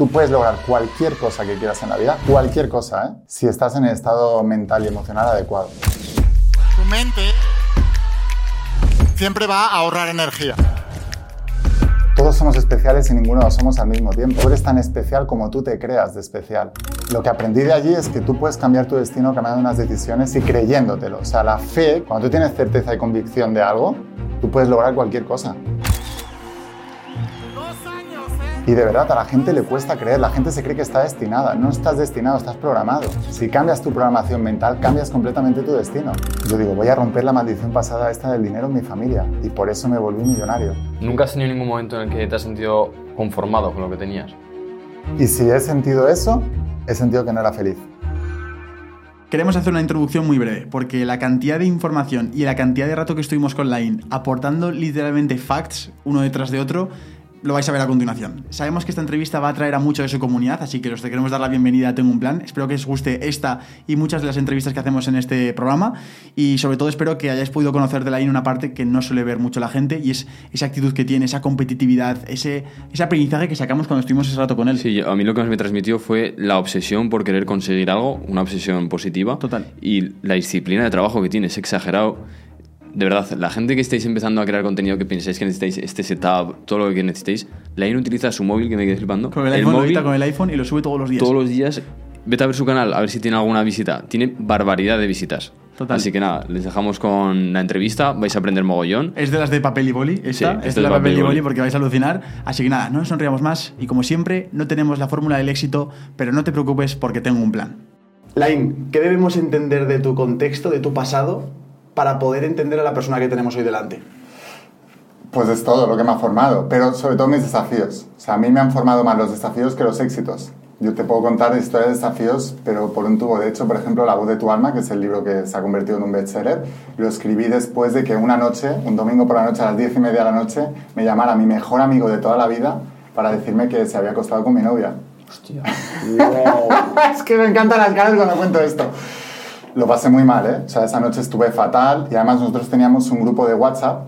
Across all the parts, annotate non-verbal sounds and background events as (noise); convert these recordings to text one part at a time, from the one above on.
Tú puedes lograr cualquier cosa que quieras en la vida, cualquier cosa, ¿eh? si estás en el estado mental y emocional adecuado. Tu mente siempre va a ahorrar energía. Todos somos especiales y ninguno lo somos al mismo tiempo. Tú eres tan especial como tú te creas de especial. Lo que aprendí de allí es que tú puedes cambiar tu destino cambiando unas decisiones y creyéndotelo. O sea, la fe, cuando tú tienes certeza y convicción de algo, tú puedes lograr cualquier cosa. Y de verdad, a la gente le cuesta creer, la gente se cree que está destinada. No estás destinado, estás programado. Si cambias tu programación mental, cambias completamente tu destino. Yo digo, voy a romper la maldición pasada esta del dinero en mi familia y por eso me volví millonario. ¿Nunca has tenido ningún momento en el que te has sentido conformado con lo que tenías? Y si he sentido eso, he sentido que no era feliz. Queremos hacer una introducción muy breve, porque la cantidad de información y la cantidad de rato que estuvimos con Line aportando literalmente facts uno detrás de otro lo vais a ver a continuación. Sabemos que esta entrevista va a traer a mucho de su comunidad, así que os queremos dar la bienvenida a Tengo un Plan. Espero que os guste esta y muchas de las entrevistas que hacemos en este programa y sobre todo espero que hayáis podido conocer de la una parte que no suele ver mucho la gente y es esa actitud que tiene, esa competitividad, ese, ese aprendizaje que sacamos cuando estuvimos ese rato con él. Sí, a mí lo que más me transmitió fue la obsesión por querer conseguir algo, una obsesión positiva. Total. Y la disciplina de trabajo que tiene, es exagerado de verdad, la gente que estáis empezando a crear contenido que pensáis que necesitáis este setup, todo lo que necesitéis, Lain utiliza su móvil, que me quedé flipando. Con el, iPhone, móvil, con el iPhone y lo sube todos los días. Todos los días. Vete a ver su canal, a ver si tiene alguna visita. Tiene barbaridad de visitas. Total. Así que nada, les dejamos con la entrevista, vais a aprender mogollón. Es de las de papel y boli, esta, Sí, es de la papel y boli porque vais a alucinar. Así que nada, no nos sonriamos más y como siempre, no tenemos la fórmula del éxito, pero no te preocupes porque tengo un plan. Lain, ¿qué debemos entender de tu contexto, de tu pasado, para poder entender a la persona que tenemos hoy delante? Pues es todo lo que me ha formado, pero sobre todo mis desafíos. O sea, a mí me han formado más los desafíos que los éxitos. Yo te puedo contar historias de desafíos, pero por un tubo. De hecho, por ejemplo, La voz de tu alma, que es el libro que se ha convertido en un bestseller, lo escribí después de que una noche, un domingo por la noche, a las diez y media de la noche, me llamara mi mejor amigo de toda la vida para decirme que se había acostado con mi novia. Hostia. (laughs) (laughs) es que me encantan las caras cuando cuento esto. Lo pasé muy mal, ¿eh? O sea, esa noche estuve fatal y además nosotros teníamos un grupo de WhatsApp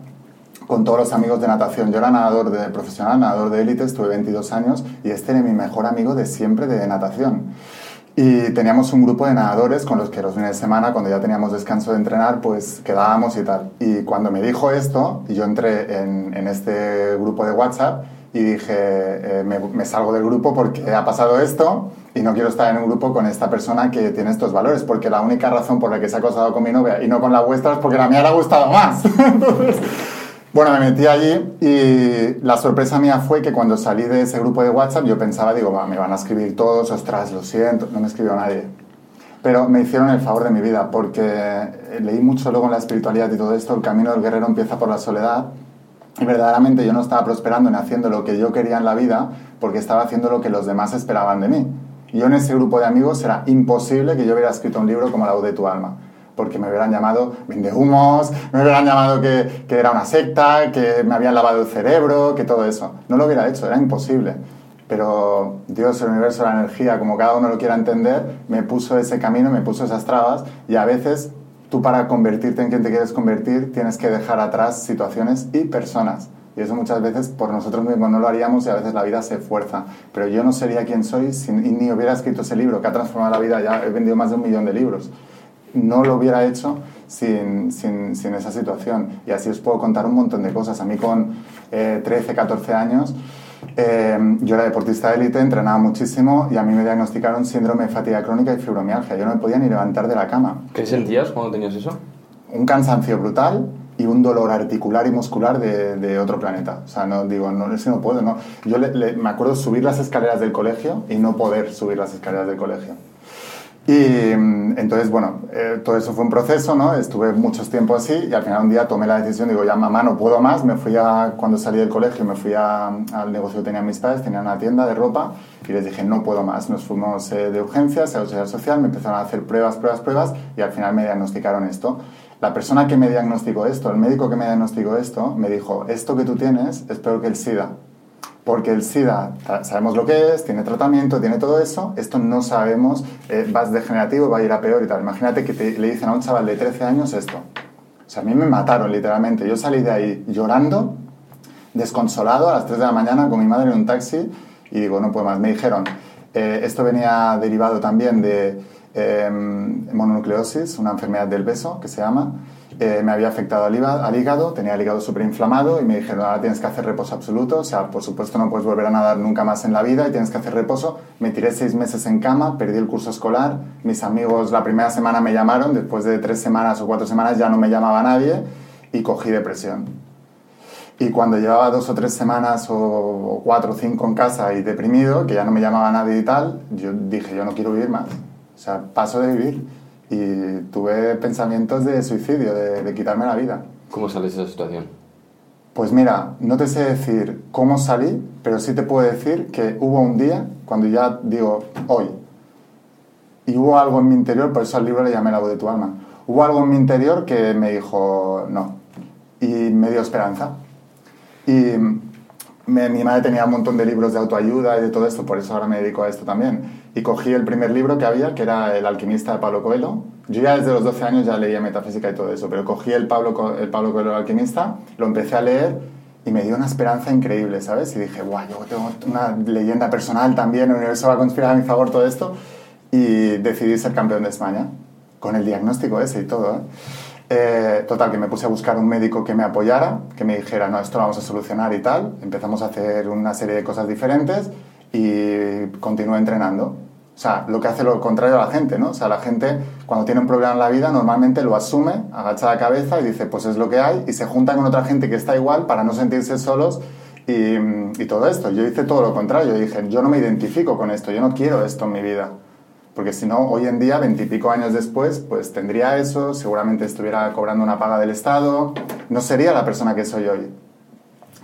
con todos los amigos de natación. Yo era nadador de profesional, nadador de élite, estuve 22 años y este era mi mejor amigo de siempre de natación. Y teníamos un grupo de nadadores con los que los fines de semana, cuando ya teníamos descanso de entrenar, pues quedábamos y tal. Y cuando me dijo esto, y yo entré en, en este grupo de WhatsApp y dije, eh, me, me salgo del grupo porque ha pasado esto y no quiero estar en un grupo con esta persona que tiene estos valores, porque la única razón por la que se ha acostado con mi novia y no con la vuestra es porque la mía le ha gustado más. (laughs) Entonces, bueno, me metí allí y la sorpresa mía fue que cuando salí de ese grupo de WhatsApp yo pensaba, digo, me van a escribir todos, ostras, lo siento, no me escribió nadie. Pero me hicieron el favor de mi vida porque leí mucho luego en la espiritualidad y todo esto, el camino del guerrero empieza por la soledad y verdaderamente yo no estaba prosperando ni haciendo lo que yo quería en la vida porque estaba haciendo lo que los demás esperaban de mí. Y yo en ese grupo de amigos era imposible que yo hubiera escrito un libro como La voz de tu alma porque me hubieran llamado humos, me hubieran llamado que, que, era una secta, que me habían lavado el cerebro, que todo eso. No lo hubiera hecho, era imposible. Pero Dios, el universo, la energía, como cada uno lo quiera entender, me puso ese camino, me puso esas trabas y a veces tú para convertirte en quien te quieres convertir tienes que dejar atrás situaciones y personas. Y eso muchas veces por nosotros mismos no lo haríamos y a veces la vida se fuerza. Pero yo no sería quien soy ni hubiera escrito ese libro que ha transformado la vida. Ya he vendido más de un millón de libros no lo hubiera hecho sin, sin, sin, esa situación. Y así os puedo contar un montón de cosas. A mí con eh, 13, 14 años Eh, yo era deportista de élite, entrenaba muchísimo y a mí me diagnosticaron síndrome de fatiga crónica y fibromialgia. Yo no me podía ni levantar de la cama. ¿Qué sentías cuando tenías eso? Un cansancio brutal y un dolor articular y muscular de, de otro planeta. O sea, no digo, no, es que no puedo, no. Yo le- le- me acuerdo subir las escaleras del colegio y no poder subir las escaleras del colegio. Y mm, entonces, bueno, eh, todo eso fue un proceso, ¿no? Estuve muchos tiempos así y al final un día tomé la decisión, digo, ya mamá, no puedo más. Me fui a, cuando salí del colegio, me fui al negocio que tenían mis padres, tenían una tienda de ropa y les dije, no puedo más. Nos fuimos eh, de urgencias a la seguridad social, me empezaron a hacer pruebas, pruebas, pruebas y al final me diagnosticaron esto. La persona que me diagnosticó esto, el médico que me diagnosticó esto, me dijo, esto que tú tienes es peor que el SIDA. Porque el SIDA, sabemos lo que es, tiene tratamiento, tiene todo eso. Esto no sabemos, eh, vas degenerativo, va a ir a peor y tal. Imagínate que te- le dicen a un chaval de 13 años esto. O sea, a mí me mataron literalmente. Yo salí de ahí llorando, desconsolado, a las 3 de la mañana con mi madre en un taxi y digo, no puedo más. Me dijeron, eh, esto venía derivado también de eh, mononucleosis, una enfermedad del beso que se llama. Eh, me había afectado al, al hígado, tenía el hígado súper inflamado y me dijeron, ahora tienes que hacer reposo absoluto, o sea, por supuesto no puedes volver a nadar nunca más en la vida y tienes que hacer reposo. Me tiré seis meses en cama, perdí el curso escolar, mis amigos la primera semana me llamaron, después de tres semanas o cuatro semanas ya no me llamaba nadie y cogí depresión. Y cuando llevaba dos o tres semanas o cuatro o cinco en casa y deprimido, que ya no me llamaba nadie y tal, yo dije, yo no quiero vivir más. O sea, paso de vivir. Y tuve pensamientos de suicidio, de, de quitarme la vida. ¿Cómo sales de esa situación? Pues mira, no te sé decir cómo salí, pero sí te puedo decir que hubo un día, cuando ya digo, hoy, y hubo algo en mi interior, por eso al libro le llamé La voz de tu alma, hubo algo en mi interior que me dijo, no, y me dio esperanza. Y me- mi madre tenía un montón de libros de autoayuda y de todo esto, por eso ahora me dedico a esto también. Y cogí el primer libro que había, que era El alquimista de Pablo Coelho. Yo ya desde los 12 años ya leía metafísica y todo eso, pero cogí el Pablo, el Pablo Coelho, el alquimista, lo empecé a leer y me dio una esperanza increíble, ¿sabes? Y dije, guau, yo tengo una leyenda personal también, el universo va a conspirar a mi favor todo esto. Y decidí ser campeón de España, con el diagnóstico ese y todo, ¿eh? Eh, total, que me puse a buscar un médico que me apoyara, que me dijera, no, esto lo vamos a solucionar y tal. Empezamos a hacer una serie de cosas diferentes y continué entrenando. O sea, lo que hace lo contrario a la gente, ¿no? O sea, la gente cuando tiene un problema en la vida normalmente lo asume, agacha la cabeza y dice, pues es lo que hay, y se junta con otra gente que está igual para no sentirse solos y, y todo esto. Yo hice todo lo contrario, dije, yo no me identifico con esto, yo no quiero esto en mi vida. Porque si no, hoy en día, veintipico años después, pues tendría eso, seguramente estuviera cobrando una paga del Estado, no sería la persona que soy hoy.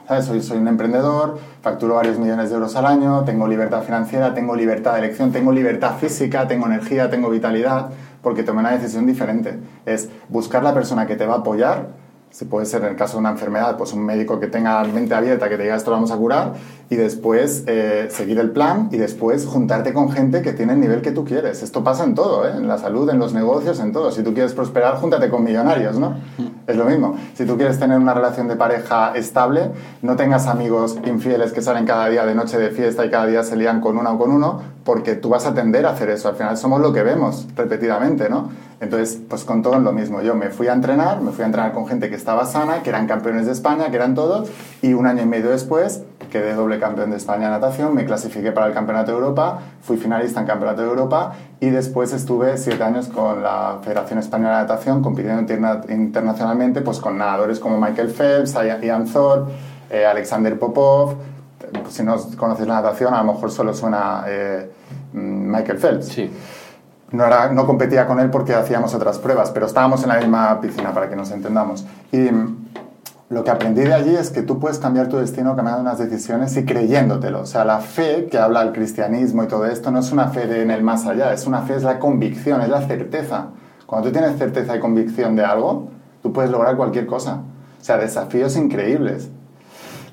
Soy un emprendedor, facturo varios millones de euros al año, tengo libertad financiera, tengo libertad de elección, tengo libertad física, tengo energía, tengo vitalidad, porque tomé una decisión diferente. Es buscar la persona que te va a apoyar, si puede ser en el caso de una enfermedad, pues un médico que tenga la mente abierta, que te diga esto lo vamos a curar, y después eh, seguir el plan y después juntarte con gente que tiene el nivel que tú quieres. Esto pasa en todo, ¿eh? en la salud, en los negocios, en todo. Si tú quieres prosperar, júntate con millonarios, ¿no? Es lo mismo. Si tú quieres tener una relación de pareja estable, no tengas amigos infieles que salen cada día de noche de fiesta y cada día se lían con una o con uno, porque tú vas a tender a hacer eso. Al final somos lo que vemos repetidamente, ¿no? Entonces, pues con todo es lo mismo. Yo me fui a entrenar, me fui a entrenar con gente que estaba sana, que eran campeones de España, que eran todos, y un año y medio después quedé doble campeón de España en natación, me clasifiqué para el Campeonato de Europa, fui finalista en Campeonato de Europa y después estuve siete años con la Federación Española de Natación compitiendo interna- internacionalmente pues con nadadores como Michael Phelps, Ian Thorpe, eh, Alexander Popov. Si no conoces la natación, a lo mejor solo suena eh, mm, Michael Phelps. Sí. No, era, no competía con él porque hacíamos otras pruebas, pero estábamos en la misma piscina para que nos entendamos. Y lo que aprendí de allí es que tú puedes cambiar tu destino cambiando unas decisiones y creyéndotelo. O sea, la fe que habla el cristianismo y todo esto no es una fe en el más allá, es una fe, es la convicción, es la certeza. Cuando tú tienes certeza y convicción de algo, tú puedes lograr cualquier cosa. O sea, desafíos increíbles.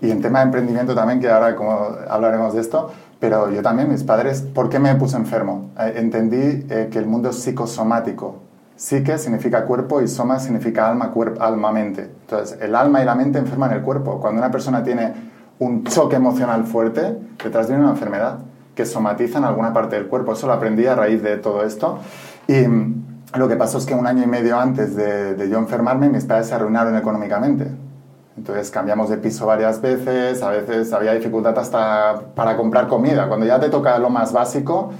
Y en tema de emprendimiento también, que ahora como hablaremos de esto, pero yo también, mis padres, ¿por qué me puse enfermo? Eh, entendí eh, que el mundo es psicosomático. Psique significa cuerpo y soma significa alma, cuerpo, alma, mente. Entonces, el alma y la mente enferman el cuerpo. Cuando una persona tiene un choque emocional fuerte, detrás viene una enfermedad que somatiza en alguna parte del cuerpo. Eso lo aprendí a raíz de todo esto. Y mm, lo que pasó es que un año y medio antes de, de yo enfermarme, mis padres se arruinaron económicamente. Entonces cambiamos de piso varias veces, a veces había dificultad hasta para comprar comida. Cuando ya te toca lo más básico,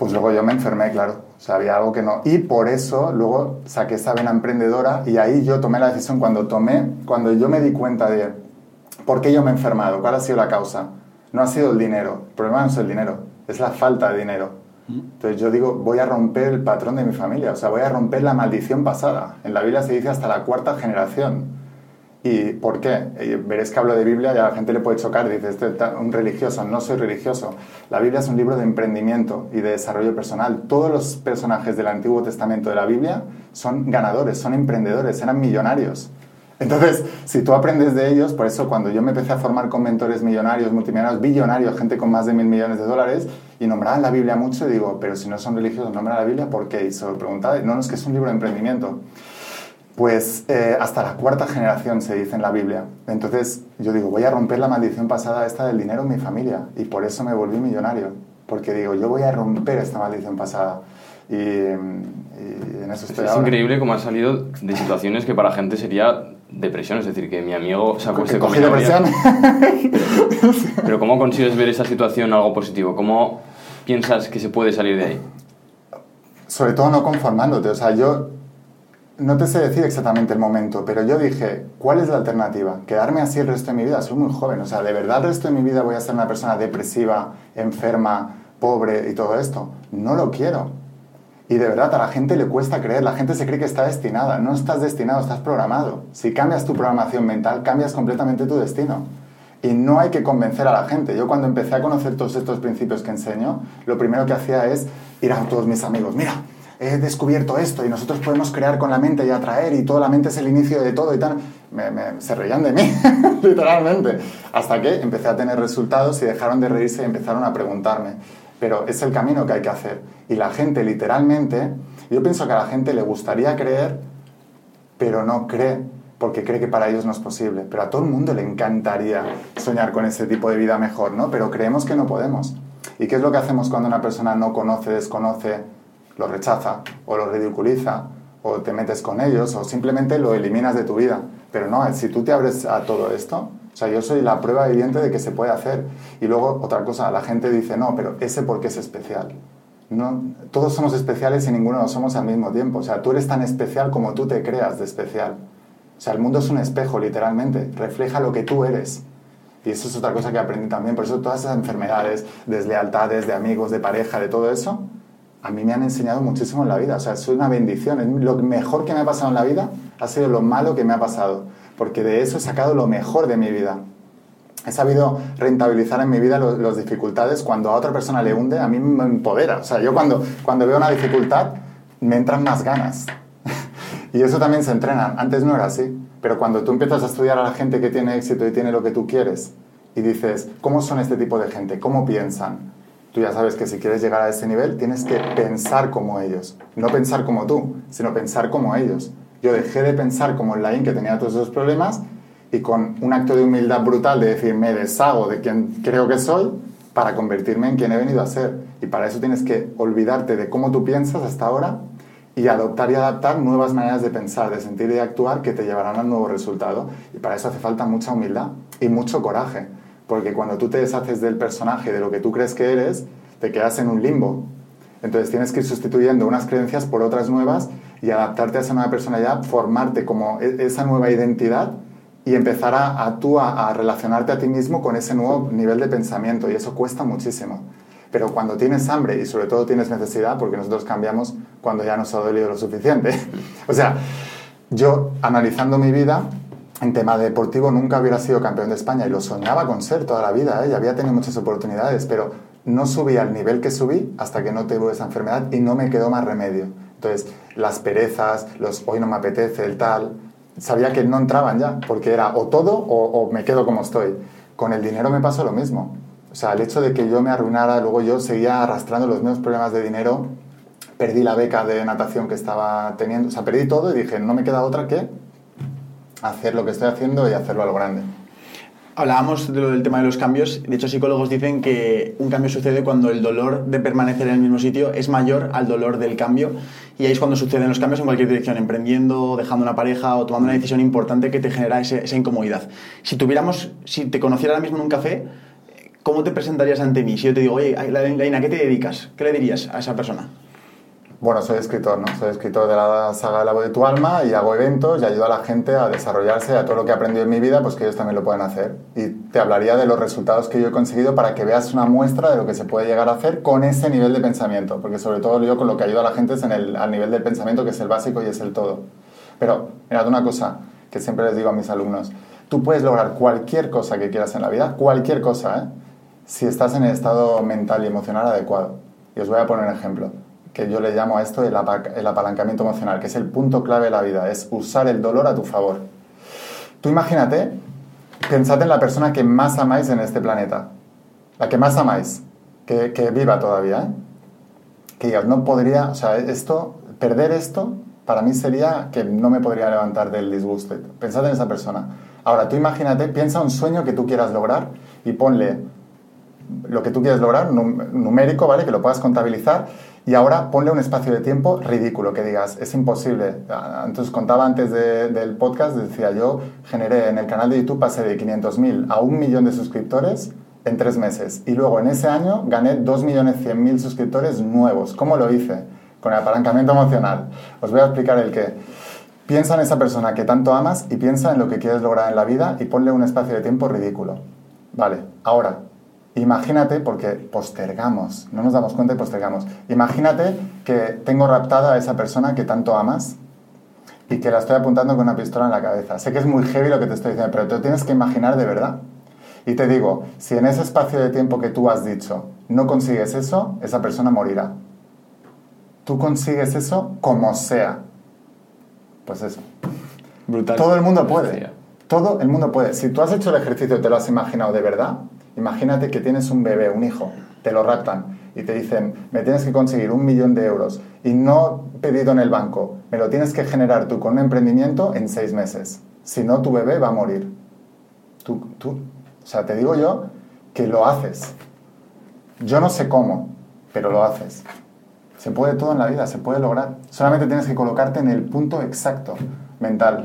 pues luego yo me enfermé, claro. O sea, había algo que no. Y por eso luego saqué esa vena emprendedora y ahí yo tomé la decisión cuando tomé, cuando yo me di cuenta de por qué yo me he enfermado, cuál ha sido la causa. No ha sido el dinero, el problema no es el dinero, es la falta de dinero. Entonces yo digo, voy a romper el patrón de mi familia, o sea, voy a romper la maldición pasada. En la Biblia se dice hasta la cuarta generación. ¿Y por qué? Veréis que hablo de Biblia y a la gente le puede chocar. Dice, este es un religioso. No soy religioso. La Biblia es un libro de emprendimiento y de desarrollo personal. Todos los personajes del Antiguo Testamento de la Biblia son ganadores, son emprendedores, eran millonarios. Entonces, si tú aprendes de ellos, por eso cuando yo me empecé a formar con mentores millonarios, multimillonarios, billonarios, gente con más de mil millones de dólares, y nombraban la Biblia mucho, y digo, pero si no son religiosos, nombran la Biblia, ¿por qué? Y se lo preguntaba, no, no, es que es un libro de emprendimiento. Pues eh, hasta la cuarta generación se dice en la Biblia. Entonces yo digo, voy a romper la maldición pasada esta del dinero en mi familia. Y por eso me volví millonario. Porque digo, yo voy a romper esta maldición pasada. Y, en eso estoy Es increíble cómo has salido de situaciones que para gente sería depresión. Es decir, que mi amigo se acueste con depresión? Pero, pero ¿cómo consigues ver esa situación algo positivo? ¿Cómo piensas que se puede salir de ahí? Sobre todo no conformándote. O sea, yo no te sé decir exactamente el momento, pero yo dije, ¿cuál es la alternativa? ¿Quedarme así el resto de mi vida? Soy muy joven, o sea, ¿de verdad el resto de mi vida voy a ser una persona depresiva, enferma, pobre y todo esto? No lo quiero. Y de verdad a la gente le cuesta creer, la gente se cree que está destinada. No estás destinado, estás programado. Si cambias tu programación mental, cambias completamente tu destino. Y no hay que convencer a la gente. Yo cuando empecé a conocer todos estos principios que enseño, lo primero que hacía es ir a todos mis amigos, mira, he descubierto esto y nosotros podemos crear con la mente y atraer y toda la mente es el inicio de todo y tal. se reían de mí, (laughs) literalmente. Hasta que empecé a tener resultados y dejaron de reírse y empezaron a preguntarme. Pero es el camino que hay que hacer. Y la gente, literalmente, yo pienso que a la gente le gustaría creer, pero no cree, porque cree que para ellos no es posible. Pero a todo el mundo le encantaría soñar con ese tipo de vida mejor, ¿no? Pero creemos que no podemos. ¿Y qué es lo que hacemos cuando una persona no conoce, desconoce, lo rechaza o lo ridiculiza o te metes con ellos o simplemente lo eliminas de tu vida. Pero no, si tú te abres a todo esto, o sea, yo soy la prueba evidente de que se puede hacer. Y luego otra cosa, la gente dice, no, pero ese porque es especial. No, todos somos especiales y ninguno lo somos al mismo tiempo. O sea, tú eres tan especial como tú te creas de especial. O sea, el mundo es un espejo, literalmente. Refleja lo que tú eres. Y eso es otra cosa que aprendí también. Por eso todas esas enfermedades, deslealtades de amigos, de pareja, de todo eso, a mí me han enseñado muchísimo en la vida. O sea, es una bendición. Lo mejor que me ha pasado en la vida ha sido lo malo que me ha pasado. Porque de eso he sacado lo mejor de mi vida. He sabido rentabilizar en mi vida las dificultades. Cuando a otra persona le hunde, a mí me empodera. O sea, yo cuando, cuando veo una dificultad, me entran más ganas. (laughs) y eso también se entrena. Antes no era así. Pero cuando tú empiezas a estudiar a la gente que tiene éxito y tiene lo que tú quieres, y dices, ¿cómo son este tipo de gente? ¿Cómo piensan? Tú ya sabes que si quieres llegar a ese nivel tienes que pensar como ellos. No pensar como tú, sino pensar como ellos. Yo dejé de pensar como Lain que tenía todos esos problemas y con un acto de humildad brutal de decir me deshago de quien creo que soy para convertirme en quien he venido a ser. Y para eso tienes que olvidarte de cómo tú piensas hasta ahora y adoptar y adaptar nuevas maneras de pensar, de sentir y de actuar que te llevarán al nuevo resultado. Y para eso hace falta mucha humildad y mucho coraje. Porque cuando tú te deshaces del personaje, de lo que tú crees que eres, te quedas en un limbo. Entonces tienes que ir sustituyendo unas creencias por otras nuevas y adaptarte a esa nueva personalidad, formarte como e-, esa nueva identidad y empezar a, tú a, relacionarte a ti mismo con ese nuevo nivel de pensamiento. Y eso cuesta muchísimo. Pero cuando tienes hambre y sobre todo tienes necesidad, porque nosotros cambiamos cuando ya nos ha dolido lo suficiente. (laughs) o sea, yo analizando mi vida, en tema deportivo nunca hubiera sido campeón de España y lo soñaba con ser toda la vida, ¿eh? y había tenido muchas oportunidades, pero no subí al nivel que subí hasta que no tuve esa enfermedad y no me quedó más remedio. Entonces, las perezas, los hoy no me apetece, el tal, sabía que no entraban ya, porque era o todo o, o me quedo como estoy. Con el dinero me pasó lo mismo. O sea, el hecho de que yo me arruinara, luego yo seguía arrastrando los mismos problemas de dinero, perdí la beca de natación que estaba teniendo, o sea, perdí todo y dije, no me queda otra que hacer lo que estoy haciendo y hacerlo a lo grande. Hablábamos de lo del tema de los cambios. De hecho, psicólogos dicen que un cambio sucede cuando el dolor de permanecer en el mismo sitio es mayor al dolor del cambio. Y ahí es cuando suceden los cambios en cualquier dirección, emprendiendo, dejando una pareja o tomando una decisión importante que te genera ese- esa incomodidad. Si tuviéramos, si te conociera ahora mismo en un café, ¿cómo te presentarías ante mí? Si yo te digo, oye, Laina, ¿qué te dedicas? ¿Qué le dirías a esa persona? Bueno, soy escritor, ¿no? Soy escritor de la saga La voz de tu alma y hago eventos y ayudo a la gente a desarrollarse, a todo lo que he aprendido en mi vida, pues que ellos también lo pueden hacer. Y te hablaría de los resultados que yo he conseguido para que veas una muestra de lo que se puede llegar a hacer con ese nivel de pensamiento. Porque sobre todo yo con lo que ayudo a la gente es en el, al nivel del pensamiento, que es el básico y es el todo. Pero, mirad una cosa que siempre les digo a mis alumnos. Tú puedes lograr cualquier cosa que quieras en la vida, cualquier cosa, ¿eh? Si estás en el estado mental y emocional adecuado. Y os voy a poner un ejemplo que yo le llamo a esto el, el apalancamiento emocional, que es el punto clave de la vida, es usar el dolor a tu favor. Tú imagínate, pensad en la persona que más amáis en este planeta, la que más amáis, que, que viva todavía, ¿eh? que digas, no podría, o sea, esto, perder esto, para mí sería que no me podría levantar del disgusto. Pensad en esa persona. Ahora, tú imagínate, piensa un sueño que tú quieras lograr y ponle lo que tú quieres lograr, num- numérico, ¿vale? Que lo puedas contabilizar. Y ahora ponle un espacio de tiempo ridículo, que digas, es imposible. Ah, Entonces contaba antes de- del podcast, decía yo, generé en el canal de YouTube, pasé de 500.000 a un millón de suscriptores en tres meses. Y luego en ese año gané 2.100.000 suscriptores nuevos. ¿Cómo lo hice? Con el apalancamiento emocional. Os voy a explicar el qué. Piensa en esa persona que tanto amas y piensa en lo que quieres lograr en la vida y ponle un espacio de tiempo ridículo. Vale, ahora, imagínate, porque postergamos, no nos damos cuenta y postergamos. Imagínate que tengo raptada a esa persona que tanto amas y que la estoy apuntando con una pistola en la cabeza. Sé que es muy heavy lo que te estoy diciendo, pero te lo tienes que imaginar de verdad. Y te digo, si en ese espacio de tiempo que tú has dicho no consigues eso, esa persona morirá. Tú consigues eso como sea. Pues eso. Brutal. Todo el mundo puede. Todo el mundo puede. Si tú has hecho el ejercicio y te lo has imaginado de verdad, imagínate que tienes un bebé, un hijo, te lo raptan y te dicen, me tienes que conseguir un millón de euros y no pedido en el banco, me lo tienes que generar tú con un emprendimiento en seis meses. Si no, tu bebé va a morir. Tú, tú, o sea, te digo yo que lo haces. Yo no sé cómo, pero lo haces. Se puede todo en la vida, se puede lograr. Solamente tienes que colocarte en el punto exacto mental.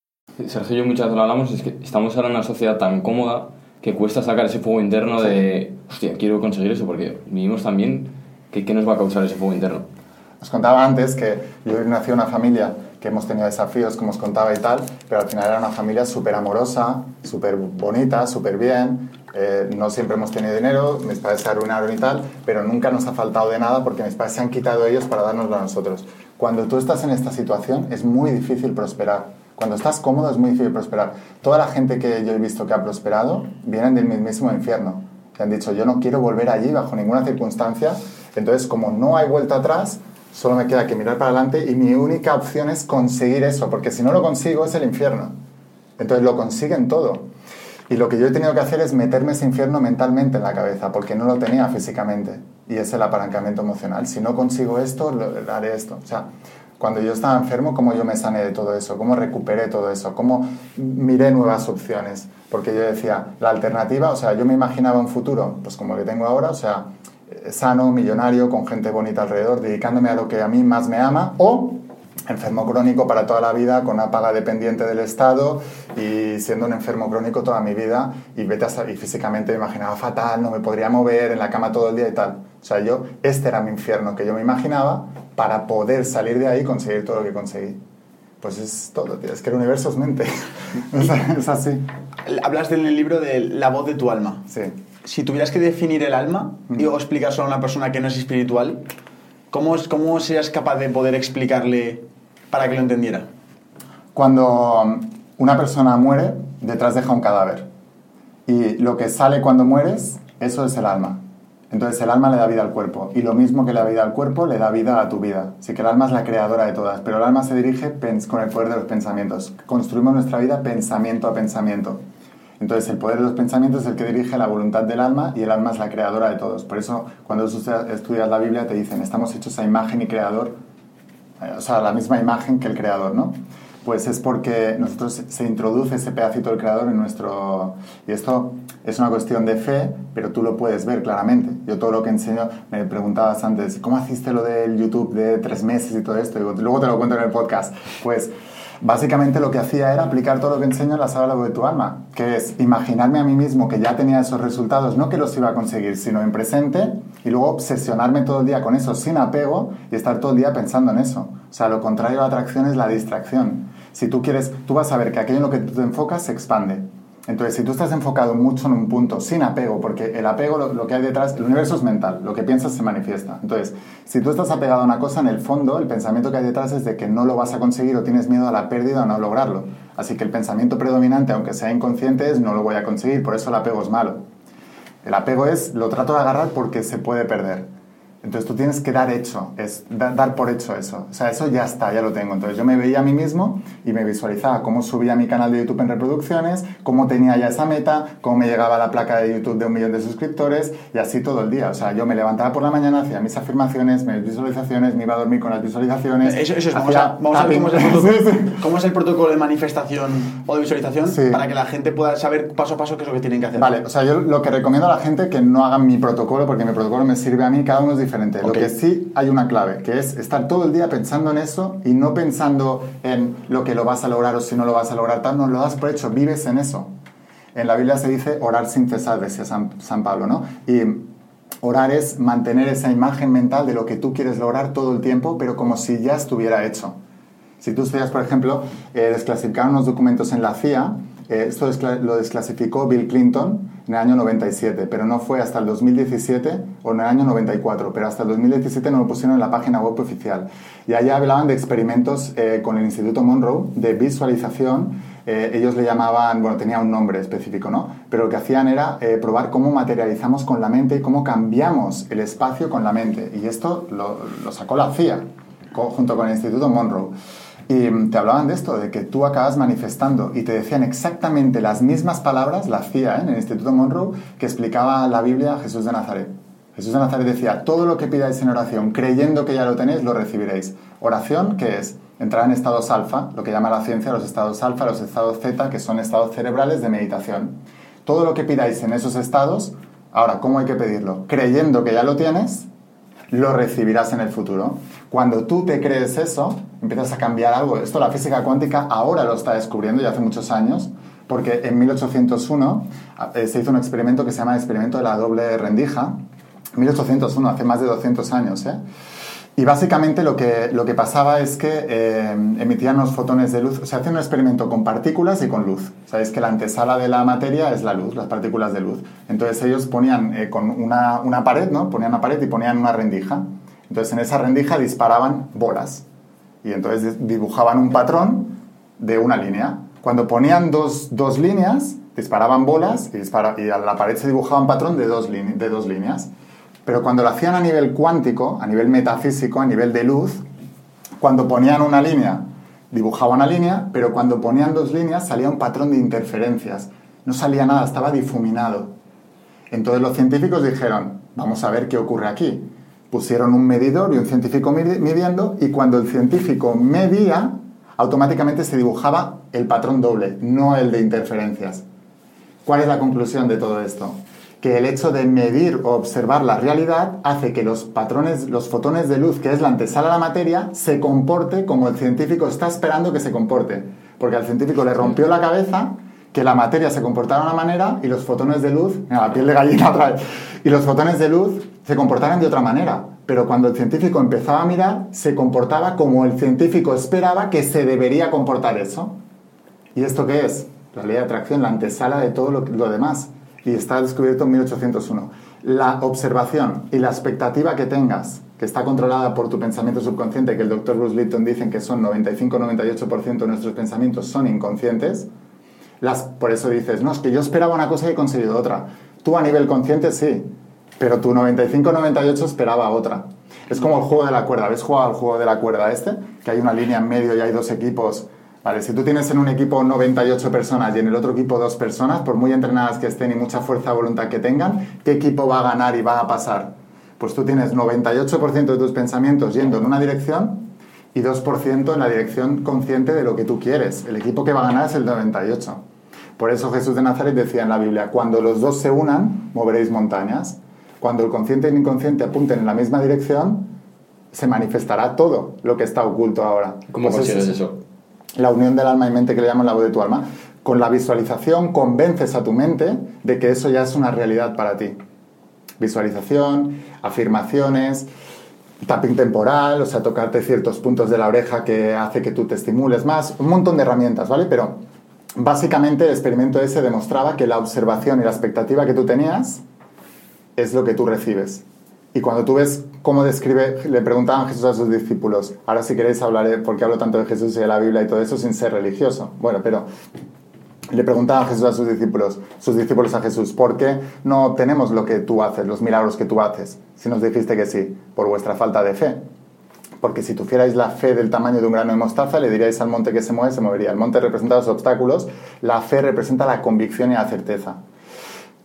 Sergio y yo muchas veces lo hablamos, es que estamos ahora en una sociedad tan cómoda que cuesta sacar ese fuego interno de, hostia, quiero conseguir eso, porque vivimos también, que, ¿qué nos va a causar ese fuego interno? Os contaba antes que yo nací en una familia que hemos tenido desafíos, como os contaba y tal, pero al final era una familia súper amorosa, súper bonita, súper bien. Eh, no siempre hemos tenido dinero, mis padres se arruinaron y tal, pero nunca nos ha faltado de nada porque mis padres se han quitado ellos para dárnoslo a nosotros. Cuando tú estás en esta situación es muy difícil prosperar. Cuando estás cómodo es muy difícil prosperar. Toda la gente que yo he visto que ha prosperado vienen del mismísimo infierno. Que han dicho, yo no quiero volver allí bajo ninguna circunstancia. Entonces, como no hay vuelta atrás, solo me queda que mirar para adelante y mi única opción es conseguir eso, porque si no lo consigo es el infierno. Entonces lo consiguen todo. Y lo que yo he tenido que hacer es meterme ese infierno mentalmente en la cabeza, porque no lo tenía físicamente. Y es el apalancamiento emocional. Si no consigo esto, lo- haré esto. O sea, cuando yo estaba enfermo, cómo yo me sané de todo eso, cómo recuperé todo eso, cómo miré nuevas opciones. Porque yo decía, la alternativa, o sea, yo me imaginaba un futuro, pues como el que tengo ahora, o sea, eh, sano, millonario, con gente bonita alrededor, dedicándome a lo que a mí más me ama, o enfermo crónico para toda la vida, con una paga dependiente del Estado y siendo un enfermo crónico toda mi vida y, vete a y físicamente me imaginaba fatal, no me podría mover en la cama todo el día y tal. O sea, yo, este era mi infierno que yo me imaginaba para poder salir de ahí y conseguir todo lo que conseguí. Pues es todo, tío. Es que el universo es mente. (laughs) O sea, es así. Hablas en el libro de la voz de tu alma. Sí. Si tuvieras que definir el alma y o explicar solo a una persona que no es espiritual, ¿cómo, es- ¿cómo serías capaz de poder explicarle para que lo entendiera? Cuando um, una persona muere, detrás deja un cadáver. Y lo que sale cuando mueres, eso es el alma. Entonces el alma le da vida al cuerpo. Y lo mismo que le da vida al cuerpo, le da vida a tu vida. Así que el alma es la creadora de todas. Pero el alma se dirige con el poder de los pensamientos. Construimos nuestra vida pensamiento a pensamiento. Entonces el poder de los pensamientos es el que dirige la voluntad del alma y el alma es la creadora de todos. Por eso cuando estudias la Biblia te dicen, estamos hechos a imagen y creador, o sea, la misma imagen que el creador, ¿no? Pues es porque nosotros se introduce ese pedacito del creador en nuestro... Y esto es una cuestión de fe, pero tú lo puedes ver claramente. Yo todo lo que enseño, me preguntabas antes, ¿cómo hiciste lo del YouTube de tres meses y todo esto? Digo, luego te lo cuento en el podcast. Pues básicamente lo que hacía era aplicar todo lo que enseño en la sala de tu alma, que es imaginarme a mí mismo que ya tenía esos resultados, no que los iba a conseguir, sino en presente, y luego obsesionarme todo el día con eso sin apego y estar todo el día pensando en eso. O sea, lo contrario a la atracción es la distracción. Si tú quieres, tú vas a ver que aquello en lo que tú te enfocas se expande. Entonces, si tú estás enfocado mucho en un punto, sin apego, porque el apego, lo, lo, que hay detrás, el universo es mental, lo que piensas se manifiesta. Entonces, si tú estás apegado a una cosa, en el fondo, el pensamiento que hay detrás es de que no lo vas a conseguir o tienes miedo a la pérdida o no lograrlo. Así que el pensamiento predominante, aunque sea inconsciente, es no lo voy a conseguir, por eso el apego es malo. El apego es, lo trato de agarrar porque se puede perder. Entonces tú tienes que dar hecho, es da, dar por hecho eso. O sea, eso ya está, ya lo tengo. Entonces yo me veía a mí mismo y me visualizaba cómo subía mi canal de YouTube en reproducciones, cómo tenía ya esa meta, cómo me llegaba la placa de YouTube de un millón de suscriptores y así todo el día. O sea, yo me levantaba por la mañana, hacía mis afirmaciones, mis visualizaciones, me iba a dormir con las visualizaciones. Eso, eso es, vamos a, vamos a ver cómo es, el protocolo, (laughs) cómo es el protocolo de manifestación o de visualización sí. para que la gente pueda saber paso a paso qué es lo que tienen que hacer. Vale, o sea, yo lo que recomiendo a la gente que no hagan mi protocolo porque mi protocolo me sirve a mí, cada uno es diferente. Okay. Lo que sí hay una clave, que es estar todo el día pensando en eso y no pensando en lo que lo vas a lograr o si no lo vas a lograr, tal, no lo das por hecho, vives en eso. En la Biblia se dice orar sin cesar, decía San, San Pablo, ¿no? Y orar es mantener esa imagen mental de lo que tú quieres lograr todo el tiempo, pero como si ya estuviera hecho. Si tú estudias, por ejemplo, eh, desclasificaron unos documentos en la CIA, eh, esto lo desclasificó Bill Clinton en el año 97, pero no fue hasta el 2017 o en el año 94, pero hasta el 2017 no lo pusieron en la página web oficial. Y allá hablaban de experimentos eh, con el Instituto Monroe de visualización. Eh, ellos le llamaban, bueno, tenía un nombre específico, ¿no? Pero lo que hacían era eh, probar cómo materializamos con la mente y cómo cambiamos el espacio con la mente. Y esto lo, lo sacó la CIA junto con el Instituto Monroe. Y te hablaban de esto, de que tú acabas manifestando y te decían exactamente las mismas palabras, la CIA ¿eh? en el Instituto Monroe, que explicaba la Biblia a Jesús de Nazaret. Jesús de Nazaret decía, todo lo que pidáis en oración, creyendo que ya lo tenéis, lo recibiréis. Oración, ¿qué es? Entrar en estados alfa, lo que llama la ciencia los estados alfa, los estados zeta, que son estados cerebrales de meditación. Todo lo que pidáis en esos estados, ahora, ¿cómo hay que pedirlo? Creyendo que ya lo tienes, lo recibirás en el futuro. Cuando tú te crees eso, empiezas a cambiar algo. Esto la física cuántica ahora lo está descubriendo, ya hace muchos años, porque en 1801 eh, se hizo un experimento que se llama el experimento de la doble rendija. 1801, hace más de 200 años. ¿eh? Y básicamente lo que, lo que pasaba es que eh, emitían unos fotones de luz. Se hace un experimento con partículas y con luz. Sabéis que la antesala de la materia es la luz, las partículas de luz. Entonces ellos ponían eh, con una, una, pared, ¿no? Ponían una pared y ponían una rendija. Entonces en esa rendija disparaban bolas. Y entonces dibujaban un patrón de una línea. Cuando ponían dos, dos líneas, disparaban bolas y, dispara, y a la pared se dibujaba un patrón de dos, de dos líneas. Pero cuando lo hacían a nivel cuántico, a nivel metafísico, a nivel de luz, cuando ponían una línea, dibujaba una línea, pero cuando ponían dos líneas salía un patrón de interferencias. No salía nada, estaba difuminado. Entonces los científicos dijeron, vamos a ver qué ocurre aquí. Pusieron un medidor y un científico midiendo y cuando el científico medía, automáticamente se dibujaba el patrón doble, no el de interferencias. ¿Cuál es la conclusión de todo esto? Que el hecho de medir o observar la realidad hace que los patrones, los fotones de luz, que es la antesala de la materia, se comporte como el científico está esperando que se comporte. Porque al científico le rompió la cabeza que la materia se comportara de una manera y los fotones de luz, mira, la piel de gallina otra vez, y los fotones de luz se comportaran de otra manera. Pero cuando el científico empezaba a mirar, se comportaba como el científico esperaba que se debería comportar eso. ¿Y esto qué es? La ley de atracción, la antesala de todo lo demás y está descubierto en 1801. La observación y la expectativa que tengas, que está controlada por tu pensamiento subconsciente, que el doctor Bruce Lipton dice que son 95-98% de nuestros pensamientos son inconscientes, Las, por eso dices, no, es que yo esperaba una cosa y he conseguido otra. Tú a nivel consciente sí, pero tu 95-98 esperaba otra. Es como el juego de la cuerda. ¿Habéis jugado al juego de la cuerda este? Que hay una línea en medio y hay dos equipos. Vale, si tú tienes en un equipo 98 personas y en el otro equipo dos personas, por muy entrenadas que estén y mucha fuerza de voluntad que tengan, ¿qué equipo va a ganar y va a pasar? Pues tú tienes 98% de tus pensamientos yendo en una dirección y 2% en la dirección consciente de lo que tú quieres. El equipo que va a ganar es el 98. Por eso Jesús de Nazaret decía en la Biblia, cuando los dos se unan, moveréis montañas. Cuando el consciente y el inconsciente apunten en la misma dirección, se manifestará todo lo que está oculto ahora. ¿Cómo Pues consigues eso? La unión del alma y mente que le llaman la voz de tu alma. Con la visualización convences a tu mente de que eso ya es una realidad para ti. Visualización, afirmaciones, tapping temporal, o sea, tocarte ciertos puntos de la oreja que hace que tú te estimules más, un montón de herramientas, ¿vale? Pero básicamente el experimento ese demostraba que la observación y la expectativa que tú tenías es lo que tú recibes. Y cuando tú ves cómo describe, le preguntaban Jesús a sus discípulos, ahora si queréis hablaré, porque hablo tanto de Jesús y de la Biblia y todo eso sin ser religioso. Bueno, pero le preguntaba Jesús a sus discípulos, sus discípulos a Jesús, ¿por qué no obtenemos lo que tú haces, los milagros que tú haces? Si nos dijiste que sí, por vuestra falta de fe. Porque si tuvierais la fe del tamaño de un grano de mostaza, le diríais al monte que se mueve, se movería. El monte representa los obstáculos, la fe representa la convicción y la certeza.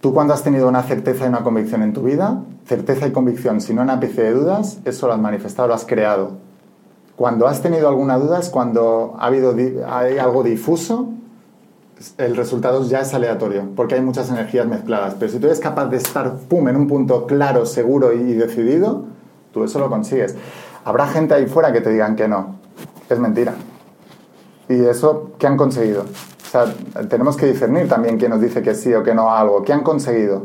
Tú cuando has tenido una certeza y una convicción en tu vida, certeza y convicción, si no un ápice de dudas, eso lo has manifestado, lo has creado. Cuando has tenido alguna duda es cuando ha habido hay algo difuso, el resultado ya es aleatorio, porque hay muchas energías mezcladas. Pero si tú eres capaz de estar, pum, en un punto claro, seguro y decidido, tú eso lo consigues. Habrá gente ahí fuera que te digan que no. Es mentira. ¿Y eso qué han conseguido? Sea, tenemos que discernir también quién nos dice que sí o que no a algo. ¿Qué han conseguido?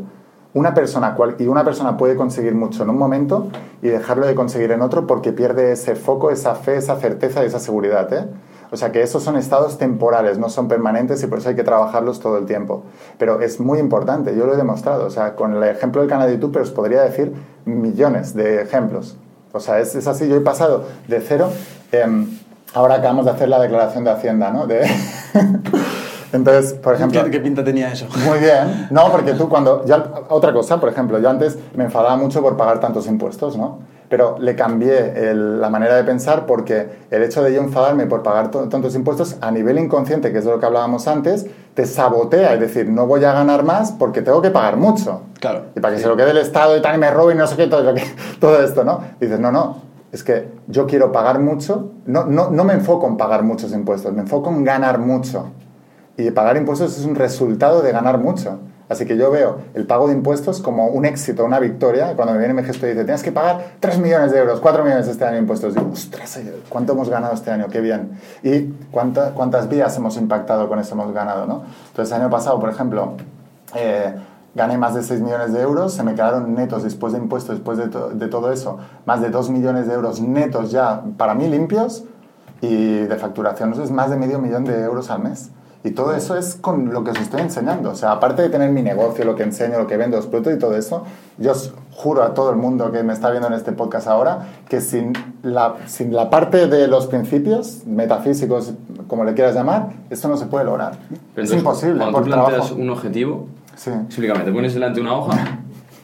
Una persona, cual- y una persona puede conseguir mucho en un momento y dejarlo de conseguir en otro porque pierde ese foco, esa fe, esa certeza y esa seguridad. ¿eh? O sea que esos son estados temporales, no son permanentes y por eso hay que trabajarlos todo el tiempo. Pero es muy importante, yo lo he demostrado. O sea, con el ejemplo del canal de YouTube, pero os podría decir millones de ejemplos. O sea, es, es así, yo he pasado de cero. em, ahora acabamos de hacer la declaración de Hacienda, ¿no? De... (laughs) Entonces, por ejemplo... ¿Qué, qué pinta tenía eso? Muy bien. No, porque tú cuando... Ya, otra cosa, por ejemplo, yo antes me enfadaba mucho por pagar tantos impuestos, ¿no? Pero le cambié el- la manera de pensar porque el hecho de yo enfadarme por pagar to- tantos impuestos a nivel inconsciente, que es de lo que hablábamos antes, te sabotea. Es decir, no voy a ganar más porque tengo que pagar mucho. Claro. Y para que se lo quede el Estado y tal, y me robe y no sé qué, todo, lo que- (laughs) todo esto, ¿no? Dices, no, no, es que yo quiero pagar mucho, no, no, no me enfoco en pagar muchos impuestos, me enfoco en ganar mucho. Y pagar impuestos es un resultado de ganar mucho. Así que yo veo el pago de impuestos como un éxito, una victoria. Cuando me viene mi gesto y dice, tienes que pagar 3 millones de euros, 4 millones este año de impuestos, digo, ostras, ¿cuánto hemos ganado este año? Qué bien. Y cuánta- cuántas vidas hemos impactado con eso hemos ganado, ¿no? Entonces, el año pasado, por ejemplo, eh, gané más de 6 millones de euros, se me quedaron netos después de impuestos, después de, to- de todo eso, más de 2 millones de euros netos ya para mí limpios y de facturación, eso es más de medio millón de euros al mes. Y todo eso es con lo que os estoy enseñando. O sea, aparte de tener mi negocio, lo que enseño, lo que vendo, los productos y todo eso, yo os juro a todo el mundo que me está viendo en este podcast ahora que sin la, sin la parte de los principios metafísicos, como le quieras llamar, esto no se puede lograr. Pero es entonces, imposible Cuando por tú planteas trabajo. un objetivo, Sí. explícame, te pones delante una hoja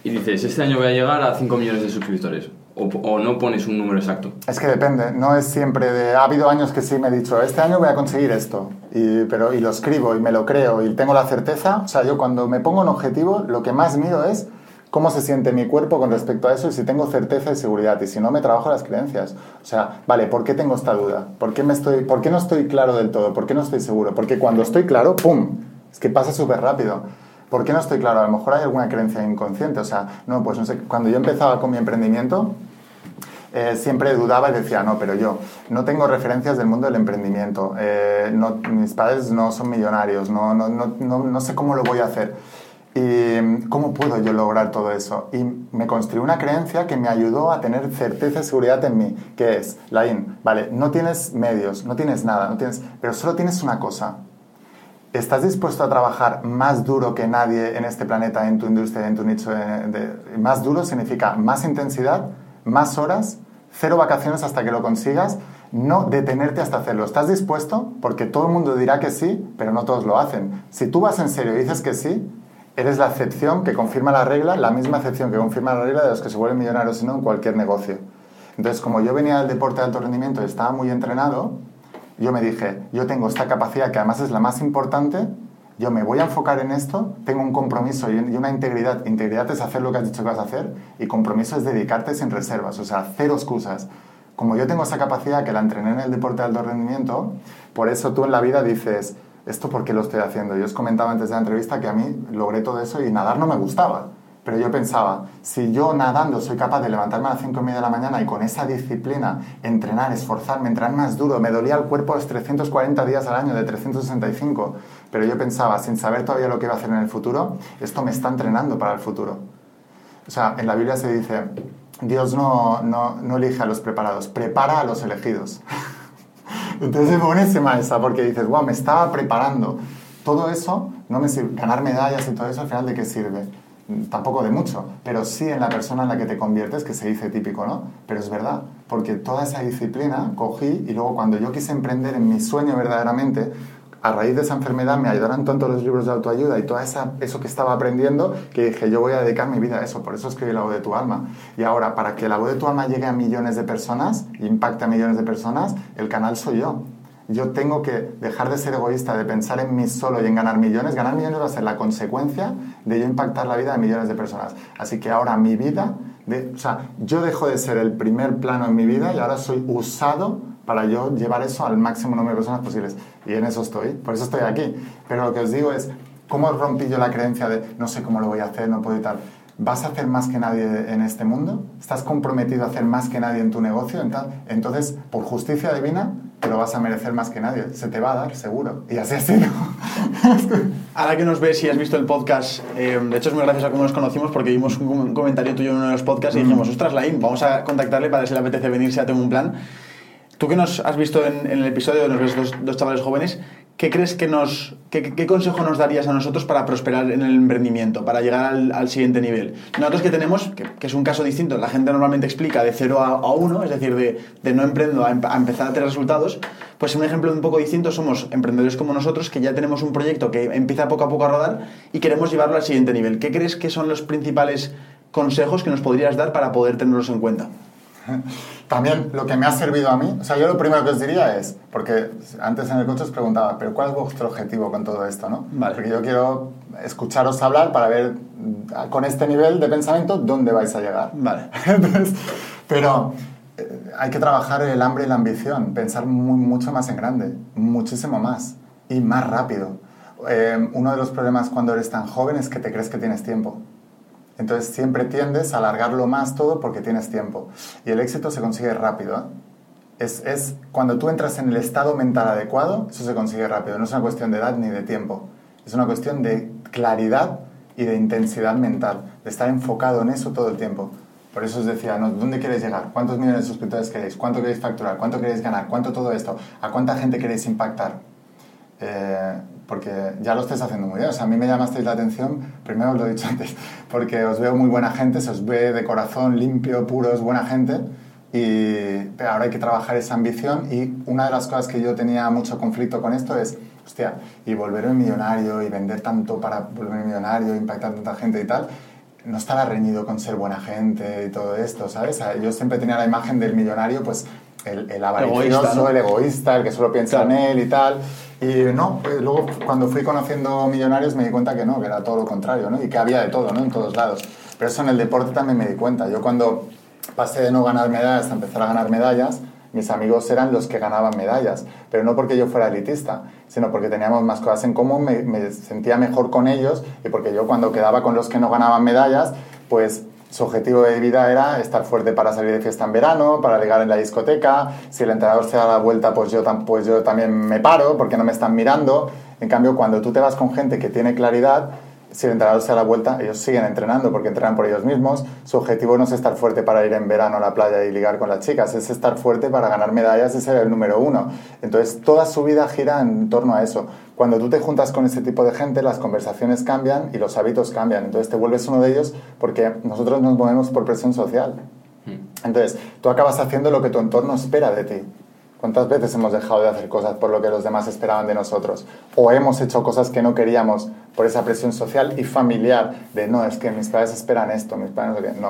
y dices, este año voy a llegar a 5 millones de suscriptores. O, o no pones un número exacto. Es que depende, no es siempre de... Ha habido años que sí me he dicho, este año voy a conseguir esto, y, pero, y lo escribo y me lo creo y tengo la certeza. O sea, yo cuando me pongo un objetivo, lo que más miro es cómo se siente mi cuerpo con respecto a eso y si tengo certeza y seguridad. Y si no, me trabajo las creencias. O sea, vale, ¿por qué tengo esta duda? ¿Por qué, me estoy, ¿Por qué no estoy claro del todo? ¿Por qué no estoy seguro? Porque cuando estoy claro, ¡pum! Es que pasa súper rápido. ¿Por qué no estoy claro? A lo mejor hay alguna creencia inconsciente. O sea, no, pues no sé, cuando yo empezaba con mi emprendimiento, eh, siempre dudaba y decía, no, pero yo no tengo referencias del mundo del emprendimiento, eh, no, mis padres no son millonarios, no, no, no, sé cómo lo voy a hacer. ¿Y cómo puedo yo lograr todo eso? Y me construí una creencia que me ayudó a tener certeza y seguridad en mí, que es, Laín, vale, no tienes medios, no tienes nada, no tienes, pero solo tienes una cosa. ¿Estás dispuesto a trabajar más duro que nadie en este planeta, en tu industria, en tu nicho? más duro significa más intensidad, más horas, cero vacaciones hasta que lo consigas. no detenerte hasta hacerlo. ¿Estás dispuesto? Porque todo el mundo dirá que sí, pero no todos lo hacen. Si tú vas en serio y dices que sí, eres la excepción que confirma la regla, la misma excepción que confirma la regla de los que se vuelven millonarios, no en cualquier negocio. Entonces, como yo venía del deporte de alto rendimiento y estaba muy entrenado, yo me dije, yo tengo esta capacidad que además es la más importante, yo me voy a enfocar en esto, tengo un compromiso y una integridad. Integridad es hacer lo que has dicho que vas a hacer y compromiso es dedicarte sin reservas, o sea, cero excusas como yo tengo esa capacidad que la entrené en el deporte de alto rendimiento, por eso tú en la vida dices, ¿esto por qué lo estoy haciendo? Yo os comentaba antes de la entrevista que a mí logré todo eso y nadar no me gustaba. Pero yo pensaba, si yo nadando soy capaz de levantarme a las 5 y media de la mañana y con esa disciplina entrenar, esforzarme, entrenar más duro, me dolía el cuerpo los 340 días al año de 365, pero yo pensaba, sin saber todavía lo que iba a hacer en el futuro, esto me está entrenando para el futuro. O sea, en la Biblia se dice, Dios no, no, no, elige a los preparados, prepara a los elegidos. (laughs) Entonces es buenísima esa, porque dices, wow, me estaba preparando. Todo eso, no me sirve, ganar medallas y todo eso, al final, ¿de qué sirve? Tampoco de mucho, pero sí en la persona en la que te conviertes, que se dice típico, ¿no? Pero es verdad, porque toda esa disciplina cogí y luego cuando yo quise emprender en mi sueño verdaderamente, a raíz de esa enfermedad me ayudaron tanto los libros de autoayuda y todo esa, eso que estaba aprendiendo que dije, yo voy a dedicar mi vida a eso, por eso escribí La voz de tu alma. Y ahora, para que La voz de tu alma llegue a millones de personas, impacte a millones de personas, el canal soy yo. Yo tengo que dejar de ser egoísta, de pensar en mí solo y en ganar millones. Ganar millones va a ser la consecuencia de yo impactar la vida de millones de personas. Así que ahora mi vida, o sea, yo dejo de ser el primer plano en mi vida y ahora soy usado para yo llevar eso al máximo número de personas posibles. Y en eso estoy, por eso estoy aquí. Pero lo que os digo es, ¿cómo rompí yo la creencia de no sé cómo lo voy a hacer, no puedo y tal? ¿Vas a hacer más que nadie en este mundo? ¿Estás comprometido a hacer más que nadie en tu negocio? Entonces, por justicia divina, te lo vas a merecer más que nadie. Se te va a dar, seguro. Y así ha (laughs) sido. Ahora que nos ves y has visto el podcast, eh, de hecho es muy gracias a cómo nos conocimos porque vimos un comentario tuyo en uno de los podcasts y dijimos, ostras, Lain, vamos a contactarle para ver si le apetece venir, si ya tengo un plan. Tú que nos has visto en, el episodio, nos ves dos, dos, chavales jóvenes, ¿qué crees que nos, qué, consejo nos darías a nosotros para prosperar en el emprendimiento, para llegar al, siguiente nivel? Nosotros que tenemos, que, es un caso distinto, la gente normalmente explica de 0 a 1, es decir, de, no emprendo a, a, empezar a tener resultados, pues un ejemplo un poco distinto somos emprendedores como nosotros que ya tenemos un proyecto que empieza poco a poco a rodar y queremos llevarlo al siguiente nivel. ¿Qué crees que son los principales consejos que nos podrías dar para poder tenerlos en cuenta? (laughs) También lo que me ha servido a mí, o sea, yo lo primero que os diría es, porque antes en el coche os preguntaba, pero ¿cuál es vuestro objetivo con todo esto? ¿no? Vale. Porque yo quiero escucharos hablar para ver con este nivel de pensamiento dónde vais a llegar. Vale. (laughs) Entonces, pero eh, hay que trabajar el hambre y la ambición, pensar muy, mucho más en grande, muchísimo más y más rápido. Eh, uno de los problemas cuando eres tan joven es que te crees que tienes tiempo. Entonces siempre tiendes a alargarlo más todo porque tienes tiempo. Y el éxito se consigue rápido. ¿eh? Es, es, cuando tú entras en el estado mental adecuado, eso se consigue rápido. No es una cuestión de edad ni de tiempo. Es una cuestión de claridad y de intensidad mental, de estar enfocado en eso todo el tiempo. Por eso os decía, ¿dónde queréis llegar? ¿Cuántos millones de suscriptores queréis? ¿Cuánto queréis facturar? ¿Cuánto queréis ganar? ¿Cuánto todo esto? ¿A cuánta gente queréis impactar? Eh, porque ya lo estáis haciendo muy bien. O sea, a mí me llamasteis la atención, primero os lo he dicho (laughs) antes, porque os veo muy buena gente, se os ve de corazón limpio, puro, es buena gente. Y ahora hay que trabajar esa ambición y una de las cosas que yo tenía mucho conflicto con esto es, hostia, y volverme millonario y vender tanto para volverme millonario, impactar tanta gente y tal, no estaba reñido con ser buena gente y todo esto, ¿sabes? Yo siempre tenía la imagen del millonario, pues el, el avaricioso, el egoísta, el que solo piensa en él y tal. Y no, pues, luego cuando fui conociendo millonarios me di cuenta que no, que era todo lo contrario, ¿no? Y que había de todo, ¿no? En todos lados. Pero eso en el deporte también me di cuenta. Yo cuando pasé de no ganar medallas a empezar a ganar medallas, mis amigos eran los que ganaban medallas, pero no porque yo fuera elitista, sino porque teníamos más cosas en común, me, me sentía mejor con ellos y porque yo cuando quedaba con los que no ganaban medallas, pues su objetivo de vida era estar fuerte para salir de fiesta en verano, para llegar en la discoteca. Si el entrenador se da la vuelta, pues yo, pues yo también me paro porque no me están mirando. En cambio, cuando tú te vas con gente que tiene claridad, si el entrenador se da la vuelta, ellos siguen entrenando porque entrenan por ellos mismos. Su objetivo no es estar fuerte para ir en verano a la playa y ligar con las chicas, es estar fuerte para ganar medallas y ser el número uno. Entonces, toda su vida gira en torno a eso. Cuando tú te juntas con ese tipo de gente, las conversaciones cambian y los hábitos cambian. Entonces, te vuelves uno de ellos porque nosotros nos movemos por presión social. Hmm. Entonces, tú acabas haciendo lo que tu entorno espera de ti. ¿Cuántas veces hemos dejado de hacer cosas por lo que los demás esperaban de nosotros? O hemos hecho cosas que no queríamos por esa presión social y familiar de no, es que mis padres esperan esto, mis padres no quieren. No.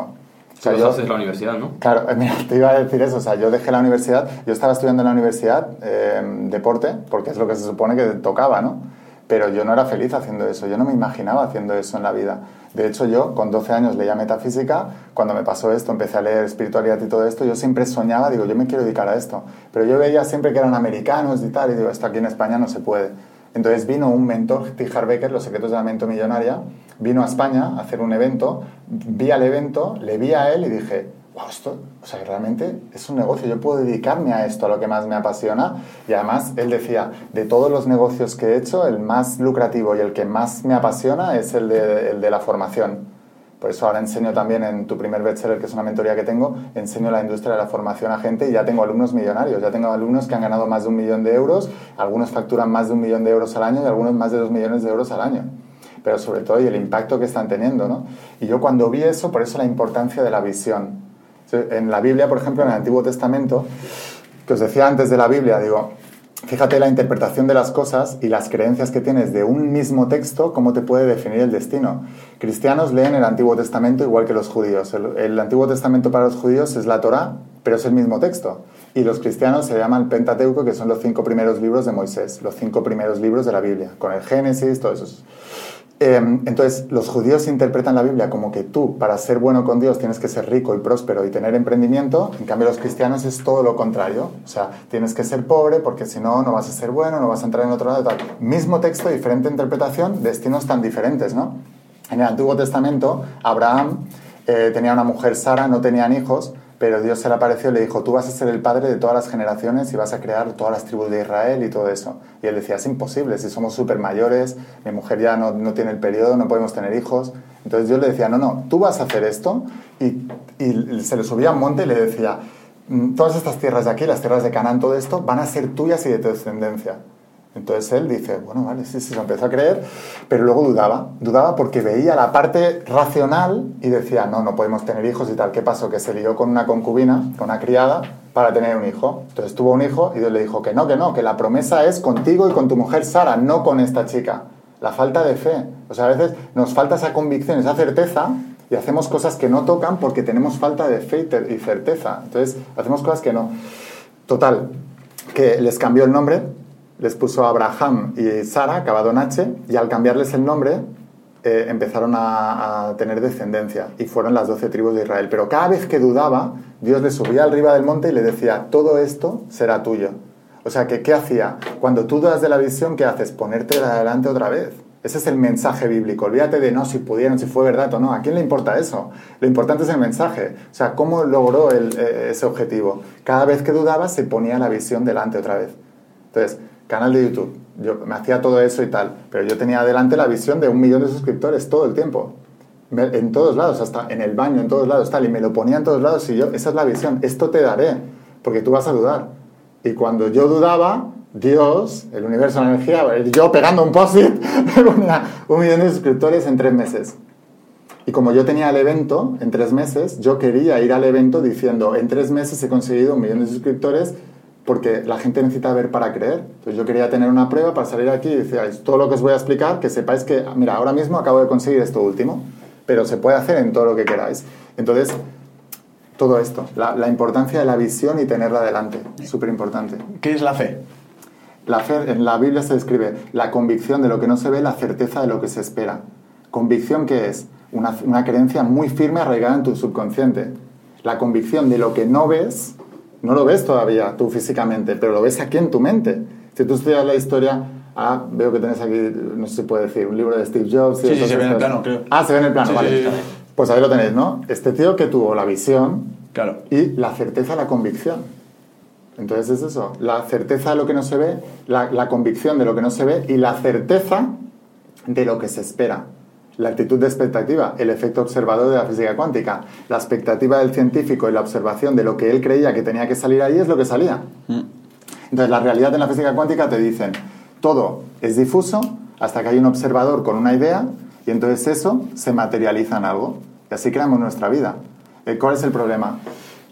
O sea, yo- haces la universidad, ¿no? Claro, (laughs) mira, te iba a decir eso. O sea, yo dejé la universidad, yo estaba estudiando en la universidad eh, deporte, porque es lo que se supone que tocaba, ¿no? Pero yo no era feliz haciendo eso, yo no me imaginaba haciendo eso en la vida. De hecho, yo con 12 años leía metafísica, cuando me pasó esto, empecé a leer espiritualidad y todo esto, yo siempre soñaba, digo, yo me quiero dedicar a esto. Pero yo veía siempre que eran americanos y tal, y digo, esto aquí en España no se puede. Entonces vino un mentor, T. Becker, Los secretos de la mente millonaria, vino a España a hacer un evento, vi al evento, le vi a él y dije, wow, esto, o sea, realmente es un negocio, yo puedo dedicarme a esto, a lo que más me apasiona. Y además, él decía, de todos los negocios que he hecho, el más lucrativo y el que más me apasiona es el de, el de la formación. Por eso ahora enseño también en tu primer bestseller, que es una mentoría que tengo, enseño la industria de la formación a gente y ya tengo alumnos millonarios. Ya tengo alumnos que han ganado más de un millón de euros, algunos facturan más de un millón de euros al año y algunos más de dos millones de euros al año. Pero sobre todo y el impacto que están teniendo, ¿no? Y yo cuando vi eso, por eso la importancia de la visión. En la Biblia, por ejemplo, en el Antiguo Testamento, que os decía antes de la Biblia, digo, fíjate la interpretación de las cosas y las creencias que tienes de un mismo texto, cómo te puede definir el destino. Cristianos leen el Antiguo Testamento igual que los judíos. El, Antiguo Testamento para los judíos es la Torá, pero es el mismo texto. Y los cristianos se llaman Pentateuco, que son los cinco primeros libros de Moisés, los cinco primeros libros de la Biblia, con el Génesis, todo eso. Eh, entonces, los judíos interpretan la Biblia como que tú, para ser bueno con Dios, tienes que ser rico y próspero y tener emprendimiento. En cambio, los cristianos es todo lo contrario. O sea, tienes que ser pobre porque si no, no vas a ser bueno, no vas a entrar en otro lado. Mismo texto, diferente interpretación, destinos tan diferentes, ¿no? En el Antiguo Testamento, Abraham eh, tenía una mujer, Sara, no tenían hijos, pero Dios se le apareció y le dijo, tú vas a ser el padre de todas las generaciones y vas a crear todas las tribus de Israel y todo eso. Y él decía, es imposible, si somos súper mayores, mi mujer ya no, no, tiene el periodo, no podemos tener hijos. Entonces Dios le decía, no, no, tú vas a hacer esto. Y, y se le subía a un monte y le decía, todas estas tierras de aquí, las tierras de Canaán, todo esto, van a ser tuyas y de tu descendencia. Entonces él dice, bueno, vale, sí, sí, se empezó a creer, pero luego dudaba, dudaba porque veía la parte racional y decía, no, no podemos tener hijos y tal. ¿Qué pasó? Que se lió con una concubina, con una criada, para tener un hijo. Entonces tuvo un hijo y Dios le dijo que no, que no, que la promesa es contigo y con tu mujer Sara, no con esta chica. La falta de fe. O sea, a veces nos falta esa convicción, esa certeza y hacemos cosas que no tocan porque tenemos falta de fe y certeza. Entonces hacemos cosas que no. Total, que les cambió el nombre, les puso Abraham y Sara, acabado en y al cambiarles el nombre eh, empezaron a, tener descendencia y fueron las doce tribus de Israel. Pero cada vez que dudaba, Dios le subía arriba del monte y le decía, todo esto será tuyo. O sea, ¿qué hacía? Cuando tú dudas de la visión, ¿qué haces? Ponerte adelante otra vez. Ese es el mensaje bíblico. Olvídate de no si pudieron, si fue verdad o no. ¿A quién le importa eso? Lo importante es el mensaje. O sea, ¿cómo logró eh, ese objetivo? Cada vez que dudaba, se ponía la visión delante otra vez. Entonces, canal de YouTube. Yo me hacía todo eso y tal, pero yo tenía delante la visión de un millón de suscriptores todo el tiempo. En todos lados, hasta en el baño, en todos lados, tal, y me lo ponía en todos lados y yo, esa es la visión, esto te daré, porque tú vas a dudar. Y cuando yo dudaba, Dios, el universo, la energía, yo pegando un post-it, (laughs) me ponía un millón de suscriptores en tres meses. Y como yo tenía el evento en tres meses, yo quería ir al evento diciendo, en tres meses he conseguido un millón de suscriptores porque la gente necesita ver para creer. Entonces yo quería tener una prueba para salir aquí y decir, todo lo que os voy a explicar, que sepáis que, mira, ahora mismo acabo de conseguir esto último, pero se puede hacer en todo lo que queráis. Entonces, todo esto, la, la importancia de la visión y tenerla delante, súper importante. ¿Qué es la fe? La fe, en la Biblia se describe la convicción de lo que no se ve, la certeza de lo que se espera. ¿Convicción qué es? Una, una creencia muy firme arraigada en tu subconsciente. La convicción de lo que no ves, no lo ves todavía tú físicamente, pero lo ves aquí en tu mente. Si tú estudias la historia, ah, veo que tenés aquí, no sé si puede decir, un libro de Steve Jobs. Sí, sí, se ve en el plano, creo. Ah, se ve en el plano, Sí, vale. sí. Pues ahí lo tenéis, ¿no? Este tío que tuvo la visión Claro. y la certeza, la convicción. Entonces es eso, la certeza de lo que no se ve, la, la convicción de lo que no se ve y la certeza de lo que se espera. La actitud de expectativa, el efecto observador de la física cuántica. La expectativa del científico y la observación de lo que él creía que tenía que salir ahí es lo que salía. Entonces, la realidad en la física cuántica te dicen, todo es difuso hasta que hay un observador con una idea y entonces eso se materializa en algo. Y así creamos nuestra vida. Eh, ¿Cuál es el problema?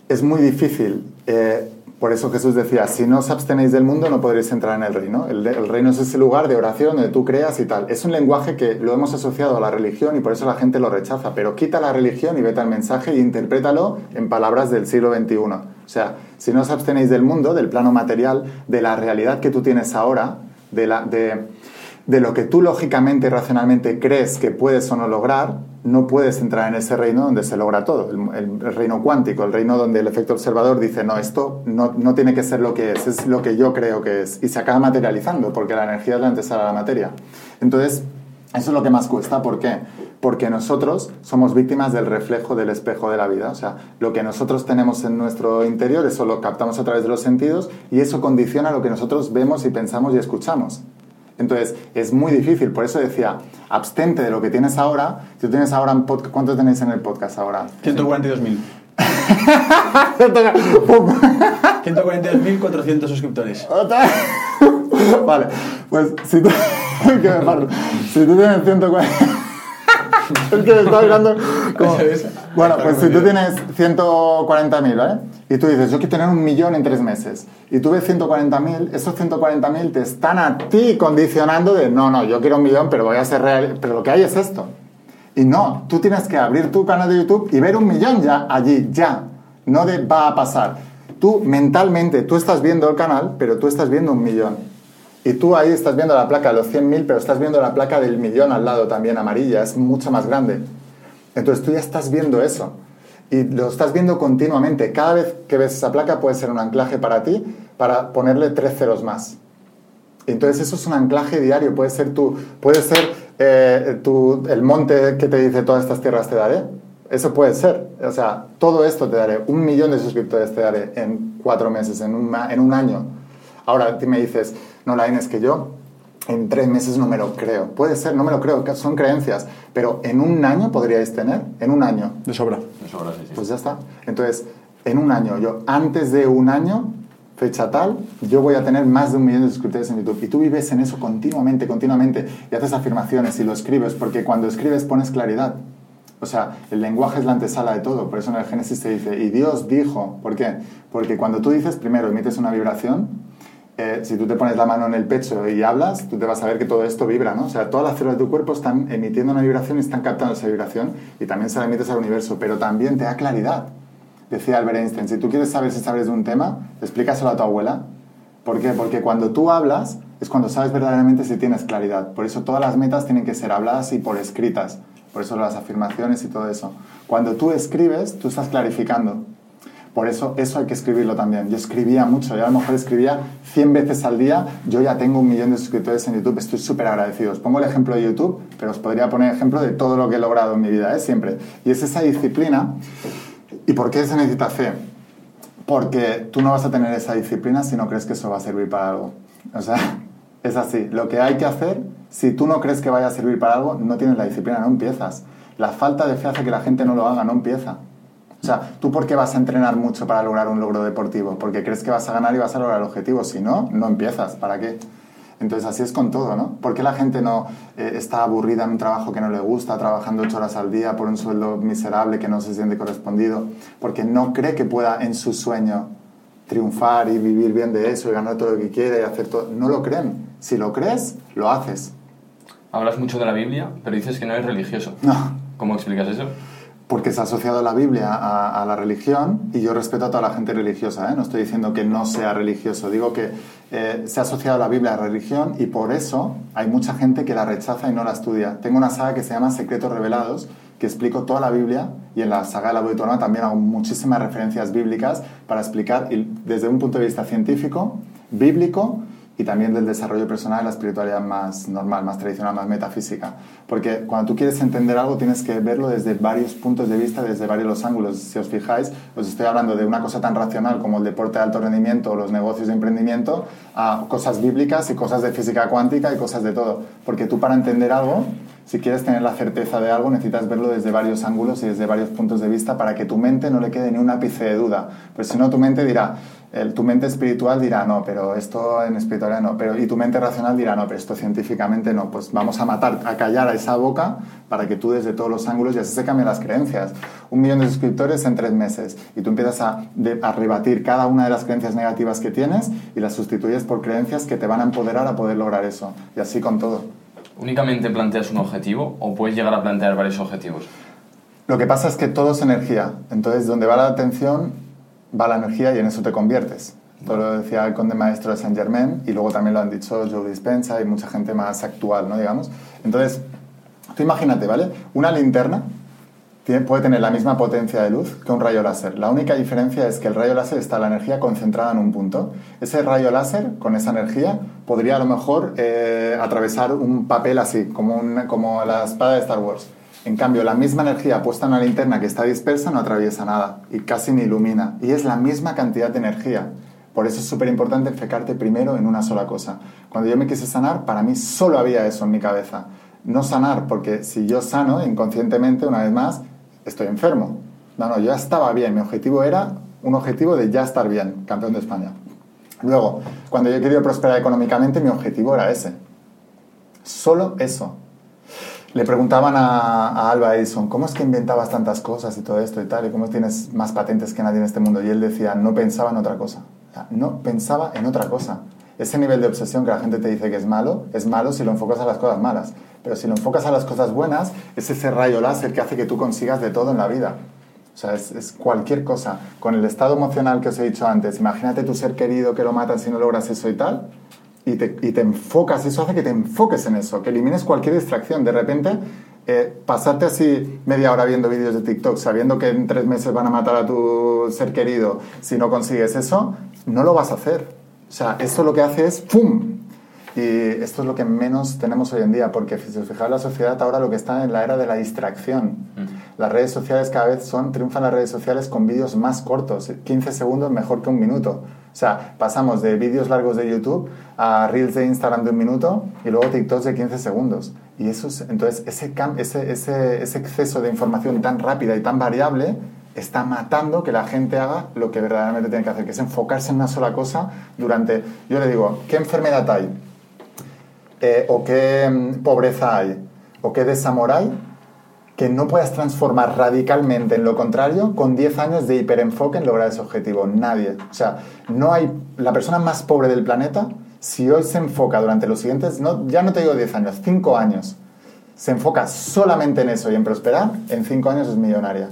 Es muy difícil eh, Por eso Jesús decía, si no os abstenéis del mundo no podréis entrar en el reino. El, reino es ese lugar de oración donde tú creas y tal. Es un lenguaje que lo hemos asociado a la religión y por eso la gente lo rechaza. Pero quita la religión y vete al mensaje e interprétalo en palabras del siglo XXI. O sea, si no os abstenéis del mundo, del plano material, de la realidad que tú tienes ahora, de, de, de lo que tú lógicamente y racionalmente crees que puedes o no lograr, no puedes entrar en ese reino donde se logra todo, el, reino cuántico, el reino donde el efecto observador dice, no, esto no, no, tiene que ser lo que es, es lo que yo creo que es, y se acaba materializando, porque la energía es la antesala a la materia. Entonces, eso es lo que más cuesta, ¿por qué? Porque nosotros somos víctimas del reflejo del espejo de la vida, o sea, lo que nosotros tenemos en nuestro interior, eso lo captamos a través de los sentidos, y eso condiciona lo que nosotros vemos y pensamos y escuchamos. Entonces, es muy difícil. Por eso decía, abstente de lo que tienes ahora. Si tú tienes ahora un podcast, ¿cuánto tenéis en el podcast ahora? 142.000. 142.400 (laughs) suscriptores. (laughs) vale, pues si tú, (laughs) si tú tienes 140... (laughs) es que me está mirando como... (laughs) Bueno, pues si tú tienes 140.000, ¿vale? Y tú dices, yo quiero tener un millón en tres meses. Y tú ves 140.000, esos 140.000 te están a ti condicionando de, no, no, yo quiero un millón, pero voy a ser real. Pero lo que hay es esto. Y no, tú tienes que abrir tu canal de YouTube y ver un millón ya allí, ya. No de va a pasar. Tú mentalmente, tú estás viendo el canal, pero tú estás viendo un millón. Y tú ahí estás viendo la placa de los 100.000, pero estás viendo la placa del millón al lado también amarilla, es mucho más grande. Entonces tú ya estás viendo eso. Y lo estás viendo continuamente. Cada vez que ves esa placa puede ser un anclaje para ti, para ponerle tres ceros más. Entonces eso es un anclaje diario. Puede ser, tu, puede ser eh, tu, el monte que te dice todas estas tierras te daré. Eso puede ser. O sea, todo esto te daré. Un millón de suscriptores te daré en cuatro meses, en un, en un año. Ahora tú me dices, no, la es que yo en tres meses no me lo creo. Puede ser, no me lo creo, son creencias. Pero en un año podríais tener, en un año. De sobra. De sobra, sí, sí. Pues ya está. Entonces, en un año, yo antes de un año, fecha tal, yo voy a tener más de un millón de suscriptores en YouTube. Y tú vives en eso continuamente, continuamente. Y haces afirmaciones y lo escribes, porque cuando escribes pones claridad. O sea, el lenguaje es la antesala de todo. Por eso en el Génesis se dice, y Dios dijo. ¿Por qué? Porque cuando tú dices, primero emites una vibración, eh, si tú te pones la mano en el pecho y hablas, tú te vas a ver que todo esto vibra, ¿no? O sea, todas las células de tu cuerpo están emitiendo una vibración y están captando esa vibración y también se la emites al universo, pero también te da claridad. Decía Albert Einstein, si tú quieres saber si sabes de un tema, explícaselo a tu abuela. ¿Por qué? Porque cuando tú hablas es cuando sabes verdaderamente si tienes claridad. Por eso todas las metas tienen que ser habladas y por escritas. Por eso las afirmaciones y todo eso. Cuando tú escribes, tú estás clarificando. Por eso, eso hay que escribirlo también. Yo escribía mucho, yo a lo mejor escribía 100 veces al día. Yo ya tengo un millón de suscriptores en YouTube, estoy súper agradecido. Os pongo el ejemplo de YouTube, pero os podría poner ejemplo de todo lo que he logrado en mi vida, ¿eh? siempre. Y es esa disciplina. ¿Y por qué se necesita fe? Porque tú no vas a tener esa disciplina si no crees que eso va a servir para algo. O sea, (laughs) es así. Lo que hay que hacer, si tú no crees que vaya a servir para algo, no tienes la disciplina, no empiezas. La falta de fe hace que la gente no lo haga, no empieza. O sea, ¿tú por qué vas a entrenar mucho para lograr un logro deportivo? Porque crees que vas a ganar y vas a lograr el objetivo. Si no, no empiezas. ¿Para qué? Entonces así es con todo, ¿no? ¿Por qué la gente no eh, está aburrida en un trabajo que no le gusta, trabajando ocho horas al día por un sueldo miserable que no se siente correspondido? Porque no cree que pueda en su sueño triunfar y vivir bien de eso y ganar todo lo que quiere y hacer todo. No lo creen. Si lo crees, lo haces. Hablas mucho de la Biblia, pero dices que no eres religioso. No. ¿Cómo explicas eso? Porque se ha asociado la Biblia a, a, la religión y yo respeto a toda la gente religiosa, ¿eh? no estoy diciendo que no sea religioso, digo que eh, se ha asociado la Biblia a la religión y por eso hay mucha gente que la rechaza y no la estudia. Tengo una saga que se llama Secretos Revelados, que explico toda la Biblia y en la saga de la Boitorna también hago muchísimas referencias bíblicas para explicar desde un punto de vista científico, bíblico, y también del desarrollo personal, la espiritualidad más normal, más tradicional, más metafísica. Porque cuando tú quieres entender algo tienes que verlo desde varios puntos de vista, desde varios los ángulos. Si os fijáis, os estoy hablando de una cosa tan racional como el deporte de alto rendimiento o los negocios de emprendimiento, a cosas bíblicas y cosas de física cuántica y cosas de todo. Porque tú para entender algo, si quieres tener la certeza de algo, necesitas verlo desde varios ángulos y desde varios puntos de vista para que tu mente no le quede ni un ápice de duda. Pues si no, tu mente dirá, el- tu mente espiritual dirá, no, pero esto en espiritualidad no, pero, y tu mente racional dirá, no, pero esto científicamente no. Pues vamos a matar, a callar a esa boca para que tú desde todos los ángulos y así se cambian las creencias. Un millón de suscriptores en tres meses y tú empiezas a, de- a rebatir cada una de las creencias negativas que tienes y las sustituyes por creencias que te van a empoderar a poder lograr eso. Y así con todo. ¿Únicamente planteas un objetivo o puedes llegar a plantear varios objetivos? Lo que pasa es que todo es energía. Entonces, donde va la atención, va la energía y en eso te conviertes. Esto lo decía el conde maestro de Saint Germain y luego también lo han dicho Joe Dispenza y mucha gente más actual, ¿no? Digamos. Entonces, tú imagínate, ¿vale? Una linterna tiene- puede tener la misma potencia de luz que un rayo láser. La única diferencia es que el rayo láser está la energía concentrada en un punto. Ese rayo láser, con esa energía, podría a lo mejor eh, atravesar un papel así, como, una- como la espada de Star Wars. En cambio, la misma energía puesta en una linterna que está dispersa no atraviesa nada y casi ni ilumina. Y es la misma cantidad de energía. Por eso es súper importante enfocarte primero en una sola cosa. Cuando yo me quise sanar, para mí solo había eso en mi cabeza. No sanar, porque si yo sano inconscientemente, una vez más, estoy enfermo. No, no, yo ya estaba bien. Mi objetivo era un objetivo de ya estar bien, campeón de España. Luego, cuando yo he querido prosperar económicamente, mi objetivo era ese. Solo eso. Le preguntaban a, a Alba Edison, ¿cómo es que inventabas tantas cosas y todo esto y tal? ¿Y cómo tienes más patentes que nadie en este mundo? Y él decía, no pensaba en otra cosa. No pensaba en otra cosa. Ese nivel de obsesión que la gente te dice que es malo, es malo si lo enfocas a las cosas malas. Pero si lo enfocas a las cosas buenas, es ese rayo láser que hace que tú consigas de todo en la vida. O sea, es, es cualquier cosa. Con el estado emocional que os he dicho antes, imagínate tu ser querido que lo matan si no logras eso y tal, y te, y te enfocas, eso hace que te enfoques en eso, que elimines cualquier distracción. De repente, eh, pasarte así media hora viendo vídeos de TikTok, sabiendo que en tres meses van a matar a tu ser querido, si no consigues eso, no lo vas a hacer. O sea, esto lo que hace es ¡pum! Y esto es lo que menos tenemos hoy en día, porque si os fijáis, la sociedad ahora lo que está en la era de la distracción. Las redes sociales cada vez son, triunfan las redes sociales con vídeos más cortos, 15 segundos mejor que un minuto. O sea, pasamos de vídeos largos de YouTube a reels de Instagram de un minuto y luego TikToks de 15 segundos. Y eso es, entonces, ese exceso de información tan rápida y tan variable está matando que la gente haga lo que verdaderamente tiene que hacer, que es enfocarse en una sola cosa durante... Yo le digo, ¿qué enfermedad hay? Eh, ¿O qué mm, pobreza hay? ¿O qué desamor hay? Que no puedas transformar radicalmente en lo contrario con 10 años de hiperenfoque en lograr ese objetivo. Nadie. O sea, no hay... La persona más pobre del planeta, si hoy se enfoca durante los siguientes, no, ya no te digo 10 años, 5 años, se enfoca solamente en eso y en prosperar, en 5 años es millonaria.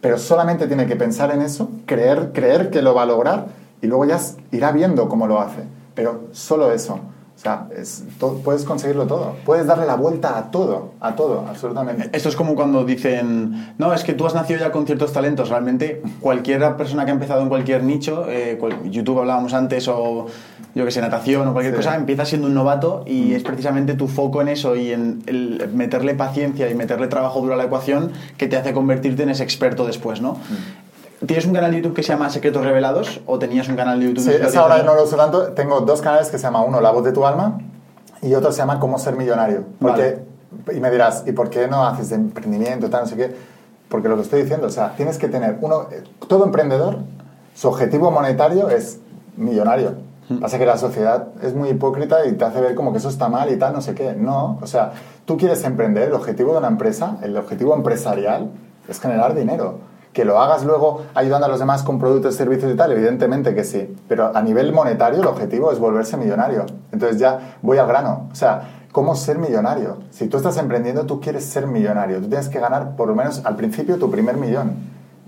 Pero solamente tiene que pensar en eso, creer, creer que lo va a lograr y luego ya irá viendo cómo lo hace. Pero solo eso. O sea, es puedes conseguirlo todo. Puedes darle la vuelta a todo, a todo, absolutamente. Esto es como cuando dicen, no, es que tú has nacido ya con ciertos talentos. Realmente, cualquier persona que ha empezado en cualquier nicho, eh, YouTube hablábamos antes, o yo que sé, natación o cualquier Sí. cosa, empieza siendo un novato y es precisamente tu foco en eso y en el meterle paciencia y meterle trabajo duro a la ecuación que te hace convertirte en ese experto después, ¿no? ¿Tienes un canal de YouTube que se llama Secretos Revelados o tenías un canal de YouTube? Sí, esa ahora no lo uso tanto. Tengo dos canales que se llama uno La Voz de tu Alma y otro se llama Cómo Ser Millonario. Porque, Y me dirás, ¿y por qué no haces de emprendimiento tal, no sé qué? Porque lo que estoy diciendo, o sea, tienes que tener uno, todo emprendedor, su objetivo monetario es millonario. Pasa que la sociedad es muy hipócrita y te hace ver como que eso está mal y tal, no sé qué. No, o sea, tú quieres emprender, el objetivo de una empresa, el objetivo empresarial es generar dinero. Que lo hagas luego ayudando a los demás con productos, servicios y tal, evidentemente que sí. Pero a nivel monetario el objetivo es volverse millonario. Entonces ya voy al grano. O sea, ¿cómo ser millonario? Si tú estás emprendiendo, tú quieres ser millonario. Tú tienes que ganar por lo menos al principio tu primer millón.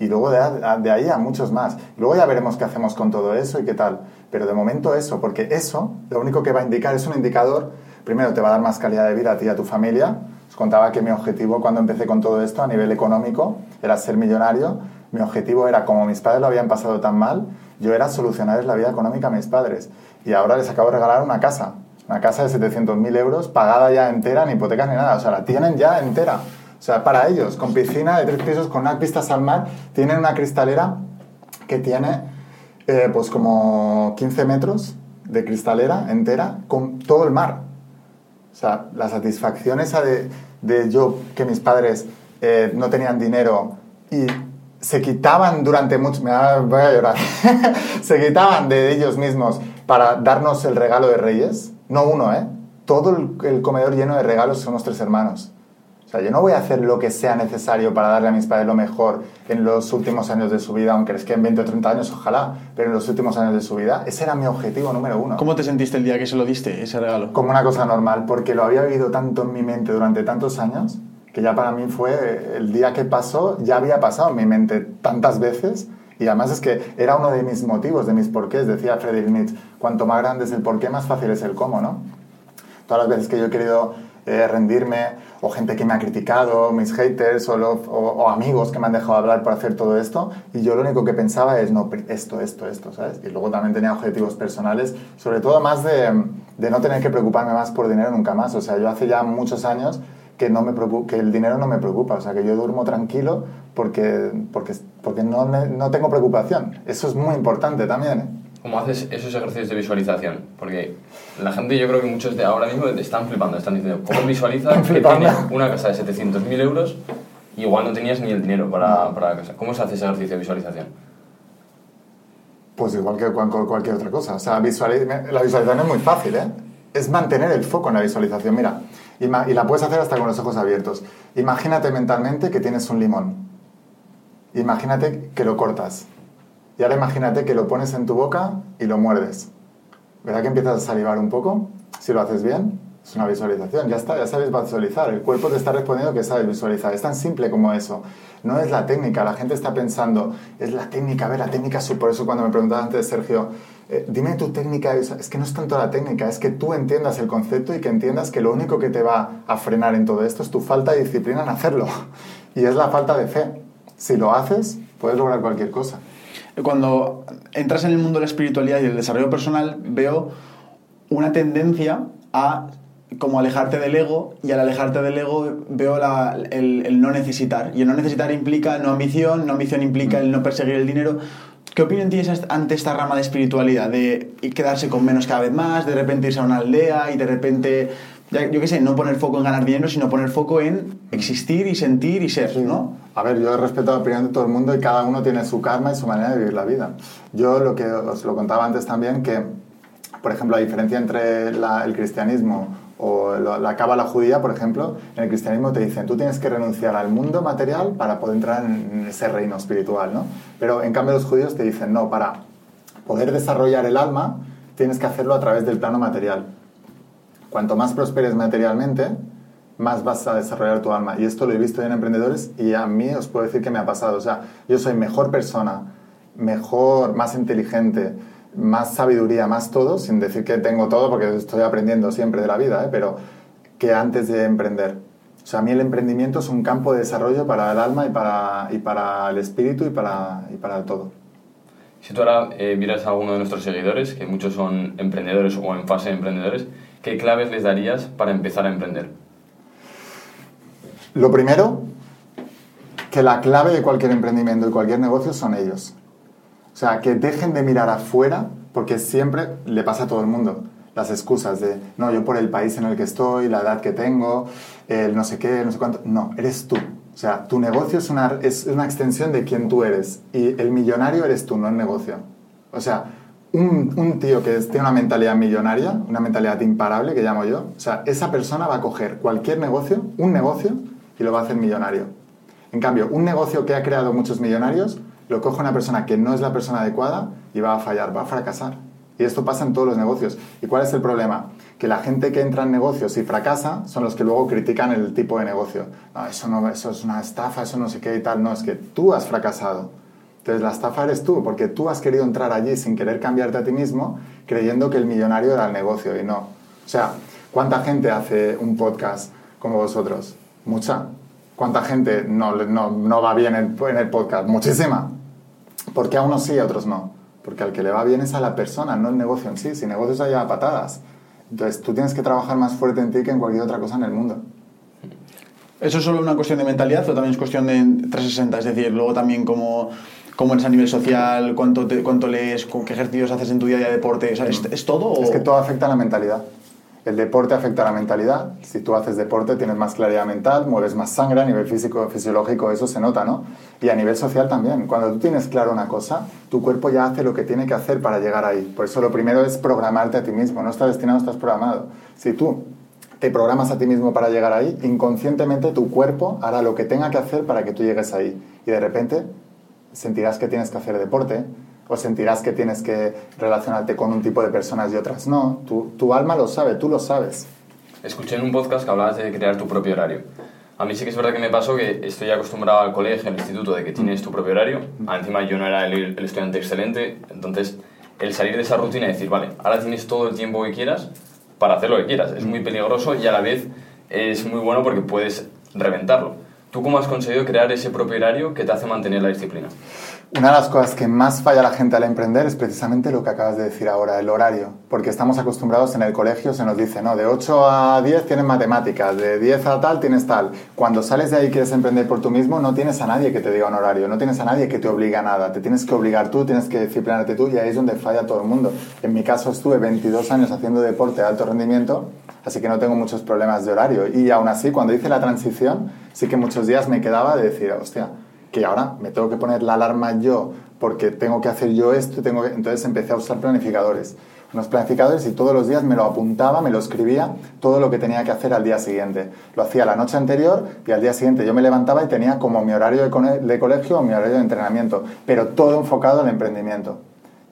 Y luego de, ahí a muchos más. Luego ya veremos qué hacemos con todo eso y qué tal. Pero de momento eso, porque eso lo único que va a indicar es un indicador. Primero, te va a dar más calidad de vida a ti y a tu familia. Contaba que mi objetivo cuando empecé con todo esto a nivel económico era ser millonario. Mi objetivo era, como mis padres lo habían pasado tan mal, yo era solucionarles la vida económica a mis padres. Y ahora les acabo de regalar una casa. Una casa de 700.000 euros, pagada ya entera, ni hipotecas ni nada. O sea, la tienen ya entera. O sea, para ellos, con piscina de tres pisos, con unas vistas al mar, tienen una cristalera que tiene eh, pues como 15 metros de cristalera entera con todo el mar. O sea, la satisfacción esa de, de yo, que mis padres eh, no tenían dinero y se quitaban durante mucho... Me voy a llorar. (laughs) se quitaban de ellos mismos para darnos el regalo de Reyes. No uno, ¿eh? Todo el, el comedor lleno de regalos somos tres hermanos. O sea, yo no voy a hacer lo que sea necesario para darle a mis padres lo mejor en los últimos años de su vida, aunque es que en 20 o 30 años, ojalá, pero en los últimos años de su vida. Ese era mi objetivo número uno ¿Cómo te sentiste el día que se lo diste, ese regalo? como una cosa normal, porque lo había vivido tanto en mi mente durante tantos años, que ya para mí fue eh, el día que pasó, ya había pasado en mi mente tantas veces, y además es que era uno de mis motivos, de mis porqués, decía Friedrich Nietzsche, cuanto más grande es el porqué, más fácil es el cómo, ¿no? Todas las veces que yo he querido eh, rendirme, o gente que me ha criticado, mis haters, o, lo- o- o amigos que me han dejado hablar por hacer todo esto, y yo lo único que pensaba es, no, esto, esto, esto, ¿sabes? Y luego también tenía objetivos personales, sobre todo más de, de no tener que preocuparme más por dinero nunca más. O sea, yo hace ya muchos años que, no me que el dinero no me preocupa, o sea, que yo duermo tranquilo porque, porque, porque no, me- no tengo preocupación. Eso es muy importante también, ¿eh? ¿Cómo haces esos ejercicios de visualización? Porque la gente, yo creo que muchos de ahora mismo están flipando, están diciendo, ¿cómo visualizas que tienes una casa de 700.000 euros y igual no tenías ni el dinero para, para la casa? ¿Cómo se hace ese ejercicio de visualización? Pues igual que cual- cualquier otra cosa. O sea, visuali- la visualización es muy fácil, ¿eh? Es mantener el foco en la visualización. Mira, ima- y la puedes hacer hasta con los ojos abiertos. Imagínate mentalmente que tienes un limón. Imagínate que lo cortas. Y ahora imagínate que lo pones en tu boca y lo muerdes. ¿Verdad que empiezas a salivar un poco? Si lo haces bien, es una visualización. Ya está, ya sabes visualizar. El cuerpo te está respondiendo que sabes visualizar. Es tan simple como eso. No es la técnica. La gente está pensando, es la técnica. A ver, la técnica por eso cuando me preguntabas antes, Sergio, eh, dime tu técnica. Es que no es tanto la técnica, es que tú entiendas el concepto y que entiendas que lo único que te va a frenar en todo esto es tu falta de disciplina en hacerlo. (laughs) Y es la falta de fe. Si lo haces, puedes lograr cualquier cosa. Cuando entras en el mundo de la espiritualidad y el desarrollo personal, veo una tendencia a como alejarte del ego y al alejarte del ego veo el, el no necesitar. Y el no necesitar implica no ambición, no ambición implica el no perseguir el dinero. ¿Qué opinión tienes ante esta rama de espiritualidad? De quedarse con menos cada vez más, de repente irse a una aldea y de repente, ya- yo qué sé, no poner foco en ganar dinero, sino poner foco en existir y sentir y ser, ¿no? A ver, yo respeto la opinión de todo el mundo y cada uno tiene su karma y su manera de vivir la vida. Yo lo que os lo contaba antes también, que, por ejemplo, la diferencia entre la- el cristianismo o la cábala judía, por ejemplo, en el cristianismo te dicen, tú tienes que renunciar al mundo material para poder entrar en ese reino espiritual, ¿no? Pero en cambio los judíos te dicen, no, para poder desarrollar el alma, tienes que hacerlo a través del plano material. Cuanto más prosperes materialmente, más vas a desarrollar tu alma. Y esto lo he visto en emprendedores y a mí os puedo decir que me ha pasado. O sea, yo soy mejor persona, mejor, más inteligente, más sabiduría, más todo, sin decir que tengo todo, porque estoy aprendiendo siempre de la vida, ¿eh? pero que antes de emprender. O sea, a mí el emprendimiento es un campo de desarrollo para el alma y para, y para el espíritu y para, y para todo. Si tú ahora eh, vieras a alguno de nuestros seguidores, que muchos son emprendedores o en fase de emprendedores, ¿qué claves les darías para empezar a emprender? Lo primero, que la clave de cualquier emprendimiento y cualquier negocio son ellos. O sea, que dejen de mirar afuera, porque siempre le pasa a todo el mundo. Las excusas de, no, yo por el país en el que estoy, la edad que tengo, el no sé qué, no sé cuánto. No, eres tú. O sea, tu negocio es una, es una extensión de quién tú eres. Y el millonario eres tú, no el negocio. O sea, un, un tío que tiene una mentalidad millonaria, una mentalidad imparable que llamo yo, o sea, esa persona va a coger cualquier negocio, un negocio, y lo va a hacer millonario. En cambio, un negocio que ha creado muchos millonarios, lo coge una persona que no es la persona adecuada y va a fallar, va a fracasar. Y esto pasa en todos los negocios. ¿Y cuál es el problema? Que la gente que entra en negocios y fracasa son los que luego critican el tipo de negocio. No, eso, no, eso es una estafa, eso no sé qué y tal. No, es que tú has fracasado. Entonces la estafa eres tú, porque tú has querido entrar allí sin querer cambiarte a ti mismo, creyendo que el millonario era el negocio y no. O sea, ¿cuánta gente hace un podcast como vosotros? Mucha. ¿Cuánta gente no, no, no va bien en, el podcast? Muchísima. ¿Por qué a unos sí y a otros no? Porque al que le va bien es a la persona, no el negocio en sí. Si negocios hay a patadas. Entonces tú tienes que trabajar más fuerte en ti que en cualquier otra cosa en el mundo. ¿Eso es solo una cuestión de mentalidad o también es cuestión de 360? Es decir, luego también cómo, cómo eres a nivel social, cuánto, te- cuánto lees, con qué ejercicios haces en tu día de deporte. O sea, ¿es, es todo o...? Es que todo afecta a la mentalidad. El deporte afecta a la mentalidad. Si tú haces deporte tienes más claridad mental, mueves más sangre a nivel físico, fisiológico, eso se nota, ¿no? Y a nivel social también. Cuando tú tienes claro una cosa, tu cuerpo ya hace lo que tiene que hacer para llegar ahí. Por eso lo primero es programarte a ti mismo. No estás destinado, estás programado. Si tú te programas a ti mismo para llegar ahí, inconscientemente tu cuerpo hará lo que tenga que hacer para que tú llegues ahí. Y de repente sentirás que tienes que hacer deporte, o sentirás que tienes que relacionarte con un tipo de personas y otras no. Tu, tu alma lo sabe, tú lo sabes. Escuché en un podcast que hablabas de crear tu propio horario. A mí sí que es verdad que me pasó que estoy acostumbrado al colegio, al instituto, de que tienes tu propio horario. Encima yo no era el, el estudiante excelente, entonces el salir de esa rutina y decir, vale, ahora tienes todo el tiempo que quieras para hacer lo que quieras. Es muy peligroso y a la vez es muy bueno porque puedes reventarlo. ¿Tú cómo has conseguido crear ese propio horario que te hace mantener la disciplina? Una de las cosas que más falla la gente al emprender es precisamente lo que acabas de decir ahora, el horario. Porque estamos acostumbrados en el colegio, se nos dice, no, de 8 a 10 tienes matemáticas, de 10 a tal tienes tal. Cuando sales de ahí y quieres emprender por tú mismo, no tienes a nadie que te diga un horario, no tienes a nadie que te obliga a nada. Te tienes que obligar tú, tienes que disciplinarte tú y ahí es donde falla todo el mundo. En mi caso estuve 22 años haciendo deporte de alto rendimiento, así que no tengo muchos problemas de horario. Y aún así, cuando hice la transición, sí que muchos días me quedaba de decir, hostia, que ahora me tengo que poner la alarma yo porque tengo que hacer yo esto, tengo que... entonces empecé a usar planificadores. Unos planificadores y todos los días me lo apuntaba, me lo escribía, todo lo que tenía que hacer al día siguiente. Lo hacía la noche anterior y al día siguiente yo me levantaba y tenía como mi horario de, colegio o mi horario de entrenamiento, pero todo enfocado al emprendimiento.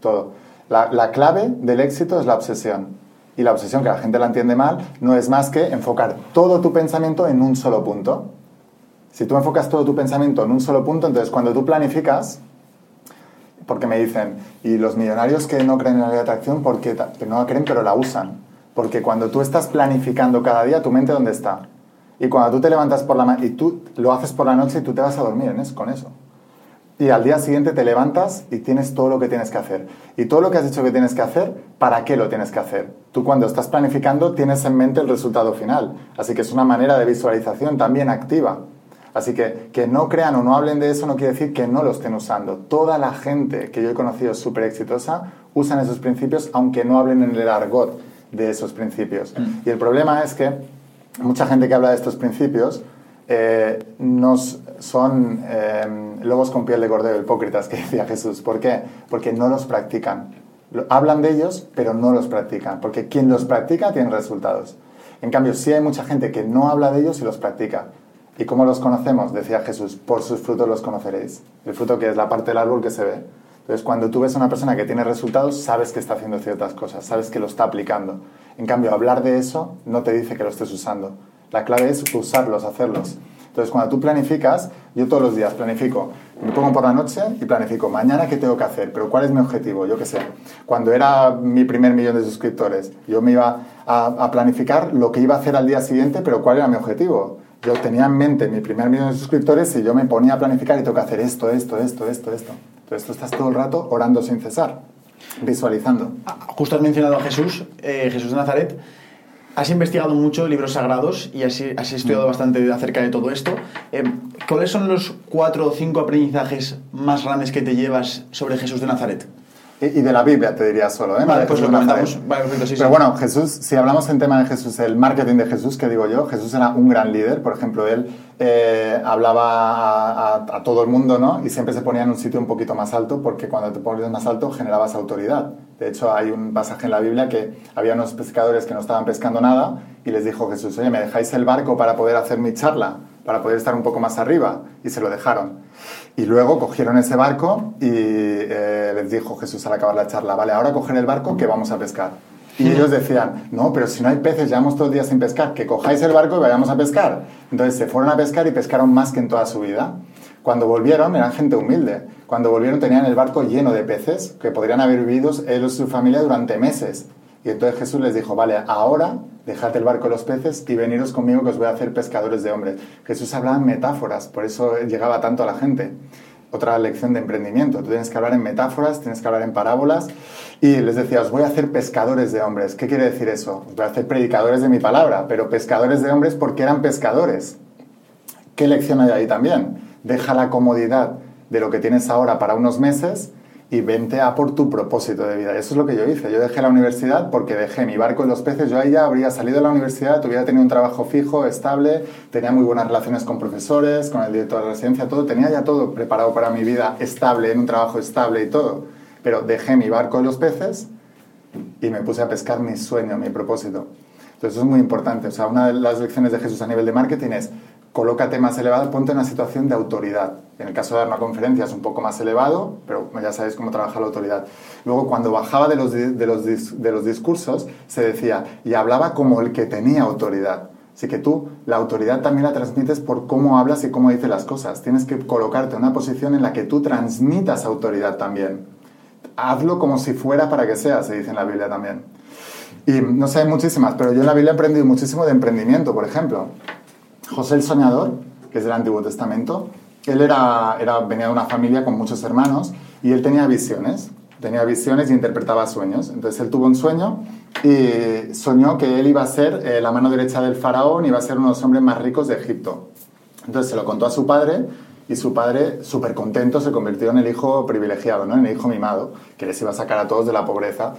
Todo. La, la clave del éxito es la obsesión. Y la obsesión, que la gente la entiende mal, no es más que enfocar todo tu pensamiento en un solo punto. Si tú enfocas todo tu pensamiento en un solo punto, entonces cuando tú planificas, porque me dicen, y los millonarios que no creen en la ley de atracción, porque que no la creen pero la usan. Porque cuando tú estás planificando cada día, tu mente dónde está. Y cuando tú te levantas por la mañana y tú lo haces por la noche y tú te vas a dormir eso, con eso. Y al día siguiente te levantas y tienes todo lo que tienes que hacer. Y todo lo que has dicho que tienes que hacer, ¿para qué lo tienes que hacer? Tú cuando estás planificando tienes en mente el resultado final. Así que es una manera de visualización también activa. Así que que no crean o no hablen de eso no quiere decir que no lo estén usando. Toda la gente que yo he conocido súper exitosa usan esos principios aunque no hablen en el argot de esos principios. Mm. Y el problema es que mucha gente que habla de estos principios eh, nos son eh, lobos con piel de cordero, hipócritas, que decía Jesús. ¿Por qué? Porque no los practican. Hablan de ellos, pero no los practican. Porque quien los practica tiene resultados. En cambio, sí hay mucha gente que no habla de ellos y los practica. ¿Y cómo los conocemos? Decía Jesús, por sus frutos los conoceréis. El fruto que es la parte del árbol que se ve. Entonces, cuando tú ves a una persona que tiene resultados, sabes que está haciendo ciertas cosas, sabes que lo está aplicando. En cambio, hablar de eso no te dice que lo estés usando. La clave es usarlos, hacerlos. Entonces, cuando tú planificas, yo todos los días planifico, me pongo por la noche y planifico, mañana qué tengo que hacer, pero cuál es mi objetivo, yo qué sé. Cuando era mi primer millón de suscriptores, yo me iba a, a planificar lo que iba a hacer al día siguiente, pero cuál era mi objetivo yo tenía en mente mi primer millón de suscriptores y yo me ponía a planificar y tengo que hacer esto, esto, esto, esto, esto. Entonces tú estás todo el rato orando sin cesar, visualizando. Ah, justo has mencionado a Jesús, eh, Jesús de Nazaret. Has investigado mucho libros sagrados y has, has estudiado mm. bastante acerca de todo esto. Eh, ¿Cuáles son los cuatro o cinco aprendizajes más grandes que te llevas sobre Jesús de Nazaret? Y, de la Biblia te diría solo, ¿eh? Vale, pues lo comentamos. Vale, sí, Pero bueno, Jesús, si hablamos en tema de Jesús, el marketing de Jesús, que digo yo, Jesús era un gran líder, por ejemplo, él eh, hablaba a, todo el mundo, ¿no? Y siempre se ponía en un sitio un poquito más alto, porque cuando te pones más alto generabas autoridad. De hecho, hay un pasaje en la Biblia que había unos pescadores que no estaban pescando nada y les dijo Jesús, oye, ¿me dejáis el barco para poder hacer mi charla? Para poder estar un poco más arriba. Y se lo dejaron. Y luego cogieron ese barco y eh, les dijo Jesús al acabar la charla, vale, ahora cogen el barco que vamos a pescar. Y ellos decían, no, pero si no hay peces, llevamos todo el día sin pescar, que cojáis el barco y vayamos a pescar. Entonces se fueron a pescar y pescaron más que en toda su vida. Cuando volvieron, eran gente humilde. Cuando volvieron tenían el barco lleno de peces que podrían haber vivido ellos y su familia durante meses. Y entonces Jesús les dijo, vale, ahora dejad el barco de los peces y veniros conmigo que os voy a hacer pescadores de hombres. Jesús hablaba en metáforas, por eso llegaba tanto a la gente. Otra lección de emprendimiento, tú tienes que hablar en metáforas, tienes que hablar en parábolas y les decía, os voy a hacer pescadores de hombres. ¿Qué quiere decir eso? Os voy a hacer predicadores de mi palabra, pero pescadores de hombres porque eran pescadores. ¿Qué lección hay ahí también? Deja la comodidad de lo que tienes ahora para unos meses y vente a por tu propósito de vida. Eso es lo que yo hice. Yo dejé la universidad porque dejé mi barco en los peces. Yo ahí ya habría salido de la universidad, hubiera tenido un trabajo fijo, estable, tenía muy buenas relaciones con profesores, con el director de la residencia, todo. Tenía ya todo preparado para mi vida estable, en un trabajo estable y todo. Pero dejé mi barco en los peces y me puse a pescar mi sueño, mi propósito. Entonces eso es muy importante. O sea, una de las lecciones de Jesús a nivel de marketing es colócate más elevado, ponte en una situación de autoridad. En el caso de dar una conferencia es un poco más elevado, pero ya sabéis cómo trabaja la autoridad. Luego, cuando bajaba de los, de los, de los discursos, se decía, y hablaba como el que tenía autoridad. Así que tú la autoridad también la transmites por cómo hablas y cómo dices las cosas. Tienes que colocarte en una posición en la que tú transmitas autoridad también. Hazlo como si fuera para que sea, se dice en la Biblia también. Y no sé, hay muchísimas, pero yo en la Biblia he aprendido muchísimo de emprendimiento, por ejemplo. José el Soñador, que es del Antiguo Testamento, él era, era, venía de una familia con muchos hermanos y él tenía visiones, tenía visiones y interpretaba sueños. Entonces él tuvo un sueño y soñó que él iba a ser eh, la mano derecha del faraón y iba a ser uno de los hombres más ricos de Egipto. Entonces se lo contó a su padre y su padre, súper contento, se convirtió en el hijo privilegiado, ¿no? en el hijo mimado, que les iba a sacar a todos de la pobreza.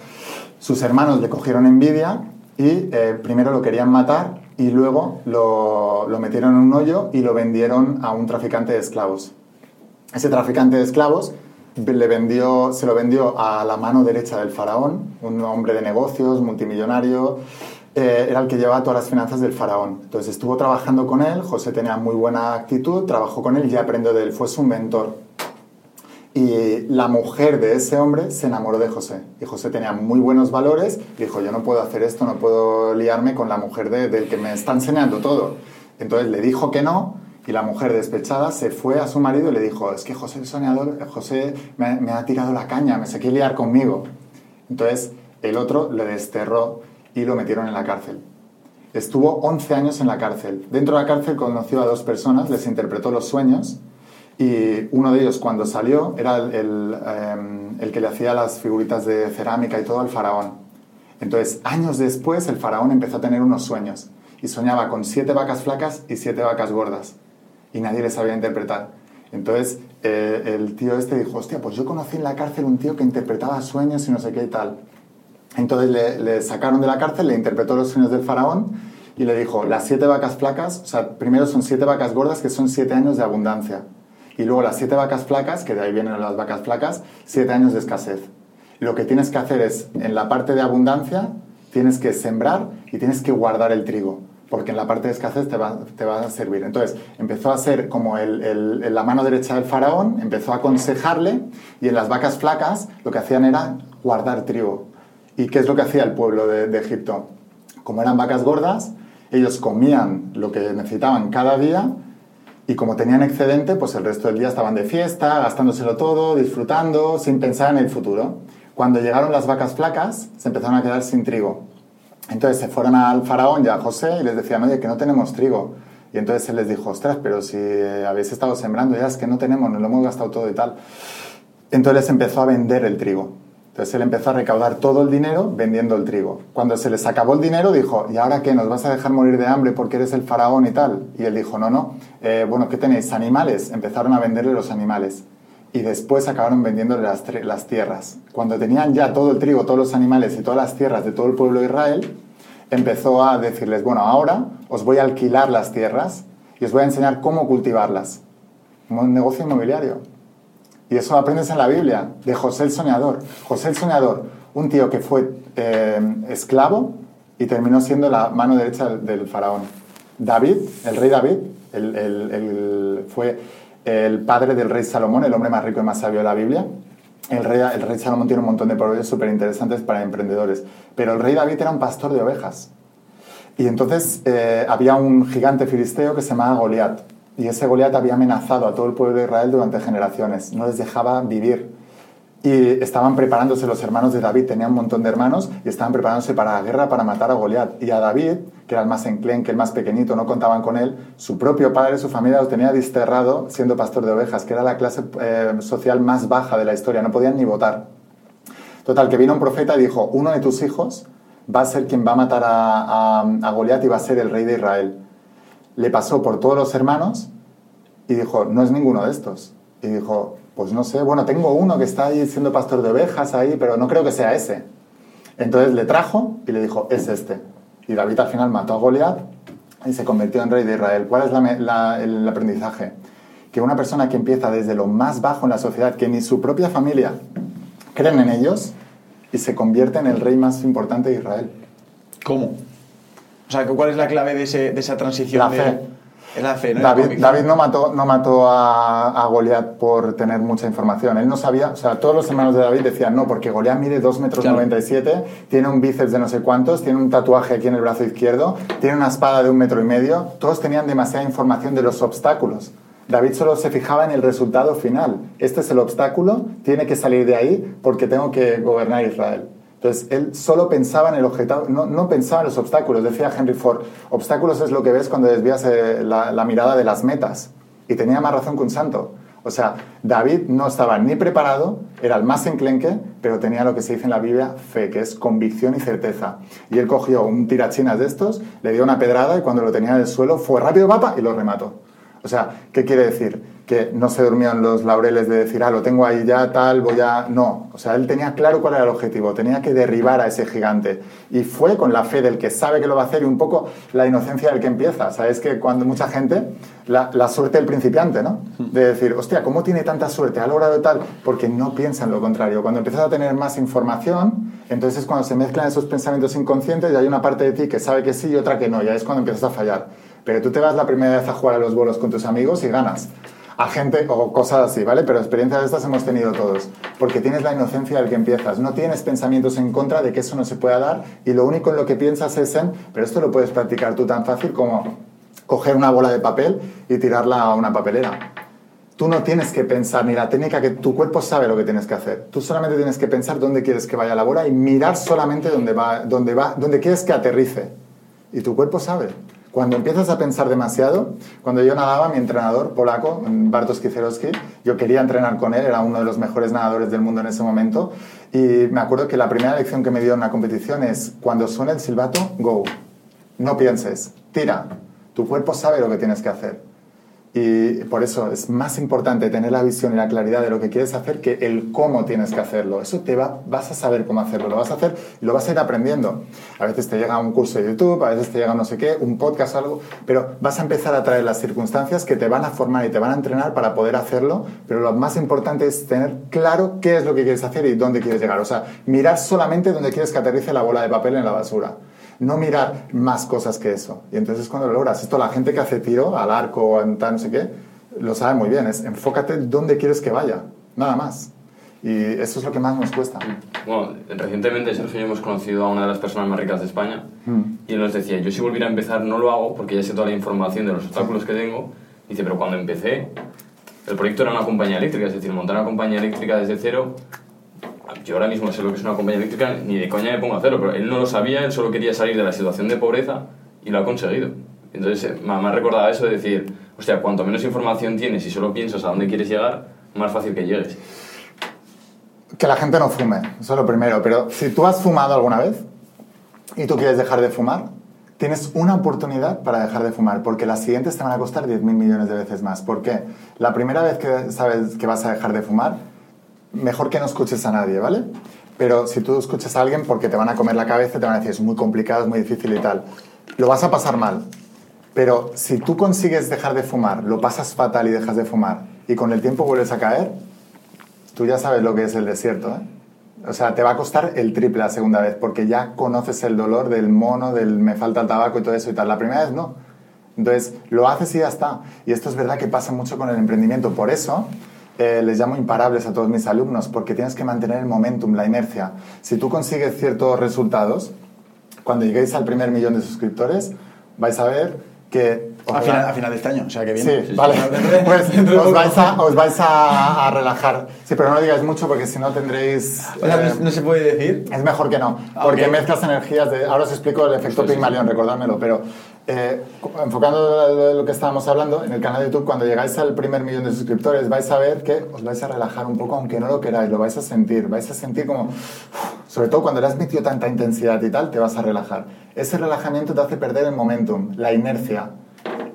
Sus hermanos le cogieron envidia y eh, primero lo querían matar y luego lo, metieron en un hoyo y lo vendieron a un traficante de esclavos. Ese traficante de esclavos le vendió, se lo vendió a la mano derecha del faraón, un hombre de negocios, multimillonario, eh, era el que llevaba todas las finanzas del faraón. Entonces estuvo trabajando con él, José tenía muy buena actitud, trabajó con él y aprendió de él, fue su mentor. Y la mujer de ese hombre se enamoró de José. Y José tenía muy buenos valores y dijo, yo no puedo hacer esto, no puedo liarme con la mujer de, del que me está enseñando todo. Entonces le dijo que no y la mujer despechada se fue a su marido y le dijo, es que José el soñador, José me, ha tirado la caña, me se quiere liar conmigo. Entonces el otro le desterró y lo metieron en la cárcel. Estuvo 11 años en la cárcel. Dentro de la cárcel conoció a dos personas, les interpretó los sueños y uno de ellos, cuando salió, era el, em, el, que le hacía las figuritas de cerámica y todo al faraón. Entonces, años después, el faraón empezó a tener unos sueños y soñaba con siete vacas flacas y siete vacas gordas. Y nadie le sabía interpretar. Entonces, eh, el tío este dijo, hostia, pues yo conocí en la cárcel un tío que interpretaba sueños y no sé qué y tal. Entonces le, le sacaron de la cárcel, le interpretó los sueños del faraón y le dijo, las siete vacas flacas, o sea, primero son siete vacas gordas que son siete años de abundancia y luego las siete vacas flacas, que de ahí vienen las vacas flacas, siete años de escasez. Lo que tienes que hacer es, en la parte de abundancia, tienes que sembrar y tienes que guardar el trigo, porque en la parte de escasez te va, te va a servir. Entonces, empezó a ser como el, la mano derecha del faraón, empezó a aconsejarle, y en las vacas flacas lo que hacían era guardar trigo. ¿Y qué es lo que hacía el pueblo de Egipto? Como eran vacas gordas, ellos comían lo que necesitaban cada día, y como tenían excedente, pues el resto del día estaban de fiesta, gastándoselo todo, disfrutando, sin pensar en el futuro. Cuando llegaron las vacas flacas, se empezaron a quedar sin trigo. Entonces se fueron al faraón y a José y les decían, oye, que no tenemos trigo. Y entonces él les dijo, ostras, pero si habéis estado sembrando, ya es que no tenemos, nos lo hemos gastado todo y tal. Entonces empezó a vender el trigo. Entonces él empezó a recaudar todo el dinero vendiendo el trigo. Cuando se les acabó el dinero dijo, ¿y ahora qué? ¿Nos vas a dejar morir de hambre porque eres el faraón y tal? Y él dijo, no, no. Eh, bueno, ¿qué tenéis? Animales. Empezaron a venderle los animales. Y después acabaron vendiéndole las, las tierras. Cuando tenían ya todo el trigo, todos los animales y todas las tierras de todo el pueblo de Israel, empezó a decirles, bueno, ahora os voy a alquilar las tierras y os voy a enseñar cómo cultivarlas. Un negocio inmobiliario. Y eso aprendes en la Biblia, de José el Soñador. José el Soñador, un tío que fue eh, esclavo y terminó siendo la mano derecha del, faraón. David, el rey David, fue el padre del rey Salomón, el hombre más rico y más sabio de la Biblia. El rey, el rey Salomón tiene un montón de proverbios súper interesantes para emprendedores. Pero el rey David era un pastor de ovejas. Y entonces eh, había un gigante filisteo que se llamaba Goliat. Y ese Goliat había amenazado a todo el pueblo de Israel durante generaciones, no les dejaba vivir. Y estaban preparándose los hermanos de David, tenían un montón de hermanos, y estaban preparándose para la guerra para matar a Goliat. Y a David, que era el más enclenque, el más pequeñito, no contaban con él, su propio padre, su familia lo tenía desterrado siendo pastor de ovejas, que era la clase eh, social más baja de la historia, no podían ni votar. Total, que vino un profeta y dijo, uno de tus hijos va a ser quien va a matar a, a, a Goliat y va a ser el rey de Israel le pasó por todos los hermanos y dijo, no es ninguno de estos. Y dijo, pues no sé, bueno, tengo uno que está ahí siendo pastor de ovejas ahí, pero no creo que sea ese. Entonces le trajo y le dijo, es este. Y David al final mató a Goliat y se convirtió en rey de Israel. ¿Cuál es la el aprendizaje? Que una persona que empieza desde lo más bajo en la sociedad, que ni su propia familia creen en ellos, y se convierte en el rey más importante de Israel. ¿Cómo? O sea, ¿cuál es la clave de, ese- de esa transición? La de- fe. Es la fe, ¿no? David. David no mató, no mató a, a Goliat por tener mucha información. Él no sabía, o sea, todos los hermanos de David decían no, porque Goliat mide 2 metros Claro. 97, tiene un bíceps de no sé cuántos, tiene un tatuaje aquí en el brazo izquierdo, tiene una espada de un metro y medio. Todos tenían demasiada información de los obstáculos. David solo se fijaba en el resultado final. Este es el obstáculo, tiene que salir de ahí porque tengo que gobernar Israel. Entonces, él solo pensaba en el objetivo, no, no pensaba en los obstáculos. Decía Henry Ford, obstáculos es lo que ves cuando desvías eh, la, la mirada de las metas. Y tenía más razón que un santo. O sea, David no estaba ni preparado, era el más enclenque, pero tenía lo que se dice en la Biblia fe, que es convicción y certeza. Y él cogió un tirachinas de estos, le dio una pedrada y cuando lo tenía en el suelo fue rápido, papa, y lo remató. O sea, ¿qué quiere decir? Que no se durmió en los laureles de decir, ah, lo tengo ahí ya, tal, voy a... No, o sea, él tenía claro cuál era el objetivo, tenía que derribar a ese gigante. Y fue con la fe del que sabe que lo va a hacer y un poco la inocencia del que empieza. Sabes que cuando mucha gente, la, suerte del principiante, ¿no? De decir, hostia, ¿cómo tiene tanta suerte? ¿Ha logrado tal? Porque no piensa en lo contrario. Cuando empiezas a tener más información, entonces es cuando se mezclan esos pensamientos inconscientes y hay una parte de ti que sabe que sí y otra que no. Ya es cuando empiezas a fallar. Pero tú te vas la primera vez a jugar a los bolos con tus amigos y ganas. A gente o cosas así, ¿vale? Pero experiencias de estas hemos tenido todos. Porque tienes la inocencia del que empiezas. No tienes pensamientos en contra de que eso no se pueda dar y lo único en lo que piensas es en, pero esto lo puedes practicar tú tan fácil como coger una bola de papel y tirarla a una papelera. Tú no tienes que pensar ni la técnica que tu cuerpo sabe lo que tienes que hacer. Tú solamente tienes que pensar dónde quieres que vaya la bola y mirar solamente dónde va, dónde va, dónde quieres que aterrice. Y tu cuerpo sabe. Cuando empiezas a pensar demasiado, cuando yo nadaba, mi entrenador polaco, Bartosz Kieserowski, yo quería entrenar con él, era uno de los mejores nadadores del mundo en ese momento, y me acuerdo que la primera lección que me dio en una competición es, cuando suene el silbato, go. No pienses, tira. Tu cuerpo sabe lo que tienes que hacer. Y por eso es más importante tener la visión y la claridad de lo que quieres hacer que el cómo tienes que hacerlo. Eso te va, vas a saber cómo hacerlo, lo vas a hacer y lo vas a ir aprendiendo. A veces te llega un curso de YouTube, a veces te llega no sé qué, un podcast algo, pero vas a empezar a traer las circunstancias que te van a formar y te van a entrenar para poder hacerlo, pero lo más importante es tener claro qué es lo que quieres hacer y dónde quieres llegar. O sea, mirar solamente dónde quieres que aterrice la bola de papel en la basura no mirar más cosas que eso. Y entonces cuando lo logras, esto la gente que hace tiro al arco o en tal, no sé qué, lo sabe muy bien, es enfócate dónde quieres que vaya, nada más. Y eso es lo que más nos cuesta. Bueno, recientemente Sergio y yo hemos conocido a una de las personas más ricas de España y él nos decía, yo si volviera a empezar no lo hago porque ya sé toda la información de los obstáculos que tengo. Dice, pero cuando empecé, el proyecto era una compañía eléctrica, es decir, montar una compañía eléctrica desde cero. Yo ahora mismo sé lo que es una compañía eléctrica, ni de coña me pongo a hacerlo, pero él no lo sabía, él solo quería salir de la situación de pobreza y lo ha conseguido. Entonces eh, me ha recordado eso de decir, hostia, cuanto menos información tienes y solo piensas a dónde quieres llegar, más fácil que llegues. Que la gente no fume, eso es lo primero. Pero si tú has fumado alguna vez y tú quieres dejar de fumar, tienes una oportunidad para dejar de fumar, porque las siguientes te van a costar 10.000 millones de veces más. ¿Por qué? La primera vez que sabes que vas a dejar de fumar, mejor que no escuches a nadie, ¿vale? Pero si tú escuchas a alguien porque te van a comer la cabeza, te van a decir es muy complicado, es muy difícil y tal, lo vas a pasar mal. Pero si tú consigues dejar de fumar, lo pasas fatal y dejas de fumar, y con el tiempo vuelves a caer, tú ya sabes lo que es el desierto, ¿eh? O sea, te va a costar el triple la segunda vez, porque ya conoces el dolor del mono, del me falta el tabaco y todo eso y tal. La primera vez no. Entonces, lo haces y ya está. Y esto es verdad que pasa mucho con el emprendimiento. Por eso, eh, les llamo imparables a todos mis alumnos, porque tienes que mantener el momentum, la inercia. Si tú consigues ciertos resultados, cuando lleguéis al primer millón de suscriptores, vais a ver que... A final, a final de este año, o sea que bien. Sí, vale. (laughs) Pues os vais, a, os vais a, a relajar. Sí, pero no lo digáis mucho porque si no tendréis... O sea, eh, no, no se puede decir. es mejor que no, Ah, porque ok. mezclas energías de... Ahora os explico el efecto Pygmalion, recordádmelo, pero eh, enfocando lo- que estábamos hablando, en el canal de YouTube, cuando llegáis al primer millón de suscriptores, vais a ver que os vais a relajar un poco, aunque no lo queráis, lo vais a sentir, vais a sentir como... Sobre todo cuando le has metido tanta intensidad y tal, te vas a relajar. Ese relajamiento te hace perder el momentum, la inercia.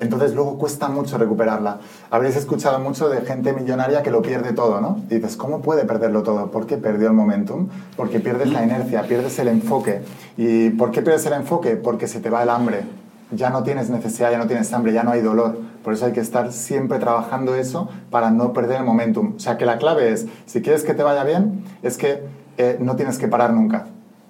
Entonces luego cuesta mucho recuperarla. Habréis escuchado mucho de gente millonaria que lo pierde todo, ¿no? Dices, ¿cómo puede perderlo todo? Porque perdió el momentum, porque pierdes la inercia, pierdes el enfoque. ¿Y por qué pierdes el enfoque? Porque se te va el hambre. Ya no tienes necesidad, ya no tienes hambre, ya no hay dolor. Por eso hay que estar siempre trabajando eso para no perder el momentum. O sea que la clave es, si quieres que te vaya bien, es que eh, no tienes que parar nunca.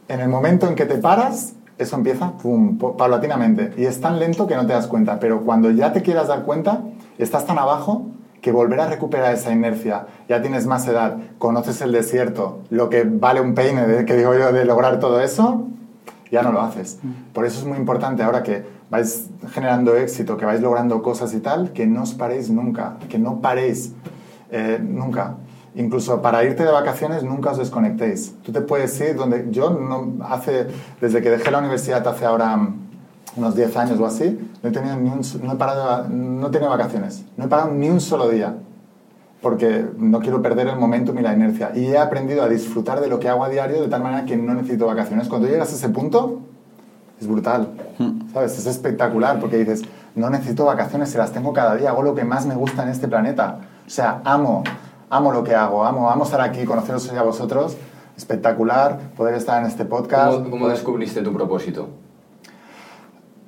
En el momento en que te paras, eso empieza pum, paulatinamente. Y es tan lento que no te das cuenta. Pero cuando ya te quieras dar cuenta, estás tan abajo que volver a recuperar esa inercia, ya tienes más edad, conoces el desierto, lo que vale un peine, de, que digo yo, de lograr todo eso, ya no lo haces. Por eso es muy importante ahora que vais generando éxito, que vais logrando cosas y tal, que no os paréis nunca, que no paréis eh, nunca. Incluso para irte de vacaciones nunca os desconectéis. Tú te puedes ir donde yo no hace desde que dejé la universidad hace ahora unos 10 años o así, no he tenido ni un, no he parado, no he tenido vacaciones, no he parado ni un solo día porque no quiero perder el momentum y la inercia. Y he aprendido a disfrutar de lo que hago a diario de tal manera que no necesito vacaciones. Cuando llegas a ese punto, es brutal, ¿sabes? Es espectacular porque dices, no necesito vacaciones, se las tengo cada día, hago lo que más me gusta en este planeta. O sea, amo, amo lo que hago, amo, amo estar aquí, conoceros a vosotros. Espectacular poder estar en este podcast. ¿Cómo, descubriste tu propósito?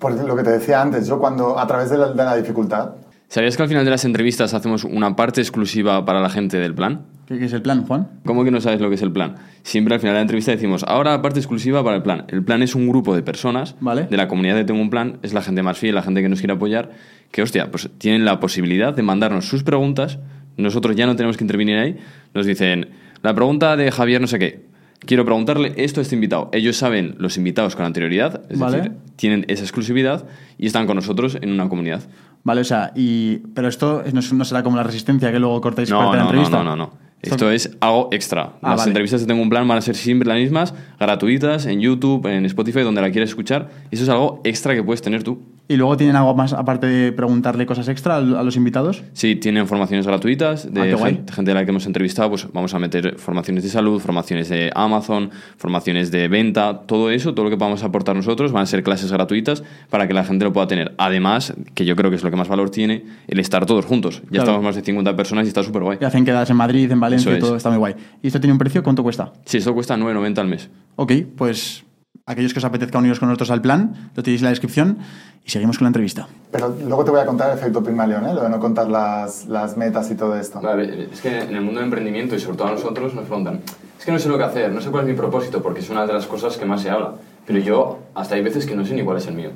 Por lo que te decía antes, yo cuando, a través de la, de la dificultad, ¿Sabías que al final de las entrevistas hacemos una parte exclusiva para la gente del plan? ¿Qué, qué es el plan, Juan? ¿Cómo que no sabes lo que es el plan? Siempre al final de la entrevista decimos, ahora parte exclusiva para el plan. El plan es un grupo de personas Vale. de la comunidad de Tengo un Plan, es la gente más fiel, la gente que nos quiere apoyar, que hostia, pues tienen la posibilidad de mandarnos sus preguntas, nosotros ya no tenemos que intervenir ahí, nos dicen, la pregunta de Javier no sé qué, quiero preguntarle esto a este invitado. Ellos saben los invitados con anterioridad, es Vale. decir, tienen esa exclusividad y están con nosotros en una comunidad. Vale, o sea, y, pero esto no, no será como la resistencia que luego cortáis No, parte de la no, no, entrevista. no, no, no. Esto es algo extra. Ah, las vale. entrevistas de Tengo un Plan van a ser siempre las mismas, gratuitas, en YouTube, en Spotify, donde la quieras escuchar. Eso es algo extra que puedes tener tú. ¿Y luego tienen algo más aparte de preguntarle cosas extra a a los invitados? Sí, tienen formaciones gratuitas de Ah, gente, gente de la que hemos entrevistado, pues vamos a meter formaciones de salud, formaciones de Amazon, formaciones de venta, todo eso, todo lo que podamos aportar nosotros, van a ser clases gratuitas para que la gente lo pueda tener. Además, que yo creo que es lo que más valor tiene, el estar todos juntos. Ya Claro. estamos más de 50 personas y está súper guay. Y hacen quedadas en Madrid, en Valencia, y todo es. está muy guay. ¿Y esto tiene un precio? ¿Cuánto cuesta? Sí, esto cuesta 9,90 al mes. Ok, pues aquellos que os apetezca uniros con nosotros al plan, lo tenéis en la descripción y seguimos con la entrevista. pero luego te voy a contar el efecto Pygmalion, ¿eh? lo de no contar las, las metas y todo esto. Vale, es que en el mundo del emprendimiento y sobre todo a nosotros nos preguntan, es que no sé lo que hacer, no sé cuál es mi propósito, porque es una de las cosas que más se habla. Pero yo, hasta hay veces que no sé ni cuál es el mío.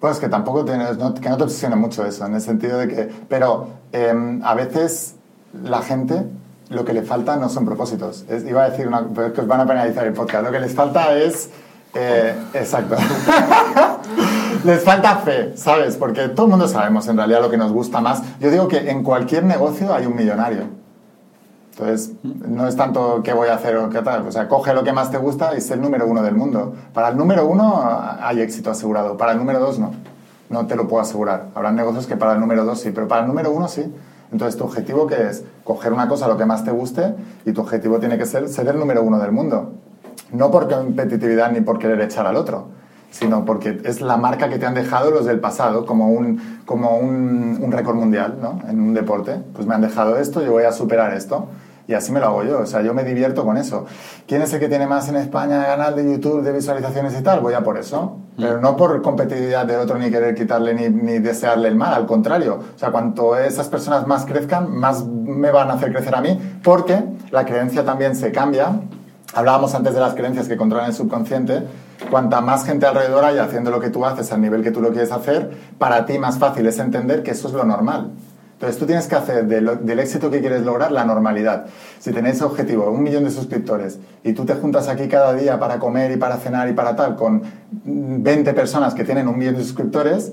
Pues que tampoco tienes, no- que no te obsesione mucho eso, en el sentido de que, pero em, a veces la gente lo que le falta no son propósitos. Es- iba a decir una, pero es que os van a penalizar el podcast. Lo que les falta es, eh, exacto, (laughs) les falta fe, ¿sabes? Porque todo el mundo sabemos en realidad lo que nos gusta más. Yo digo que en cualquier negocio hay un millonario. Entonces, no es tanto qué voy a hacer o qué tal. O sea, coge lo que más te gusta y sé el número uno del mundo. Para el número uno hay éxito asegurado. Para el número dos no. No te lo puedo asegurar. Habrá negocios que para el número dos sí, pero para el número uno sí. Entonces, tu objetivo que es coger una cosa lo que más te guste y tu objetivo tiene que ser ser el número uno del mundo. No por competitividad ni por querer echar al otro, sino porque es la marca que te han dejado los del pasado, como un, como un, un récord mundial ¿no? en un deporte. Pues me han dejado esto, yo voy a superar esto. Y así me lo hago yo, o sea, yo me divierto con eso. ¿Quién es el que tiene más en España canal de YouTube de visualizaciones y tal? Voy a por eso. Pero no por competitividad del otro ni querer quitarle ni, ni desearle el mal, al contrario. O sea, cuanto esas personas más crezcan, más me van a hacer crecer a mí, porque la creencia también se cambia. Hablábamos antes de las creencias que controlan el subconsciente. Cuanta más gente alrededor haya haciendo lo que tú haces al nivel que tú lo quieres hacer, para ti más fácil es entender que eso es lo normal. Entonces tú tienes que hacer del éxito que quieres lograr la normalidad. Si tenéis objetivo, un millón de suscriptores, y tú te juntas aquí cada día para comer y para cenar y para tal, con 20 personas que tienen un millón de suscriptores,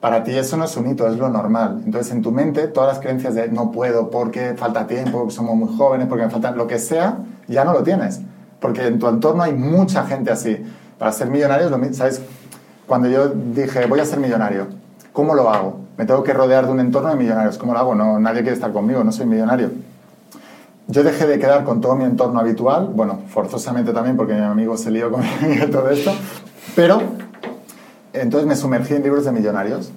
para ti eso no es un hito, es lo normal. Entonces en tu mente todas las creencias de no puedo porque falta tiempo, porque somos muy jóvenes, porque me falta lo que sea, ya no lo tienes. Porque en tu entorno hay mucha gente así. Para ser millonario, es lo mi- ¿sabes? Cuando yo dije voy a ser millonario, ¿cómo lo hago? Me tengo que rodear de un entorno de millonarios. ¿Cómo lo hago? No, nadie quiere estar conmigo, no soy millonario. Yo dejé de quedar con todo mi entorno habitual, bueno, forzosamente también porque mi amigo se lió conmigo (laughs) y todo esto, pero entonces me sumergí en libros de millonarios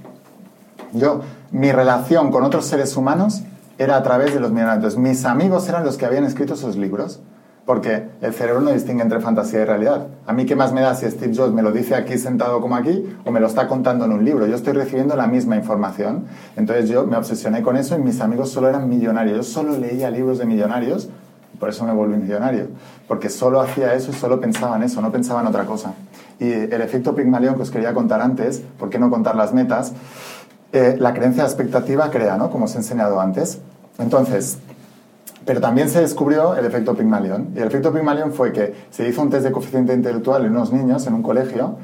Yo, mi relación con otros seres humanos era a través de los millonarios. Mis amigos eran los que habían escrito esos libros. Porque el cerebro no distingue entre fantasía y realidad. A mí, ¿qué más me da si Steve Jobs me lo dice aquí sentado como aquí o me lo está contando en un libro? Yo estoy recibiendo la misma información. Entonces yo me obsesioné con eso y mis amigos solo eran millonarios. Yo solo leía libros de millonarios y por eso me volví millonario. Porque solo hacía eso y solo pensaba en eso, no pensaba en otra cosa. Y el efecto Pigmalión que os quería contar antes, ¿por qué no contar las metas? Eh, la creencia expectativa crea, ¿no? Como os he enseñado antes. Entonces, pero también se descubrió el efecto Pygmalion. Y el efecto Pygmalion fue que se hizo un test de coeficiente intelectual en unos niños en un colegio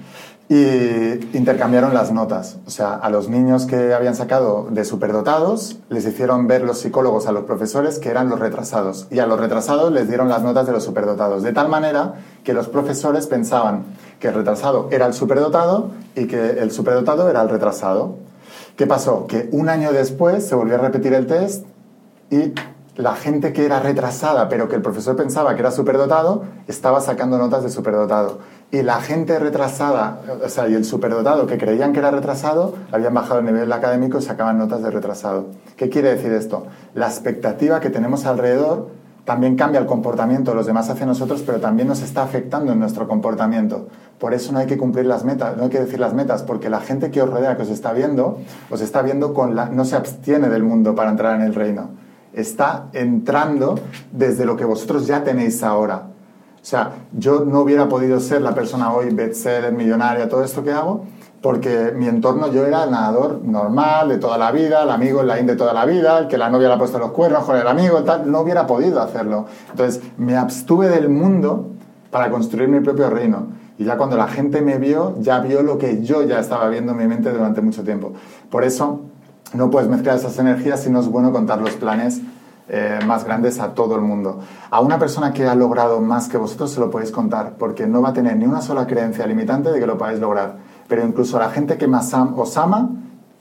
y intercambiaron las notas. O sea, a los niños que habían sacado de superdotados les hicieron ver los psicólogos a los profesores que eran los retrasados. Y a los retrasados les dieron las notas de los superdotados. De tal manera que los profesores pensaban que el retrasado era el superdotado y que el superdotado era el retrasado. ¿Qué pasó? Que un año después se volvió a repetir el test y la gente que era retrasada, pero que el profesor pensaba que era superdotado, estaba sacando notas de superdotado. Y la gente retrasada, o sea, y el superdotado que creían que era retrasado, habían bajado el nivel académico y sacaban notas de retrasado. ¿Qué quiere decir esto? La expectativa que tenemos alrededor también cambia el comportamiento de los demás hacia nosotros, pero también nos está afectando en nuestro comportamiento. Por eso no hay que cumplir las metas, no hay que decir las metas, porque la gente que os rodea, que os está viendo, os está viendo con la, no se abstiene del mundo para entrar en el reino está entrando desde lo que vosotros ya tenéis ahora. O sea, yo no hubiera podido ser la persona hoy, bestseller, millonaria, todo esto que hago, porque mi entorno yo era el nadador normal de toda la vida, el amigo en la de toda la vida, el que la novia le ha puesto los cuernos con el amigo, tal, no hubiera podido hacerlo. Entonces, me abstuve del mundo para construir mi propio reino. Y ya cuando la gente me vio, ya vio lo que yo ya estaba viendo en mi mente durante mucho tiempo. Por eso, no puedes mezclar esas energías si no es bueno contar los planes eh, más grandes a todo el mundo. A una persona que ha logrado más que vosotros se lo podéis contar, porque no va a tener ni una sola creencia limitante de que lo podáis lograr. Pero incluso a la gente que más os ama,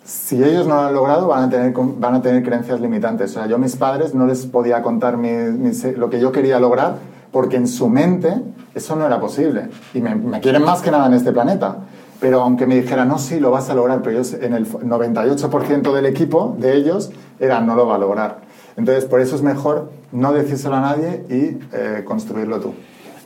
si ellos no lo han logrado, van a tener, van a tener creencias limitantes. O sea, yo a mis padres no les podía contar lo que yo quería lograr, porque en su mente eso no era posible. Y me, me quieren más que nada en este planeta pero aunque me dijera, no, sí, lo vas a lograr, pero ellos, en el 98% del equipo de ellos era, no lo va a lograr. Entonces, por eso es mejor no decírselo a nadie y eh, construirlo tú.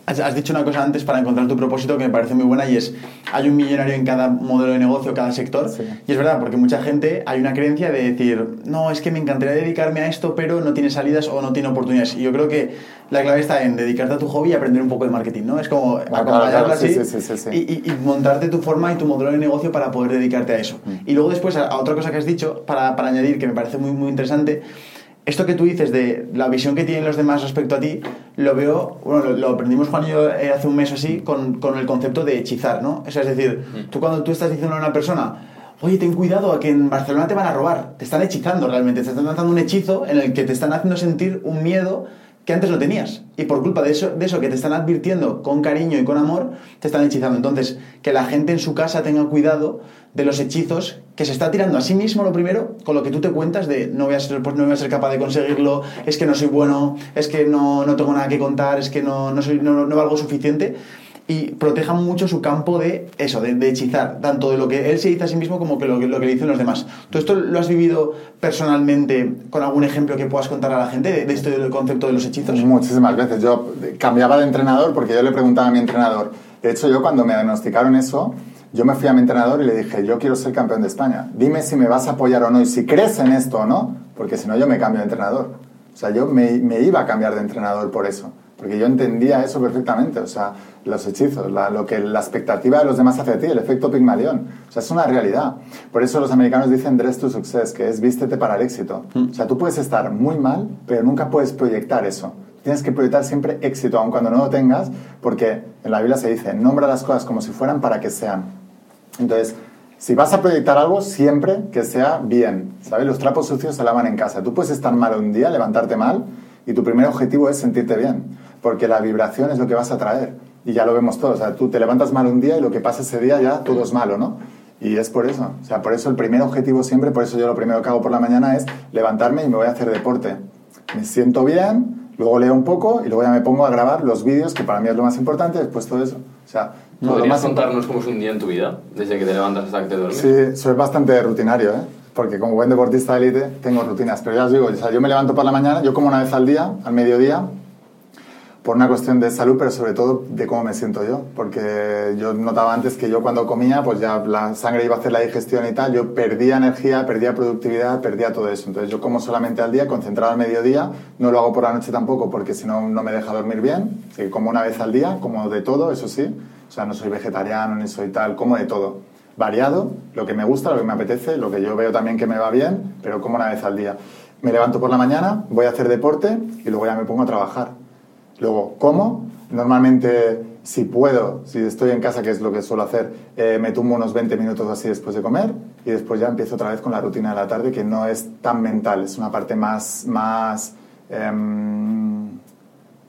Has dicho una cosa antes para encontrar tu propósito que me parece muy buena y es, hay un millonario en cada modelo de negocio, cada sector. Y es verdad, porque mucha gente hay una creencia de decir, no, es que me encantaría dedicarme a esto, pero no tiene salidas o no tiene oportunidades. Y yo creo que la clave está en dedicarte a tu hobby y aprender un poco de marketing, ¿no? Es como acompañarlo así y, montarte tu forma y tu modelo de negocio para poder dedicarte a eso. Mm. Y luego después, a, otra cosa que has dicho, para, para añadir, que me parece muy, muy interesante, esto que tú dices de la visión que tienen los demás respecto a ti, lo veo, bueno, lo, aprendimos Juan y yo eh, hace un mes así con, con, el concepto de hechizar, ¿no? es decir, mm. tú cuando tú estás diciendo a una persona, oye, ten cuidado, a que en Barcelona te van a robar, te están hechizando realmente, te están lanzando un hechizo en el que te están haciendo sentir un miedo que antes no tenías. Y por culpa de eso, de eso que te están advirtiendo con cariño y con amor, te están hechizando. Entonces, que la gente en su casa tenga cuidado de los hechizos que se está tirando a sí mismo lo primero con lo que tú te cuentas de no voy a ser, pues no voy a ser capaz de conseguirlo, es que no soy bueno, es que no, no tengo nada que contar, es que no, no, soy, no, no valgo suficiente y protejan mucho su campo de eso, de, hechizar, tanto de lo que él se dice a sí mismo como que lo, lo que le dicen los demás. ¿Tú esto lo has vivido personalmente con algún ejemplo que puedas contar a la gente de, de este del concepto de los hechizos? Muchísimas veces. Yo cambiaba de entrenador porque yo le preguntaba a mi entrenador. De hecho, yo cuando me diagnosticaron eso, yo me fui a mi entrenador y le dije, yo quiero ser campeón de España. Dime si me vas a apoyar o no y si crees en esto o no, porque si no yo me cambio de entrenador. O sea, yo me, me, iba a cambiar de entrenador por eso, porque yo entendía eso perfectamente, o sea, los hechizos, la, lo que, la expectativa de los demás hacia ti, el efecto Pigmalión. O sea, es una realidad. Por eso los americanos dicen dress to success, que es vístete para el éxito. Mm. O sea, tú puedes estar muy mal, pero nunca puedes proyectar eso. Tienes que proyectar siempre éxito, aun cuando no lo tengas, porque en la Biblia se dice, nombra las cosas como si fueran para que sean. Entonces, si vas a proyectar algo, siempre que sea bien. ¿Sabes? Los trapos sucios se lavan en casa. Tú puedes estar mal un día, levantarte mal, y tu primer objetivo es sentirte bien. Porque la vibración es lo que vas a traer. Y ya lo vemos todos. O sea, tú te levantas mal un día y lo que pasa ese día ya todo es malo, ¿no? Y es por eso. O sea, por eso el primer objetivo siempre, por eso yo lo primero que hago por la mañana es levantarme y me voy a hacer deporte. Me siento bien, luego leo un poco y luego ya me pongo a grabar los vídeos, que para mí es lo más importante, después todo eso. O sea, ¿Podrías contarnos cómo es un día en tu vida, desde que te levantas hasta que te duermes? Sí, soy bastante rutinario, ¿eh? porque como buen deportista de élite tengo rutinas. Pero ya os digo, o sea, yo me levanto por la mañana, yo como una vez al día, al mediodía, por una cuestión de salud, pero sobre todo de cómo me siento yo. Porque yo notaba antes que yo cuando comía, pues ya la sangre iba a hacer la digestión y tal, yo perdía energía, perdía productividad, perdía todo eso. Entonces yo como solamente al día, concentrado al mediodía, no lo hago por la noche tampoco porque si no, no me deja dormir bien. Así que como una vez al día, como de todo, eso sí. O sea, no soy vegetariano ni soy tal, como de todo. Variado, lo que me gusta, lo que me apetece, lo que yo veo también que me va bien, pero como una vez al día. Me levanto por la mañana, voy a hacer deporte y luego ya me pongo a trabajar. Luego, como, normalmente si puedo, si estoy en casa, que es lo que suelo hacer, eh, me tumbo unos 20 minutos así después de comer y después ya empiezo otra vez con la rutina de la tarde, que no es tan mental, es una parte más, más, em,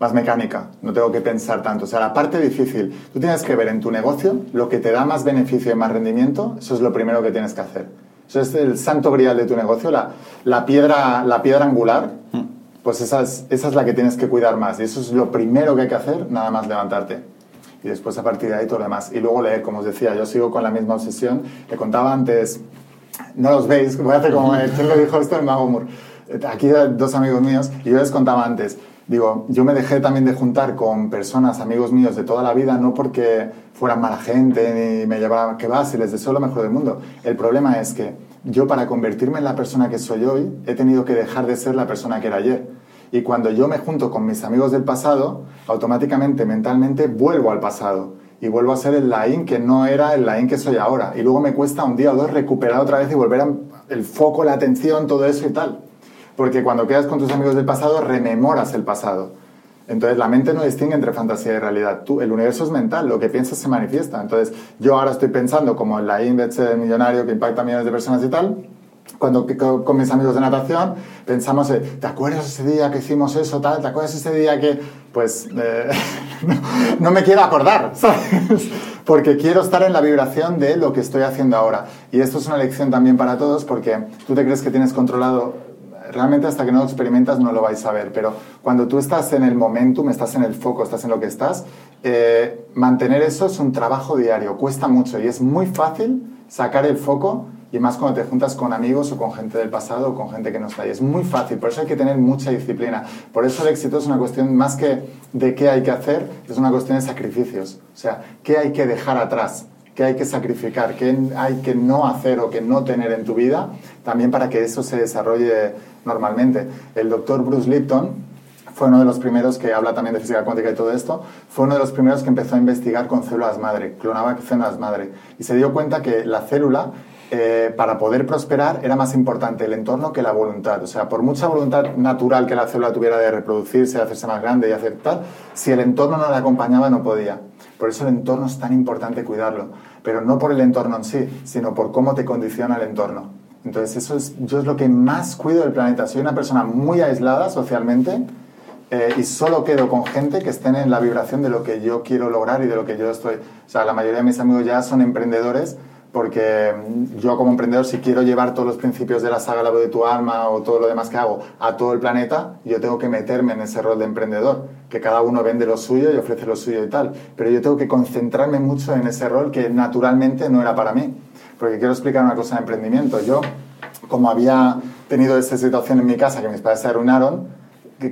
más mecánica, no tengo que pensar tanto. O sea, la parte difícil, tú tienes que ver en tu negocio lo que te da más beneficio y más rendimiento, eso es lo primero que tienes que hacer. Eso es el santo grial de tu negocio, la, la piedra, la piedra angular pues esa es, esa es la que tienes que cuidar más. Y eso es lo primero que hay que hacer, nada más levantarte. Y después a partir de ahí todo lo demás. Y luego leer, como os decía, yo sigo con la misma obsesión. Le contaba antes, no los veis, voy a hacer como, (laughs) ¿quién lo dijo esto? El Mago Moore. Aquí dos amigos míos, y yo les contaba antes, digo, yo me dejé también de juntar con personas, amigos míos de toda la vida, no porque fueran mala gente ni me llevaban, que vas y les deseo lo mejor del mundo. El problema es que yo para convertirme en la persona que soy hoy he tenido que dejar de ser la persona que era ayer. Y cuando yo me junto con mis amigos del pasado, automáticamente, mentalmente, vuelvo al pasado. Y vuelvo a ser el Laín que no era el Laín que soy ahora. Y luego me cuesta un día o dos recuperar otra vez y volver a el foco, la atención, todo eso y tal. Porque cuando quedas con tus amigos del pasado, rememoras el pasado. Entonces la mente no distingue entre fantasía y realidad. Tú, el universo es mental, lo que piensas se manifiesta. Entonces yo ahora estoy pensando como en la índice millonario que impacta a millones de personas y tal. Cuando con mis amigos de natación pensamos, ¿te acuerdas ese día que hicimos eso, tal? ¿Te acuerdas ese día que...? Pues eh, (laughs) no, me quiero acordar, (laughs) ¿sabes? Porque quiero estar en la vibración de lo que estoy haciendo ahora. Y esto es una lección también para todos porque tú te crees que tienes controlado realmente hasta que no lo experimentas no lo vais a ver, pero cuando tú estás en el momentum, estás en el foco, estás en lo que estás, eh, mantener eso es un trabajo diario, cuesta mucho y es muy fácil sacar el foco y más cuando te juntas con amigos o con gente del pasado o con gente que no está ahí. Es muy fácil, por eso hay que tener mucha disciplina. Por eso el éxito es una cuestión más que de qué hay que hacer, es una cuestión de sacrificios. O sea, qué hay que dejar atrás qué hay que sacrificar, qué hay que no hacer o que no tener en tu vida, también para que eso se desarrolle normalmente. El doctor Bruce Lipton fue uno de los primeros que habla también de física cuántica y todo esto, fue uno de los primeros que empezó a investigar con células madre, clonaba células madre, y se dio cuenta que la célula eh, para poder prosperar era más importante el entorno que la voluntad. O sea, por mucha voluntad natural que la célula tuviera de reproducirse, de hacerse más grande y hacer tal, si el entorno no la acompañaba no podía. Por eso el entorno es tan importante cuidarlo, pero no por el entorno en sí, sino por cómo te condiciona el entorno. Entonces eso es, yo es lo que más cuido del planeta. Soy una persona muy aislada socialmente eh, y solo quedo con gente que estén en la vibración de lo que yo quiero lograr y de lo que yo estoy. O sea, la mayoría de mis amigos ya son emprendedores porque mm, yo como emprendedor, si quiero llevar todos los principios de la saga La voz de tu alma o todo lo demás que hago a todo el planeta, yo tengo que meterme en ese rol de emprendedor, que cada uno vende lo suyo y ofrece lo suyo y tal. Pero yo tengo que concentrarme mucho en ese rol que naturalmente no era para mí. Porque quiero explicar una cosa de emprendimiento. Yo, como había tenido esa situación en mi casa, que mis padres se arruinaron,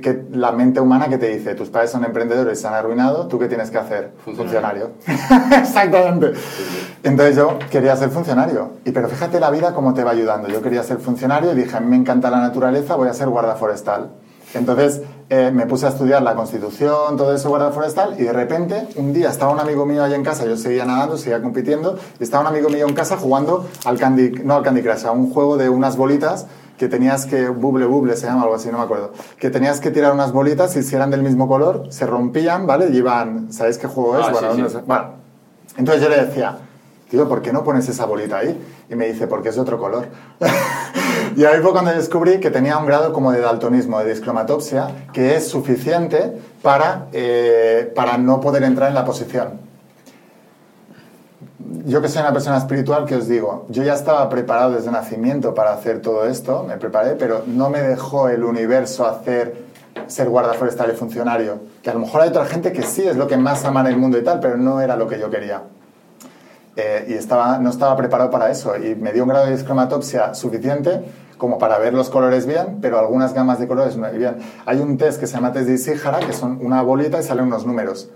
que, la mente humana que te dice, tus padres son emprendedores, se han arruinado, ¿tú qué tienes que hacer? Funcionario. (laughs) Exactamente. Entonces yo quería ser funcionario. Y pero fíjate la vida cómo te va ayudando. Yo quería ser funcionario y dije, a mí me encanta la naturaleza, voy a ser guarda forestal. Entonces eh, me puse a estudiar la constitución, todo eso, guarda forestal, y de repente un día estaba un amigo mío ahí en casa, yo seguía nadando, seguía compitiendo, y estaba un amigo mío en casa jugando al Candy, no al Candy Crush, a un juego de unas bolitas que tenías que, buble buble se llama algo así, no me acuerdo, que tenías que tirar unas bolitas y si eran del mismo color, se rompían, ¿vale? Y iban, ¿sabéis qué juego es? Ah, bueno, sí, sí. bueno, entonces yo le decía, tío, ¿por qué no pones esa bolita ahí? Y me dice, porque es de otro color. (laughs) y ahí fue cuando descubrí que tenía un grado como de daltonismo, de discromatopsia, que es suficiente para, eh, para no poder entrar en la posición yo que soy una persona espiritual, que os digo, yo ya estaba preparado desde nacimiento para hacer todo esto, me preparé, pero no me dejó el universo hacer ser guarda forestal y funcionario. Que a lo mejor hay otra gente que sí es lo que más ama en el mundo y tal, pero no era lo que yo quería. eh, y estaba, no estaba preparado para eso. Y me dio un grado de discromatopsia suficiente como para ver los colores bien, pero algunas gamas de colores no bien. Hay un test que se llama test de Ishihara, que son una bolita y salen unos números.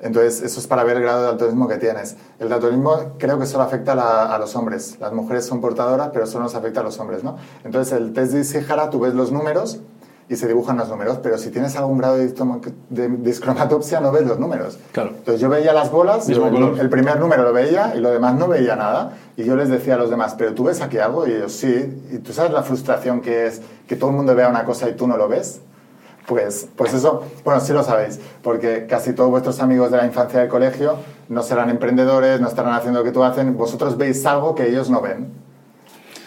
Entonces, eso es para ver el grado de daltonismo que tienes. El daltonismo creo que solo afecta a, la- a los hombres. Las mujeres son portadoras, pero solo nos afecta a los hombres, ¿no? Entonces, el test de Ishihara, tú ves los números y se dibujan los números, pero si tienes algún grado de, discromatopsia, no ves los números. Claro. Entonces, yo veía las bolas, el primer número lo veía y lo demás no veía nada. Y yo les decía a los demás, ¿pero tú ves aquí algo? Y ellos, sí. ¿Y tú sabes la frustración que es que todo el mundo vea una cosa y tú no lo ves? Pues, pues eso, bueno, sí lo sabéis, porque casi todos vuestros amigos de la infancia del colegio no serán emprendedores, no estarán haciendo lo que tú hacen, vosotros veis algo que ellos no ven.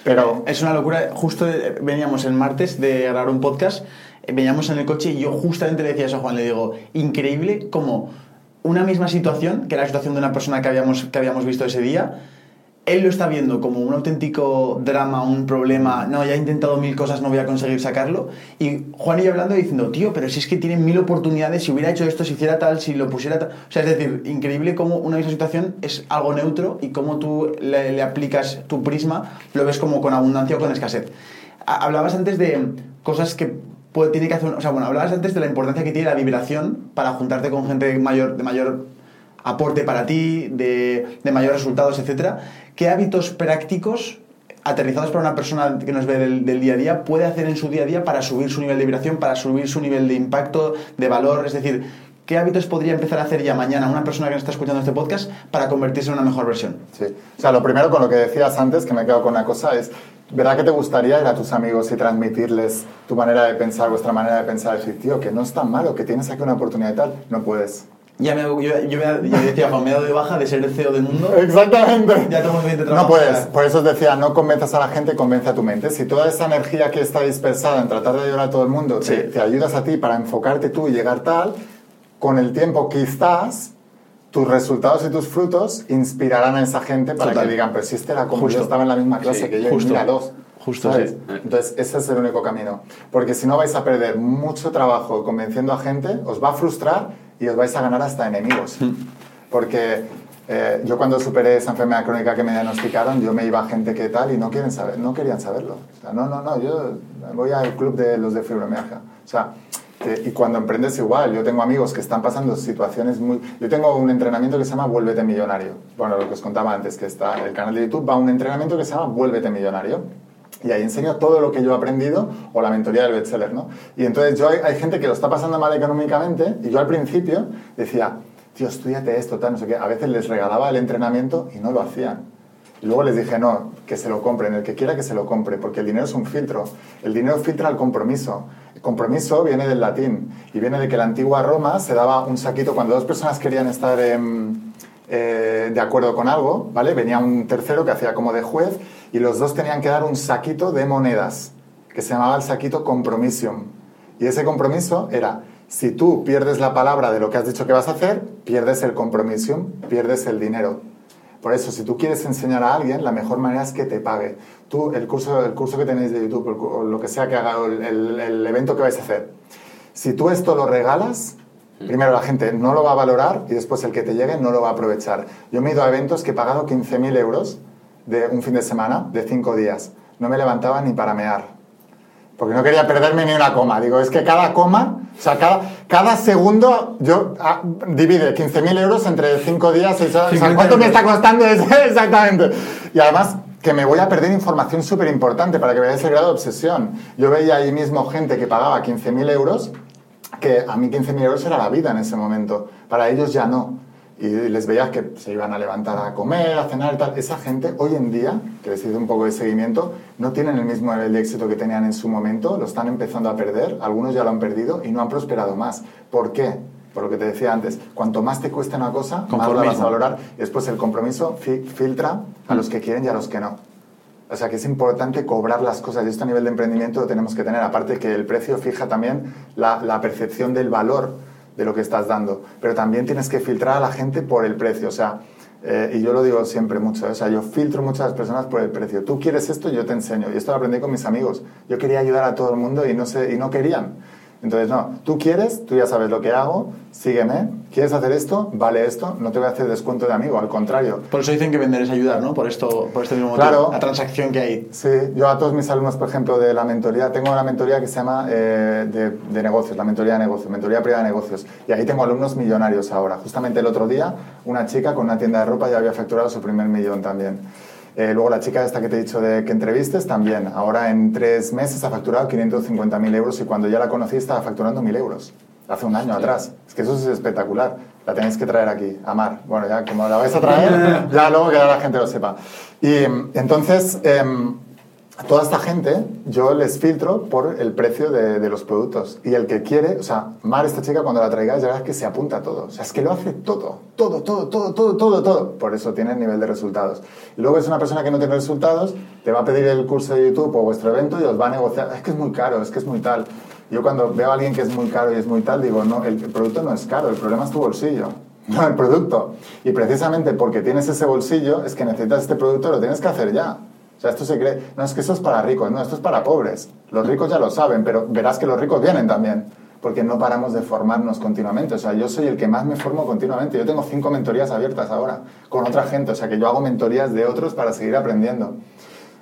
Pero Es una locura. Justo eh, veníamos el martes de grabar un podcast, eh, veníamos en el coche y yo justamente le decía eso a Juan, le digo, increíble como una misma situación, que era la situación de una persona que habíamos, que habíamos visto ese día, él lo está viendo como un auténtico drama, un problema, no, ya he intentado mil cosas, no voy a conseguir sacarlo. Y Juan y yo hablando diciendo, tío, pero si es que tiene mil oportunidades, si hubiera hecho esto, si hiciera tal, si lo pusiera tal. O sea, es decir, increíble cómo una misma situación es algo neutro y cómo tú le, aplicas tu prisma, lo ves como con abundancia o con escasez. Ha- Hablabas antes de cosas que tiene que hacer, o sea, bueno, hablabas antes de la importancia que tiene la vibración para juntarte con gente mayor, de mayor aporte para ti, de, de mayores resultados, etcétera. ¿Qué hábitos prácticos aterrizados para una persona que nos ve del, del día a día puede hacer en su día a día para subir su nivel de vibración, para subir su nivel de impacto, de valor? Es decir, ¿qué hábitos podría empezar a hacer ya mañana una persona que nos está escuchando este podcast para convertirse en una mejor versión? Sí. O sea, lo primero con lo que decías antes, que me quedo con una cosa, es, ¿verdad que te gustaría ir a tus amigos y transmitirles tu manera de pensar, vuestra manera de pensar? Decir, tío, que no es tan malo, que tienes aquí una oportunidad y tal. No puedes. Ya me, yo, yo, me- yo decía, Juan, me he dado de baja de ser el CEO del mundo. Exactamente. Ya tengo suficiente trabajo. No puedes. Por eso os decía, no convenzas a la gente, convence a tu mente. Si toda esa energía que está dispersada en tratar de ayudar a todo el mundo te, Sí. te ayudas a ti para enfocarte tú y llegar tal, con el tiempo que estás, tus resultados y tus frutos inspirarán a esa gente para Total. que digan, pero si este era como Justo. yo estaba en la misma clase Sí, que yo, justo. míralos. Justo, ¿sabes? sí. Entonces, ese es el único camino. Porque si no vais a perder mucho trabajo convenciendo a gente, os va a frustrar y os vais a ganar hasta enemigos. (laughs) Porque eh, yo cuando superé esa enfermedad crónica que me diagnosticaron, yo me iba a gente que tal y no, quieren saber, no querían saberlo. O sea, no, no, no, yo voy al club de los de fibromialgia. O sea, que- y cuando emprendes igual, yo tengo amigos que están pasando situaciones muy... Yo tengo un entrenamiento que se llama Vuélvete Millonario. Bueno, lo que os contaba antes, que está el canal de YouTube, va un entrenamiento que se llama Vuélvete Millonario. Y ahí enseño todo lo que yo he aprendido o la mentoría del bestseller, ¿no? Y entonces yo hay, gente que lo está pasando mal económicamente y yo al principio decía, tío, estudiate esto, tal, no sé qué. A veces les regalaba el entrenamiento y no lo hacían. Y luego les dije, no, que se lo compren, el que quiera que se lo compre, porque el dinero es un filtro. El dinero filtra el compromiso. El compromiso viene del latín y viene de que en la antigua Roma se daba un saquito cuando dos personas querían estar em, eh, de acuerdo con algo, ¿vale? Venía un tercero que hacía como de juez y los dos tenían que dar un saquito de monedas, que se llamaba el saquito compromisium. Y ese compromiso era, si tú pierdes la palabra de lo que has dicho que vas a hacer, pierdes el compromisum, pierdes el dinero. Por eso, si tú quieres enseñar a alguien, la mejor manera es que te pague. Tú, el curso, el curso que tenéis de YouTube, o lo que sea que haga, el- el evento que vais a hacer, si tú esto lo regalas, primero la gente no lo va a valorar y después el que te llegue no lo va a aprovechar. Yo me he ido a eventos que he pagado 15.000 euros de un fin de semana, de cinco días. No me levantaba ni para mear porque no quería perderme ni una coma. Digo, es que cada coma, o sea, cada, cada segundo yo ah, divide 15.000 euros entre 5 días. y eso- o sea, 50 ¿cuánto me está costando? eso? (laughs) Exactamente. Y además que me voy a perder información súper importante para que veáis el grado de obsesión. Yo veía ahí mismo gente que pagaba 15.000 euros, que a mí 15.000 euros era la vida en ese momento. Para ellos ya no. Y les veías que se iban a levantar a comer, a cenar y tal. Esa gente hoy en día, que les hice un poco de seguimiento, no tienen el mismo nivel de éxito que tenían en su momento, lo están empezando a perder, algunos ya lo han perdido y no han prosperado más. ¿Por qué? Por lo que te decía antes, cuanto más te cuesta una cosa, más la vas a valorar. Y después el compromiso fi- filtra a los que quieren y a los que no. O sea que es importante cobrar las cosas y esto a nivel de emprendimiento lo tenemos que tener. Aparte que el precio fija también la, la percepción del valor de lo que estás dando. Pero también tienes que filtrar a la gente por el precio. O sea, eh, y yo lo digo siempre mucho, ¿eh? o sea, yo filtro mucho a las personas por el precio. Tú quieres esto, yo te enseño. Y esto lo aprendí con mis amigos. Yo quería ayudar a todo el mundo y no, sé, y no querían. Entonces, no, tú quieres, tú ya sabes lo que hago, sígueme, quieres hacer esto, vale esto, no te voy a hacer descuento de amigo, al contrario. Por eso dicen que vender es ayudar, ¿no? Por esto, por este mismo motivo. Claro. La transacción que hay. Sí, yo a todos mis alumnos, por ejemplo, de la mentoría, tengo una mentoría que se llama eh, de, de negocios, la mentoría de negocios, mentoría privada de negocios. Y ahí tengo alumnos millonarios ahora. Justamente el otro día, una chica con una tienda de ropa ya había facturado su primer millón también. Eh, luego la chica esta que te he dicho de que entrevistes también. Ahora en tres meses ha facturado 550.000 euros y cuando ya la conocí estaba facturando 1.000 euros. Hace un año atrás. Es que eso es espectacular. La tenéis que traer aquí, a Mar. Bueno, ya como la vais a traer, (laughs) ya luego que la gente lo sepa. Y em, entonces, em, toda esta gente yo les filtro por el precio de, de los productos. Y el que quiere, o sea, Mar, esta chica, cuando la traigáis, ya verás que se apunta a todo. O sea, es que lo hace todo, todo, todo, todo, todo, todo, todo. Por eso tiene el nivel de resultados. Y luego es una persona que no tiene resultados, te va a pedir el curso de YouTube o vuestro evento y os va a negociar. Es que es muy caro, es que es muy tal. Yo cuando veo a alguien que es muy caro y es muy tal, digo, no, el producto no es caro, el problema es tu bolsillo. (laughs) No, el producto. Y precisamente porque tienes ese bolsillo, es que necesitas este producto, lo tienes que hacer ya. O sea, esto se cree, no es que eso es para ricos, no, esto es para pobres. Los ricos ya lo saben, pero verás que los ricos vienen también, porque no paramos de formarnos continuamente. O sea, yo soy el que más me formo continuamente. Yo tengo cinco mentorías abiertas ahora con otra gente, o sea, que yo hago mentorías de otros para seguir aprendiendo.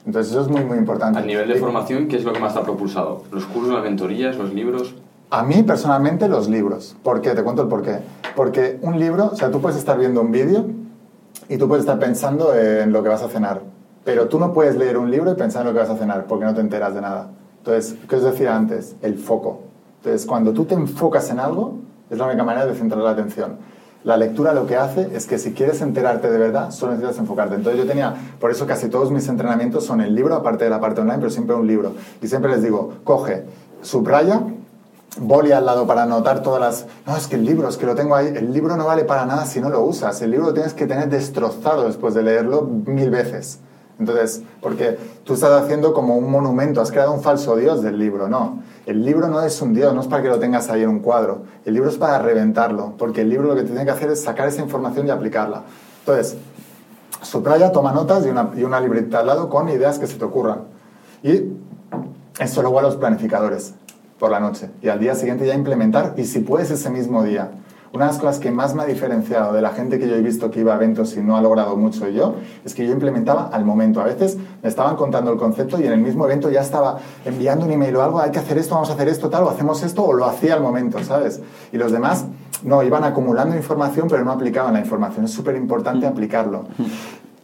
Entonces, eso es muy, muy importante. A nivel de formación, ¿qué es lo que más te ha propulsado? ¿Los cursos, las mentorías, los libros? A mí personalmente los libros. ¿Por qué? Te cuento el por qué. Porque un libro, o sea, tú puedes estar viendo un vídeo y tú puedes estar pensando en lo que vas a cenar. Pero tú no puedes leer un libro y pensar en lo que vas a cenar porque no te enteras de nada. Entonces, ¿qué os decía antes? El foco. Entonces, cuando tú te enfocas en algo, es la única manera de centrar la atención. La lectura lo que hace es que si quieres enterarte de verdad, solo necesitas enfocarte. Entonces yo tenía, por eso casi todos mis entrenamientos son el libro, aparte de la parte online, pero siempre un libro. Y siempre les digo, coge, subraya, boli al lado para anotar todas las... No, es que el libro, es que lo tengo ahí. El libro no vale para nada si no lo usas. El libro lo tienes que tener destrozado después de leerlo mil veces. Entonces, porque tú estás haciendo como un monumento, has creado un falso dios del libro, no. El libro no es un dios, no es para que lo tengas ahí en un cuadro. El libro es para reventarlo, porque el libro lo que tiene que hacer es sacar esa información y aplicarla. Entonces, subraya, toma notas y una, y libreta al lado con ideas que se te ocurran. Y eso luego a los planificadores por la noche. Y al día siguiente ya implementar, y si puedes ese mismo día. Una de las cosas que más me ha diferenciado de la gente que yo he visto que iba a eventos y no ha logrado mucho yo, es que yo implementaba al momento. A veces me estaban contando el concepto y en el mismo evento ya estaba enviando un email o algo, hay que hacer esto, vamos a hacer esto, tal, o hacemos esto, o lo hacía al momento, ¿sabes? Y los demás, no, iban acumulando información, pero no aplicaban la información. Es súper importante aplicarlo.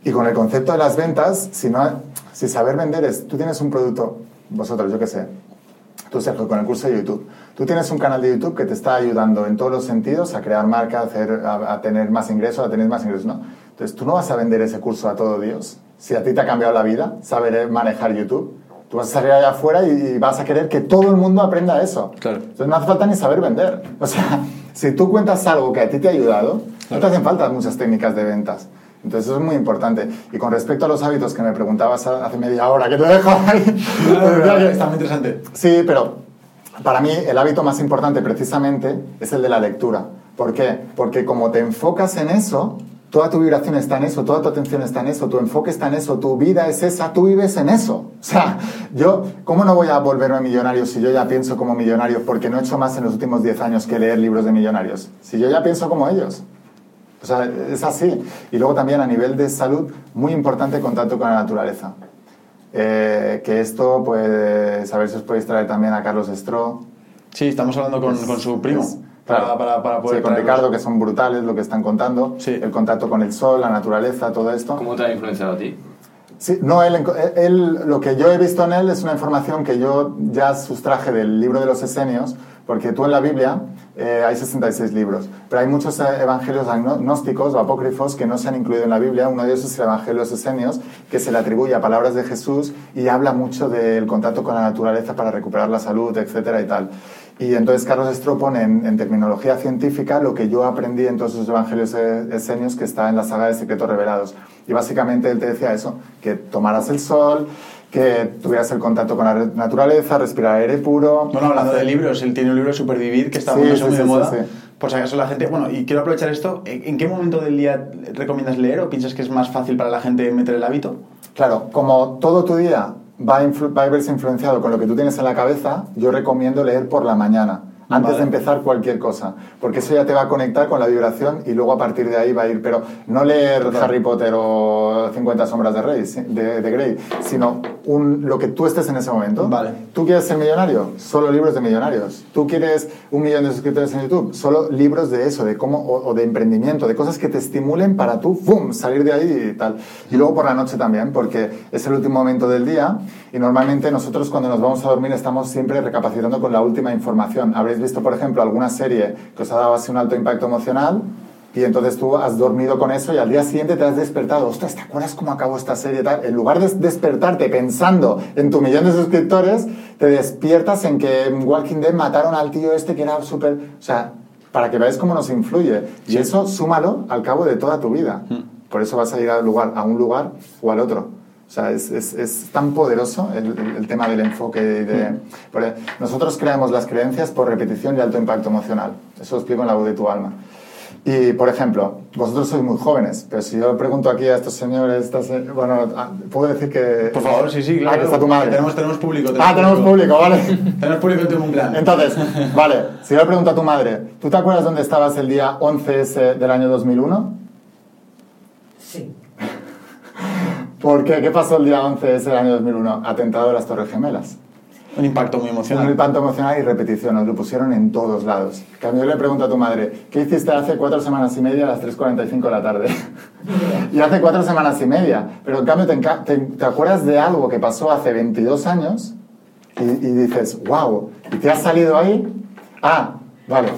Y con el concepto de las ventas, si, no, si saber vender es, tú tienes un producto, vosotros, yo qué sé, tú Sergio, con el curso de YouTube, tú tienes un canal de YouTube que te está ayudando en todos los sentidos a crear marca, a, hacer, a, a tener más ingresos, a tener más ingresos, ¿no? Entonces, tú no vas a vender ese curso a todo Dios. Si a ti te ha cambiado la vida, saber manejar YouTube, tú vas a salir allá afuera y, y vas a querer que todo el mundo aprenda eso. Claro. Entonces, no hace falta ni saber vender. O sea, (laughs) si tú cuentas algo que a ti te ha ayudado, no te hacen falta muchas técnicas de ventas. Entonces eso es muy importante. Y con respecto a los hábitos que me preguntabas hace media hora, que te dejo ahí. (laughs) Está muy interesante. Sí, pero para mí el hábito más importante precisamente es el de la lectura. ¿Por qué? Porque como te enfocas en eso, toda tu vibración está en eso, toda tu atención está en eso, tu enfoque está en eso, tu vida es esa, tú vives en eso. (laughs) O sea, yo, ¿cómo no voy a volverme millonario si yo ya pienso como millonario? Porque no he hecho más en los últimos 10 años que leer libros de millonarios. Si yo ya pienso como ellos. O sea, es así. Y luego también a nivel de salud, muy importante contacto con la naturaleza. Eh, que esto, pues, a ver si os podéis traer también a Carlos Estro. Sí, estamos hablando con, con su primo. Es- para, claro. para, para poder Sí, con. Ricardo, que son brutales lo que están contando. Sí. El contacto con el sol, la naturaleza, todo esto. ¿Cómo te ha influenciado a ti? Sí, no, él, él- lo que yo he visto en él es una información que yo ya sustraje del libro de los esenios, porque tú en la Biblia eh, hay 66 libros, pero hay muchos eh, evangelios agnósticos o apócrifos que no se han incluido en la Biblia. Uno de ellos es el Evangelio de los esenios, que se le atribuye a palabras de Jesús y habla mucho del contacto con la naturaleza para recuperar la salud, etcétera y tal. Y entonces Carlos Estro pone en, en terminología científica lo que yo aprendí en todos esos evangelios eh, esenios que está en la saga de Secretos Revelados. Y básicamente él te decía eso, que tomaras el sol, que tuvieras el contacto con la naturaleza, respirar aire puro. Bueno, hablando de libros, él tiene un libro Supervivir que está Sí, muy sí, de sí, moda. Por si acaso la gente. Bueno, y quiero aprovechar esto. ¿En qué momento del día recomiendas leer o piensas que es más fácil para la gente meter el hábito? Claro, como todo tu día va a, va a verse influenciado con lo que tú tienes en la cabeza, yo recomiendo leer por la mañana, antes Vale. de empezar cualquier cosa, porque eso ya te va a conectar con la vibración y luego a partir de ahí va a ir, pero no leer Harry Potter o 50 sombras de, Rey, de Grey, sino un, lo que tú estés en ese momento. Vale. ¿Tú quieres ser millonario? Solo libros de millonarios. ¿Tú quieres un millón de suscriptores en YouTube? Solo libros de eso, de cómo, o, o de emprendimiento, de cosas que te estimulen para tú, ¡fum!, salir de ahí y tal. Y luego por la noche también, porque es el último momento del día y normalmente nosotros cuando nos vamos a dormir estamos siempre recapacitando con la última información. Habréis visto, por ejemplo, alguna serie que os ha dado así un alto impacto emocional y entonces tú has dormido con eso y al día siguiente te has despertado. Ostras, ¿te acuerdas cómo acabó esta serie? Tal? En lugar de despertarte pensando en tu millón de suscriptores, te despiertas en que en Walking Dead mataron al tío este que era súper... O sea, para que veáis cómo nos influye. Y eso súmalo al cabo de toda tu vida. Por eso vas a ir al lugar, a un lugar o al otro. O sea, es, es- es tan poderoso el, el- tema del enfoque. de- porque nosotros creamos las creencias por repetición y alto impacto emocional. Eso lo explico en la voz de tu alma. Y, por ejemplo, vosotros sois muy jóvenes, pero si yo pregunto aquí a estos señores, estas, eh, bueno, ah, puedo decir que... Por favor, sí, sí, claro. Ah, que está tu madre. Tenemos, tenemos público. ah, tenemos público, vale. (laughs) tenemos público en tu plan. Entonces, (laughs) vale, si yo le pregunto a tu madre, ¿tú te acuerdas dónde estabas el día 11S del año 2001? Sí. (laughs) ¿Por qué? ¿Qué pasó el día 11S del año 2001? Atentado de las Torres Gemelas. Un impacto muy Un emocional. impacto emocional y repetición, lo pusieron en todos lados. Cambio, yo le pregunto a tu madre, ¿qué hiciste hace cuatro semanas y media a las 3.45 de la tarde? (laughs) y hace cuatro semanas y media. Pero en cambio, te, te- te acuerdas de algo que pasó hace 22 años y, y dices, wow, ¿y te has salido ahí? Ah, vale.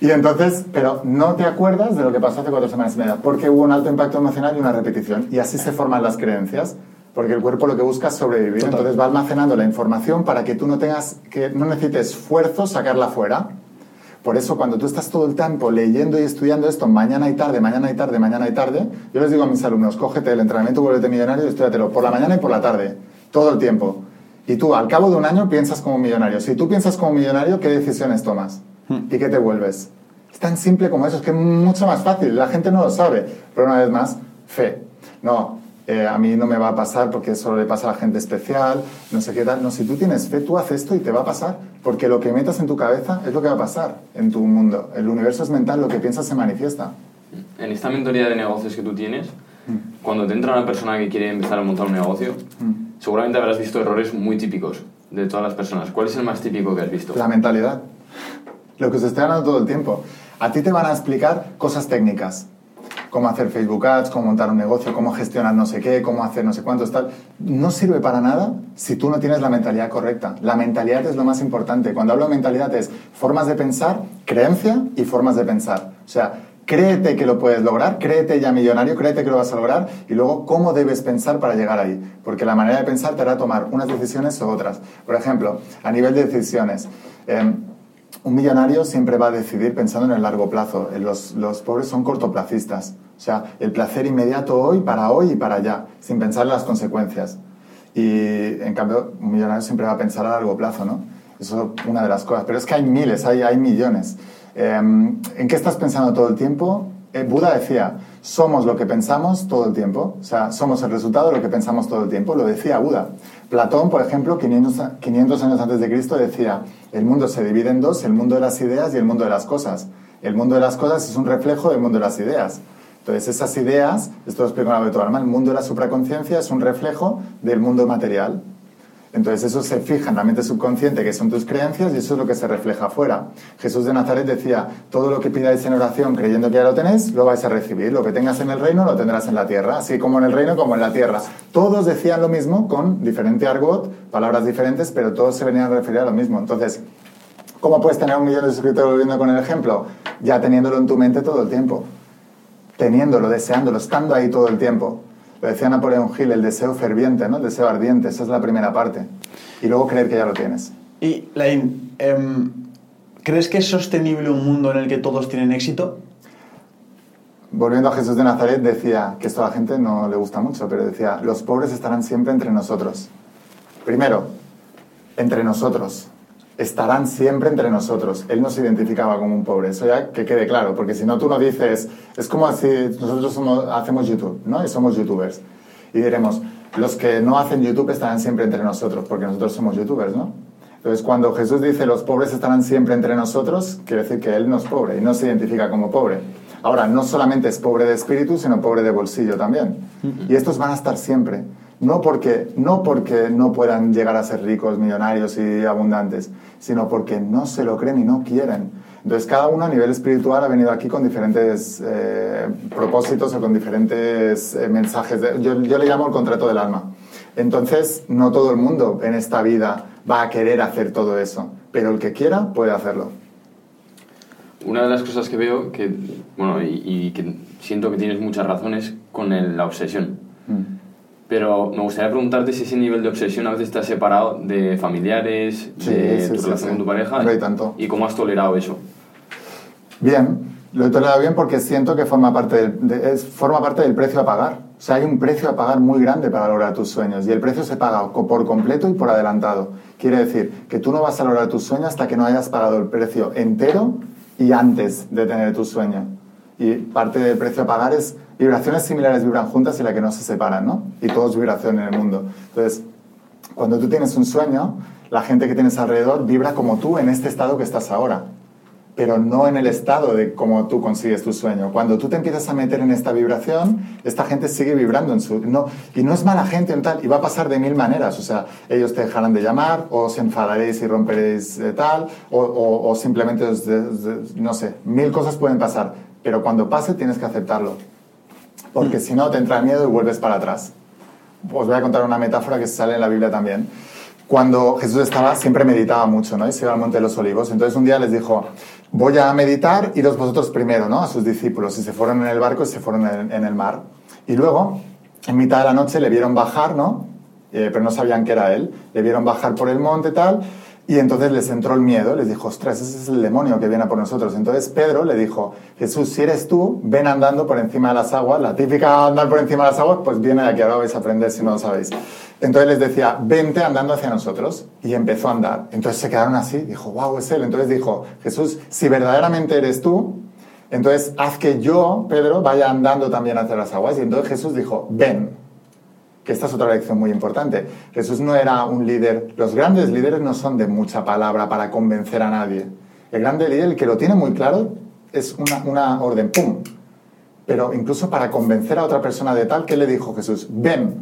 Y entonces, pero no te acuerdas de lo que pasó hace cuatro semanas y media, porque hubo un alto impacto emocional y una repetición. Y así se forman las creencias, porque el cuerpo lo que busca es sobrevivir. Total. Entonces va almacenando la información para que tú no tengas, que no necesites esfuerzo sacarla fuera. Por eso cuando tú estás todo el tiempo leyendo y estudiando esto mañana y tarde, mañana y tarde, mañana y tarde, yo les digo a mis alumnos, cógete el entrenamiento vuélvete millonario y estudiatelo por la mañana y por la tarde, todo el tiempo. Y tú al cabo de un año piensas como millonario. Si tú piensas como millonario, ¿qué decisiones tomas? ¿Y qué te vuelves? Es tan simple como eso, es que es mucho más fácil, la gente no lo sabe. Pero una vez más, fe. No, eh, a mí no me va a pasar porque solo le pasa a la gente especial, no sé qué tal. No, si tú tienes fe, tú haces esto y te va a pasar. Porque lo que metas en tu cabeza es lo que va a pasar en tu mundo. El universo es mental, lo que piensas se manifiesta. En esta mentoría de negocios que tú tienes, cuando te entra una persona que quiere empezar a montar un negocio, seguramente habrás visto errores muy típicos de todas las personas. ¿Cuál es el más típico que has visto? La mentalidad. Lo que se está ganando todo el tiempo. A ti te van a explicar cosas técnicas. Cómo hacer Facebook Ads, cómo montar un negocio, cómo gestionar no sé qué, cómo hacer no sé cuántos, tal. No sirve para nada si tú no tienes la mentalidad correcta. La mentalidad es lo más importante. Cuando hablo de mentalidad es formas de pensar, creencia y formas de pensar. O sea, créete que lo puedes lograr, créete ya millonario, créete que lo vas a lograr y luego cómo debes pensar para llegar ahí. Porque la manera de pensar te hará tomar unas decisiones o otras. Por ejemplo, a nivel de decisiones. em, un millonario siempre va a decidir pensando en el largo plazo. Eh, Los, los pobres son cortoplacistas. O sea, el placer inmediato hoy, para hoy y para allá, sin pensar en las consecuencias. Y en cambio, un millonario siempre va a pensar a largo plazo, ¿no? Eso es una de las cosas. Pero es que hay miles, hay, hay millones. Eh, ¿En qué estás pensando todo el tiempo? Eh, Buda decía, somos lo que pensamos todo el tiempo. O sea, somos el resultado de lo que pensamos todo el tiempo. Lo decía Buda. Platón, por ejemplo, 500, a- 500 años antes de Cristo, decía, el mundo se divide en dos, el mundo de las ideas y el mundo de las cosas. El mundo de las cosas es un reflejo del mundo de las ideas. Entonces, esas ideas, esto lo explico en la de tu alma, el mundo de la supraconciencia es un reflejo del mundo material. Entonces eso se fija en la mente subconsciente, que son tus creencias, y eso es lo que se refleja afuera. Jesús de Nazaret decía, todo lo que pidáis en oración creyendo que ya lo tenéis, lo vais a recibir. Lo que tengas en el reino, lo tendrás en la tierra. Así como en el reino, como en la tierra. Todos decían lo mismo con diferente argot, palabras diferentes, pero todos se venían a referir a lo mismo. Entonces, ¿cómo puedes tener un millón de suscriptores volviendo con el ejemplo? Ya teniéndolo en tu mente todo el tiempo. Teniéndolo, deseándolo, estando ahí todo el tiempo. Lo decía Napoleón Hill, el deseo ferviente, ¿no? El deseo ardiente, esa es la primera parte. Y luego creer que ya lo tienes. Y, Lain, em, ¿crees que es sostenible un mundo en el que todos tienen éxito? Volviendo a Jesús de Nazaret, decía, que esto a la gente no le gusta mucho, pero decía, los pobres estarán siempre entre nosotros. Primero, entre nosotros. Estarán siempre entre nosotros. Él no se identificaba como un pobre, eso ya que quede claro, porque si no tú no dices, es como si nosotros somos- hacemos YouTube, ¿no? Y somos youtubers. Y diremos, los que no hacen YouTube estarán siempre entre nosotros, porque nosotros somos youtubers, ¿no? Entonces, cuando Jesús dice los pobres estarán siempre entre nosotros, quiere decir que Él no es pobre y no se identifica como pobre. Ahora, no solamente es pobre de espíritu, sino pobre de bolsillo también. Y estos van a estar siempre. No porque, no porque no puedan llegar a ser ricos, millonarios y abundantes, sino porque no se lo creen y no quieren. Entonces, cada uno a nivel espiritual ha venido aquí con diferentes eh, propósitos o con diferentes eh, mensajes. de- yo, yo le llamo el contrato del alma. Entonces, no todo el mundo en esta vida va a querer hacer todo eso, pero el que quiera puede hacerlo. Una de las cosas que veo, que, bueno, y, y que siento que tienes muchas razones con el- la obsesión. Pero me gustaría preguntarte si ese nivel de obsesión a veces te ha separado de familiares, Sí, de sí, tu sí, relación con tu pareja. Hombre, y tanto. ¿Y cómo has tolerado eso? Bien, lo he tolerado bien porque siento que forma parte, del, de- es- forma parte del precio a pagar. O sea, hay un precio a pagar muy grande para lograr tus sueños y el precio se paga por completo y por adelantado. Quiere decir que tú no vas a lograr tus sueños hasta que no hayas pagado el precio entero y antes de tener tu sueño. Y parte del precio a pagar es vibraciones similares vibran juntas y la que no se separan, ¿no? Y todo es vibración en el mundo. Entonces, cuando tú tienes un sueño, la gente que tienes alrededor vibra como tú en este estado que estás ahora, pero no en el estado de cómo tú consigues tu sueño. Cuando tú te empiezas a meter en esta vibración, esta gente sigue vibrando en su... No, y no es mala gente en tal, y va a pasar de mil maneras. O sea, ellos te dejarán de llamar, o os enfadaréis y romperéis eh, tal, o, simplemente, os de- de- no sé, mil cosas pueden pasar. Pero cuando pase tienes que aceptarlo, porque (laughs) si no te entra el miedo y vuelves para atrás. Os voy a contar una metáfora que sale en la Biblia también. Cuando Jesús estaba, siempre meditaba mucho, ¿no? Y se iba al Monte de los Olivos. Entonces un día les dijo, voy a meditar, iros vosotros primero, ¿no? A sus discípulos. Y se fueron en el barco y se fueron en, en el mar. Y luego, en mitad de la noche, le vieron bajar, ¿no? Eh, pero no sabían que era él. Le vieron bajar por el monte y tal. Y entonces les entró el miedo, les dijo, ostras, ese es el demonio que viene por nosotros. Entonces Pedro le dijo, Jesús, si eres tú, ven andando por encima de las aguas. La típica andar por encima de las aguas, pues viene de aquí, ahora vais a aprender si no lo sabéis. Entonces les decía, vente andando hacia nosotros. Y empezó a andar. Entonces se quedaron así, dijo, wow, es él. Entonces dijo, Jesús, si verdaderamente eres tú, entonces haz que yo, Pedro, vaya andando también hacia las aguas. Y entonces Jesús dijo, ven que esta es otra lección muy importante. Jesús no era un líder, los grandes líderes no son de mucha palabra para convencer a nadie. El grande líder, el que lo tiene muy claro, es una, una orden, ¡pum! Pero incluso para convencer a otra persona de tal, ¿qué le dijo Jesús? Ven.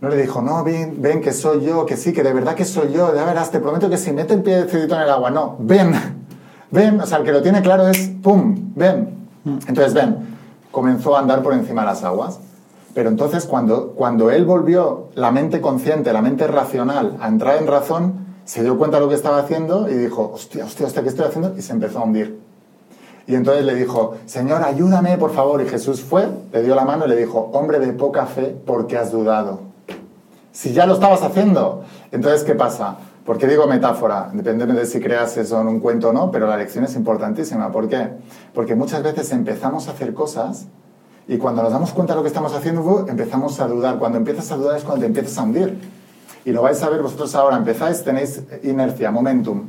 No le dijo, no, ven, ven, que soy yo, que sí, que de verdad que soy yo, ya verás, te prometo que si mete el pie decidito en el agua, no, ven, (laughs) ven, o sea, el que lo tiene claro es, ¡pum!, ven. Entonces, ven, comenzó a andar por encima de las aguas. Pero entonces cuando, cuando él volvió la mente consciente, la mente racional, a entrar en razón, se dio cuenta de lo que estaba haciendo y dijo, hostia, hostia, hostia, ¿qué estoy haciendo? Y se empezó a hundir. Y entonces le dijo, Señor, ayúdame, por favor. Y Jesús fue, le dio la mano y le dijo, hombre de poca fe, ¿por qué has dudado? Si ya lo estabas haciendo. Entonces, ¿qué pasa? ¿Por qué digo metáfora? Depende de si creas eso en un cuento o no, pero la lección es importantísima. ¿Por qué? Porque muchas veces empezamos a hacer cosas y cuando nos damos cuenta de lo que estamos haciendo, empezamos a dudar. Cuando empiezas a dudar es cuando te empiezas a hundir. Y lo vais a ver vosotros ahora. Empezáis, tenéis inercia, momentum.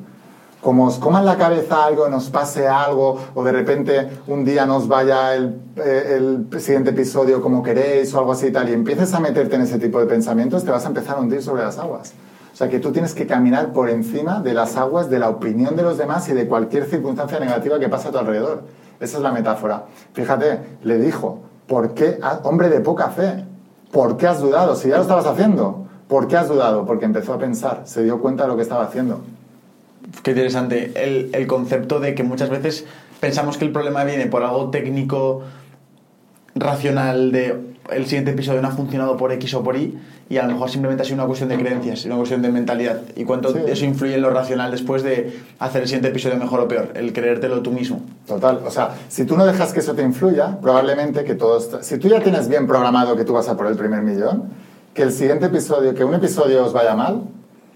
Como os coma en la cabeza algo, nos pase algo, o de repente un día nos vaya el, eh, el siguiente episodio como queréis, o algo así y tal, y empieces a meterte en ese tipo de pensamientos, te vas a empezar a hundir sobre las aguas. O sea que tú tienes que caminar por encima de las aguas, de la opinión de los demás y de cualquier circunstancia negativa que pasa a tu alrededor. Esa es la metáfora. Fíjate, le dijo, ¿por qué, ha- hombre de poca fe? ¿Por qué has dudado? Si ya lo estabas haciendo. ¿Por qué has dudado? Porque empezó a pensar, se dio cuenta de lo que estaba haciendo. Qué interesante. El, el concepto de que muchas veces pensamos que el problema viene por algo técnico, racional, de el siguiente episodio no ha funcionado por X o por Y, y a lo mejor simplemente ha sido una cuestión de creencias, una cuestión de mentalidad. Y cuánto Sí. eso influye en lo racional después de hacer el siguiente episodio mejor o peor, el creértelo tú mismo. Total, o sea, si tú no dejas que eso te influya, probablemente que todo está- Si tú ya tienes bien programado que tú vas a por el primer millón, que el siguiente episodio, que un episodio os vaya mal,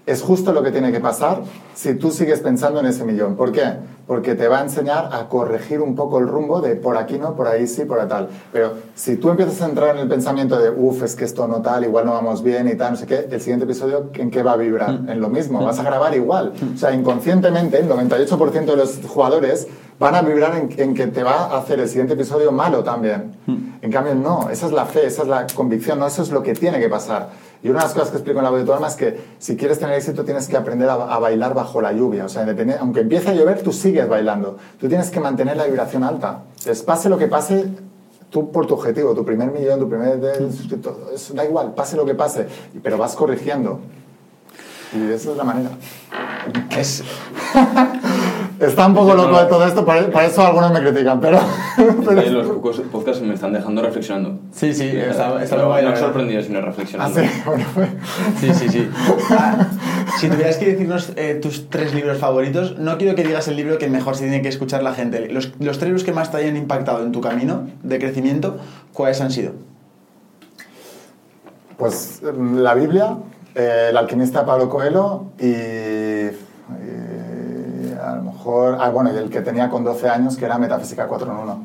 es justo lo que tiene que pasar si tú sigues pensando en ese millón. ¿Por qué? Porque te va a enseñar a corregir un poco el rumbo de por aquí no, por ahí sí, por ahí tal. Pero si tú empiezas a entrar en el pensamiento de, uff, es que esto no tal, igual no vamos bien y tal, no sé qué, el siguiente episodio, ¿en qué va a vibrar? En lo mismo, vas a grabar igual. O sea, inconscientemente, el 98% de los jugadores van a vibrar en, en que te va a hacer el siguiente episodio malo también. En cambio, no, esa es la fe, esa es la convicción, no, eso es lo que tiene que pasar. Y una de las cosas que explico en la voz de tu alma es que si quieres tener éxito tienes que aprender a, a bailar bajo la lluvia. O sea, aunque empiece a llover, tú sigues bailando. Tú tienes que mantener la vibración alta. Entonces, pase lo que pase, tú por tu objetivo, tu primer millón, tu primer del suscriptor, eso da igual, pase lo que pase, pero vas corrigiendo. Y esa es la manera. Es, (laughs) Está un poco loco de todo esto, por, por eso algunos me critican, pero... (laughs) pero- Eh, Los pocos podcasts me están dejando reflexionando. sí, sí, está, está no, muy no sorprendido, sino Ah, reflexionando. sí, bueno, pues- Sí, sí, sí. Ah, si tuvieras que decirnos eh, tus tres libros favoritos, no quiero que digas el libro que mejor se tiene que escuchar la gente. Los, los tres libros que más te hayan impactado en tu camino de crecimiento, ¿cuáles han sido? Pues mm, la Biblia, eh, el alquimista Pablo Coelho y, y a lo mejor, ah, bueno, y el que tenía con 12 años que era Metafísica 4 en 1,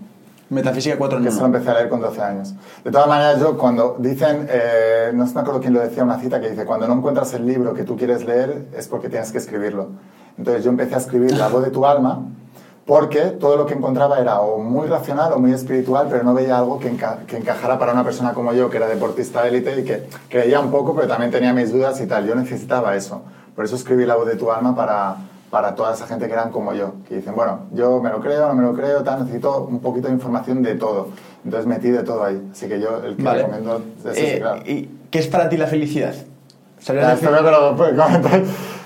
Metafísica 4 en que se lo 1. empecé a leer con 12 años. De todas maneras, yo cuando dicen, eh, no me acuerdo quién lo decía, una cita que dice, cuando no encuentras el libro que tú quieres leer es porque tienes que escribirlo. Entonces yo empecé a escribir La voz de tu alma porque todo lo que encontraba era o muy racional o muy espiritual, pero no veía algo que, enca- que encajara para una persona como yo, que era deportista élite y que creía un poco, pero también tenía mis dudas y tal. Yo necesitaba eso. Por eso escribí La voz de tu alma para, para toda esa gente que eran como yo, que dicen, bueno, yo me lo creo, no me lo creo, tal, necesito un poquito de información de todo. Entonces metí de todo ahí. Así que yo el que Vale. recomiendo es ese, Eh, claro. ¿Y qué es para ti la felicidad? Ya, ¿Sabrías esto creo que lo comentar.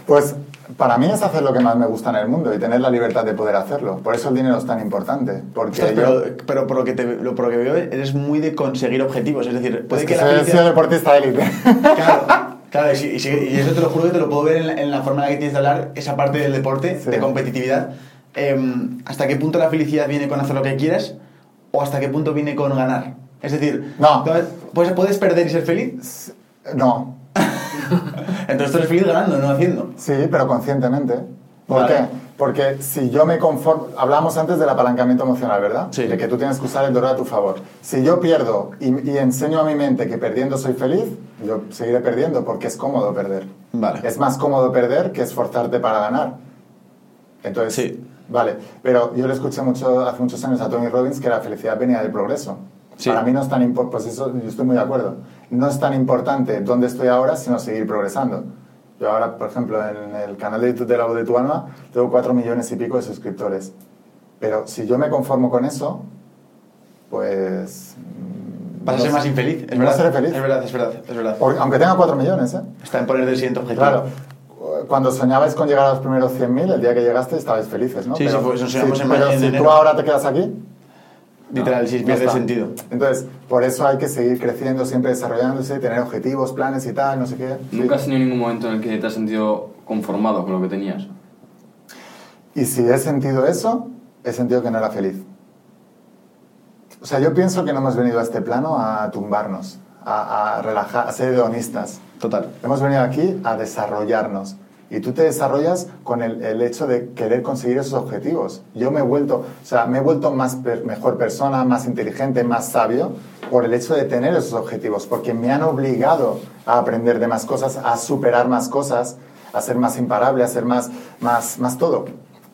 Pues para mí es hacer lo que más me gusta en el mundo y tener la libertad de poder hacerlo. Por eso el dinero es tan importante. Porque Ostras, yo... pero, pero por, lo que te, lo, por lo que veo, eres muy de conseguir objetivos. Es decir, puede Es que, que la soy, felicidad... soy deportista élite. Claro, claro y, y y eso te lo juro que te lo puedo ver en la, en la forma en la que tienes de hablar, esa parte del deporte, Sí. de competitividad. Em, ¿Hasta qué punto la felicidad viene con hacer lo que quieras o hasta qué punto viene con ganar? Es decir, No. ¿puedes, ¿puedes perder y ser feliz? No. (laughs) Entonces tú eres feliz ganando, no haciendo. Sí, pero conscientemente. ¿Por Vale. qué? Porque si yo me conformo... Hablamos antes del apalancamiento emocional, ¿verdad? Sí. De que tú tienes que usar el dolor a tu favor. Si yo pierdo y, y enseño a mi mente que perdiendo soy feliz, yo seguiré perdiendo porque es cómodo perder. Vale. Es más cómodo perder que esforzarte para ganar. Entonces, Sí. vale. Pero yo le escuché mucho, hace muchos años a Tony Robbins que la felicidad venía del progreso. Sí. Para mí no es tan importante, pues eso yo estoy muy de acuerdo. No es tan importante dónde estoy ahora, sino seguir progresando. Yo ahora, por ejemplo, en el canal de YouTube de La Voz de tu Alma, tengo 4 millones y pico de suscriptores. Pero si yo me conformo con eso, pues... mm, Vas a ser sé. más infeliz. Es verdad, seré feliz. Es verdad, es verdad, es verdad. Porque- aunque tenga 4 millones, ¿eh? Está en poner del siguiente objetivo. Claro. Cuando soñabais con llegar a los primeros 100.000, el día que llegaste estabais felices, ¿no? Sí, sí, pues nos íbamos en pero en si enero. tú ahora te quedas aquí, Literal, sí, pierde está. sentido. Entonces, por eso hay que seguir creciendo, siempre desarrollándose, tener objetivos, planes y tal, no sé qué. Sí. ¿Nunca has tenido ningún momento en el que te has sentido conformado con lo que tenías? Y si he sentido eso, he sentido que no era feliz. O sea, yo pienso que no hemos venido a este plano a tumbarnos, a, a relajar, a ser hedonistas. Total. Hemos venido aquí a desarrollarnos. Y tú te desarrollas con el, hecho de querer conseguir esos objetivos. Yo me he vuelto, o sea, me he vuelto más mejor persona, más inteligente, más sabio por el hecho de tener esos objetivos, porque me han obligado a aprender de más cosas, a superar más cosas, a ser más imparable, a ser más, más, más todo.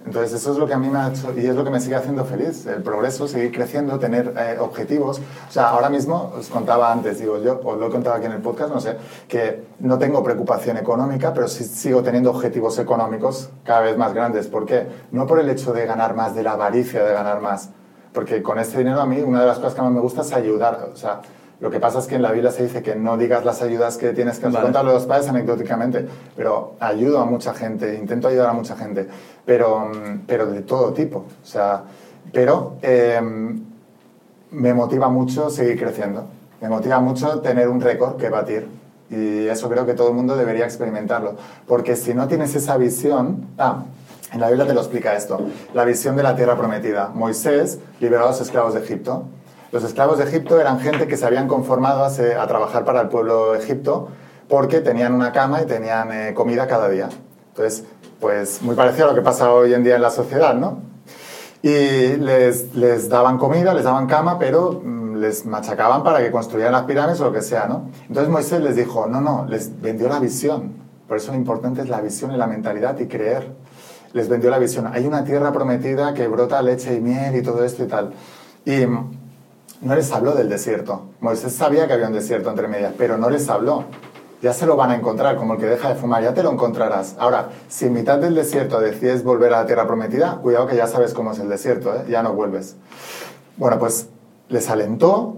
Entonces eso es lo que a mí me ha hecho y es lo que me sigue haciendo feliz, el progreso, seguir creciendo, tener eh, objetivos. O sea, ahora mismo, os contaba antes, digo yo, os lo he contado aquí en el podcast, no sé, que no tengo preocupación económica, pero sí sigo teniendo objetivos económicos cada vez más grandes. ¿Por qué? No por el hecho de ganar más, de la avaricia de ganar más, porque con este dinero a mí una de las cosas que más me gusta es ayudar. O sea, lo que pasa es que en la Biblia se dice que no digas las ayudas que tienes que Vale. contar a los padres anecdóticamente, pero ayudo a mucha gente, intento ayudar a mucha gente, pero, mm, pero de todo tipo. O sea, pero eh, me motiva mucho seguir creciendo, me motiva mucho tener un récord que batir. Y eso creo que todo el mundo debería experimentarlo. Porque si no tienes esa visión... Ah, en la Biblia te lo explica esto. La visión de la tierra prometida. Moisés liberó a los esclavos de Egipto. Los esclavos de Egipto eran gente que se habían conformado a, trabajar para el pueblo de Egipto porque tenían una cama y tenían eh, comida cada día. Entonces, pues muy parecido a lo que pasa hoy en día en la sociedad, ¿no? Y les, les daban comida, les daban cama, pero mm, les machacaban para que construyeran las pirámides o lo que sea, ¿no? Entonces Moisés les dijo, no, no, les vendió la visión. Por eso lo importante es la visión y la mentalidad y creer. les vendió la visión. Hay una tierra prometida que brota leche y miel y todo esto y tal. Y no les habló del desierto. Moisés sabía que había un desierto entre medias, pero no les habló. Ya se lo van a encontrar, como el que deja de fumar, ya te lo encontrarás. Ahora, si en mitad del desierto decides volver a la tierra prometida, cuidado que ya sabes cómo es el desierto, ¿eh? ya no vuelves. Bueno, pues les alentó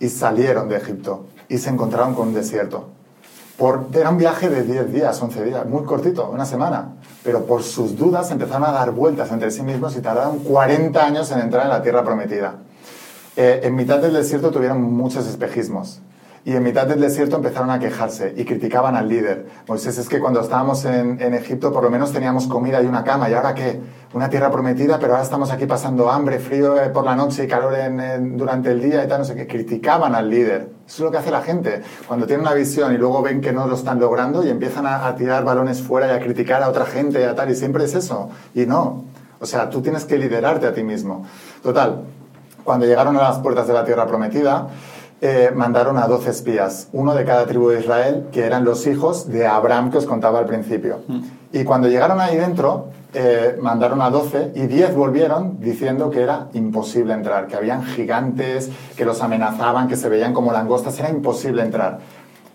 y salieron de Egipto y se encontraron con un desierto. Por, era un viaje de 10 días, 11 días, muy cortito, una semana. Pero por sus dudas empezaron a dar vueltas entre sí mismos y tardaron 40 años en entrar en la tierra prometida. Eh, en mitad del desierto tuvieron muchos espejismos. Y en mitad del desierto empezaron a quejarse y criticaban al líder. Moisés, es que cuando estábamos en, en, Egipto por lo menos teníamos comida y una cama. ¿Y ahora qué? Una tierra prometida, pero ahora estamos aquí pasando hambre, frío eh, por la noche y calor durante el día y tal, no sé qué. Criticaban al líder. Eso es lo que hace la gente. Cuando tiene una visión y luego ven que no lo están logrando y empiezan a, a tirar balones fuera y a criticar a otra gente y a tal. Y siempre es eso. Y no. O sea, tú tienes que liderarte a ti mismo. Total, cuando llegaron a las puertas de la tierra prometida, eh, mandaron a 12 espías, uno de cada tribu de Israel, que eran los hijos de Abraham que os contaba al principio. Y cuando llegaron ahí dentro, eh, mandaron a 12 y 10 volvieron diciendo que era imposible entrar, que habían gigantes, que los amenazaban, que se veían como langostas, era imposible entrar.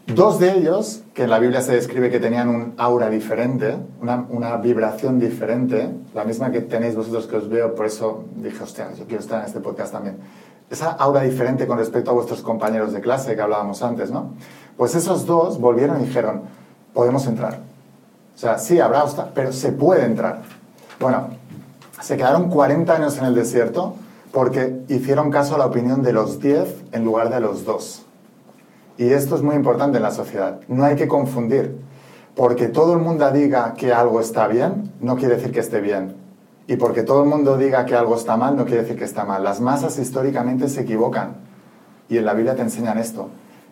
Dos de ellos, que en la Biblia se describe que tenían un aura diferente, una, vibración diferente, la misma que tenéis vosotros que os veo, por eso dije, hostia, yo quiero estar en este podcast también. Esa aura diferente con respecto a vuestros compañeros de clase que hablábamos antes, ¿no? Pues esos dos volvieron y dijeron, podemos entrar. O sea, sí, habrá obstáculos, pero se puede entrar. Bueno, se quedaron 40 años en el desierto porque hicieron caso a la opinión de los 10 en lugar de los dos. Y esto es muy importante en la sociedad. No hay que confundir. Porque todo el mundo diga que algo está bien, no quiere decir que esté bien. Y porque todo el mundo diga que algo está mal, no quiere decir que está mal. Las masas históricamente se equivocan. Y en la Biblia te enseñan esto.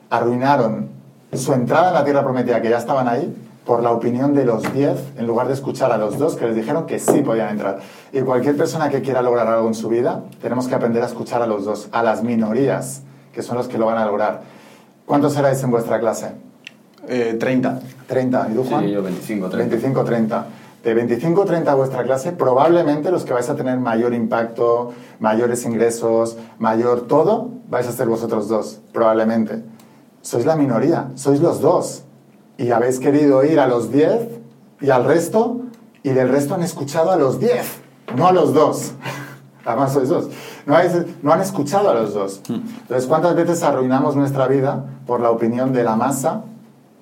Arruinaron su entrada en la tierra prometida, que ya estaban ahí, por la opinión de los diez, en lugar de escuchar a los dos que les dijeron que sí podían entrar. Y cualquier persona que quiera lograr algo en su vida, tenemos que aprender a escuchar a los dos, a las minorías, que son los que lo van a lograr. ¿Cuántos erais en vuestra clase? Eh, 30. 30. ¿Y tú, Juan? Sí, yo 25, 30. 25, 30. De 25, 30 a vuestra clase, probablemente los que vais a tener mayor impacto, mayores ingresos, mayor todo, vais a ser vosotros dos, probablemente. Sois la minoría, sois los dos. Y habéis querido ir a los 10 y al resto, y del resto han escuchado a los 10, no a los dos. (laughs) Además sois dos. No, han escuchado a los dos. Entonces, ¿cuántas veces arruinamos nuestra vida por la opinión de la masa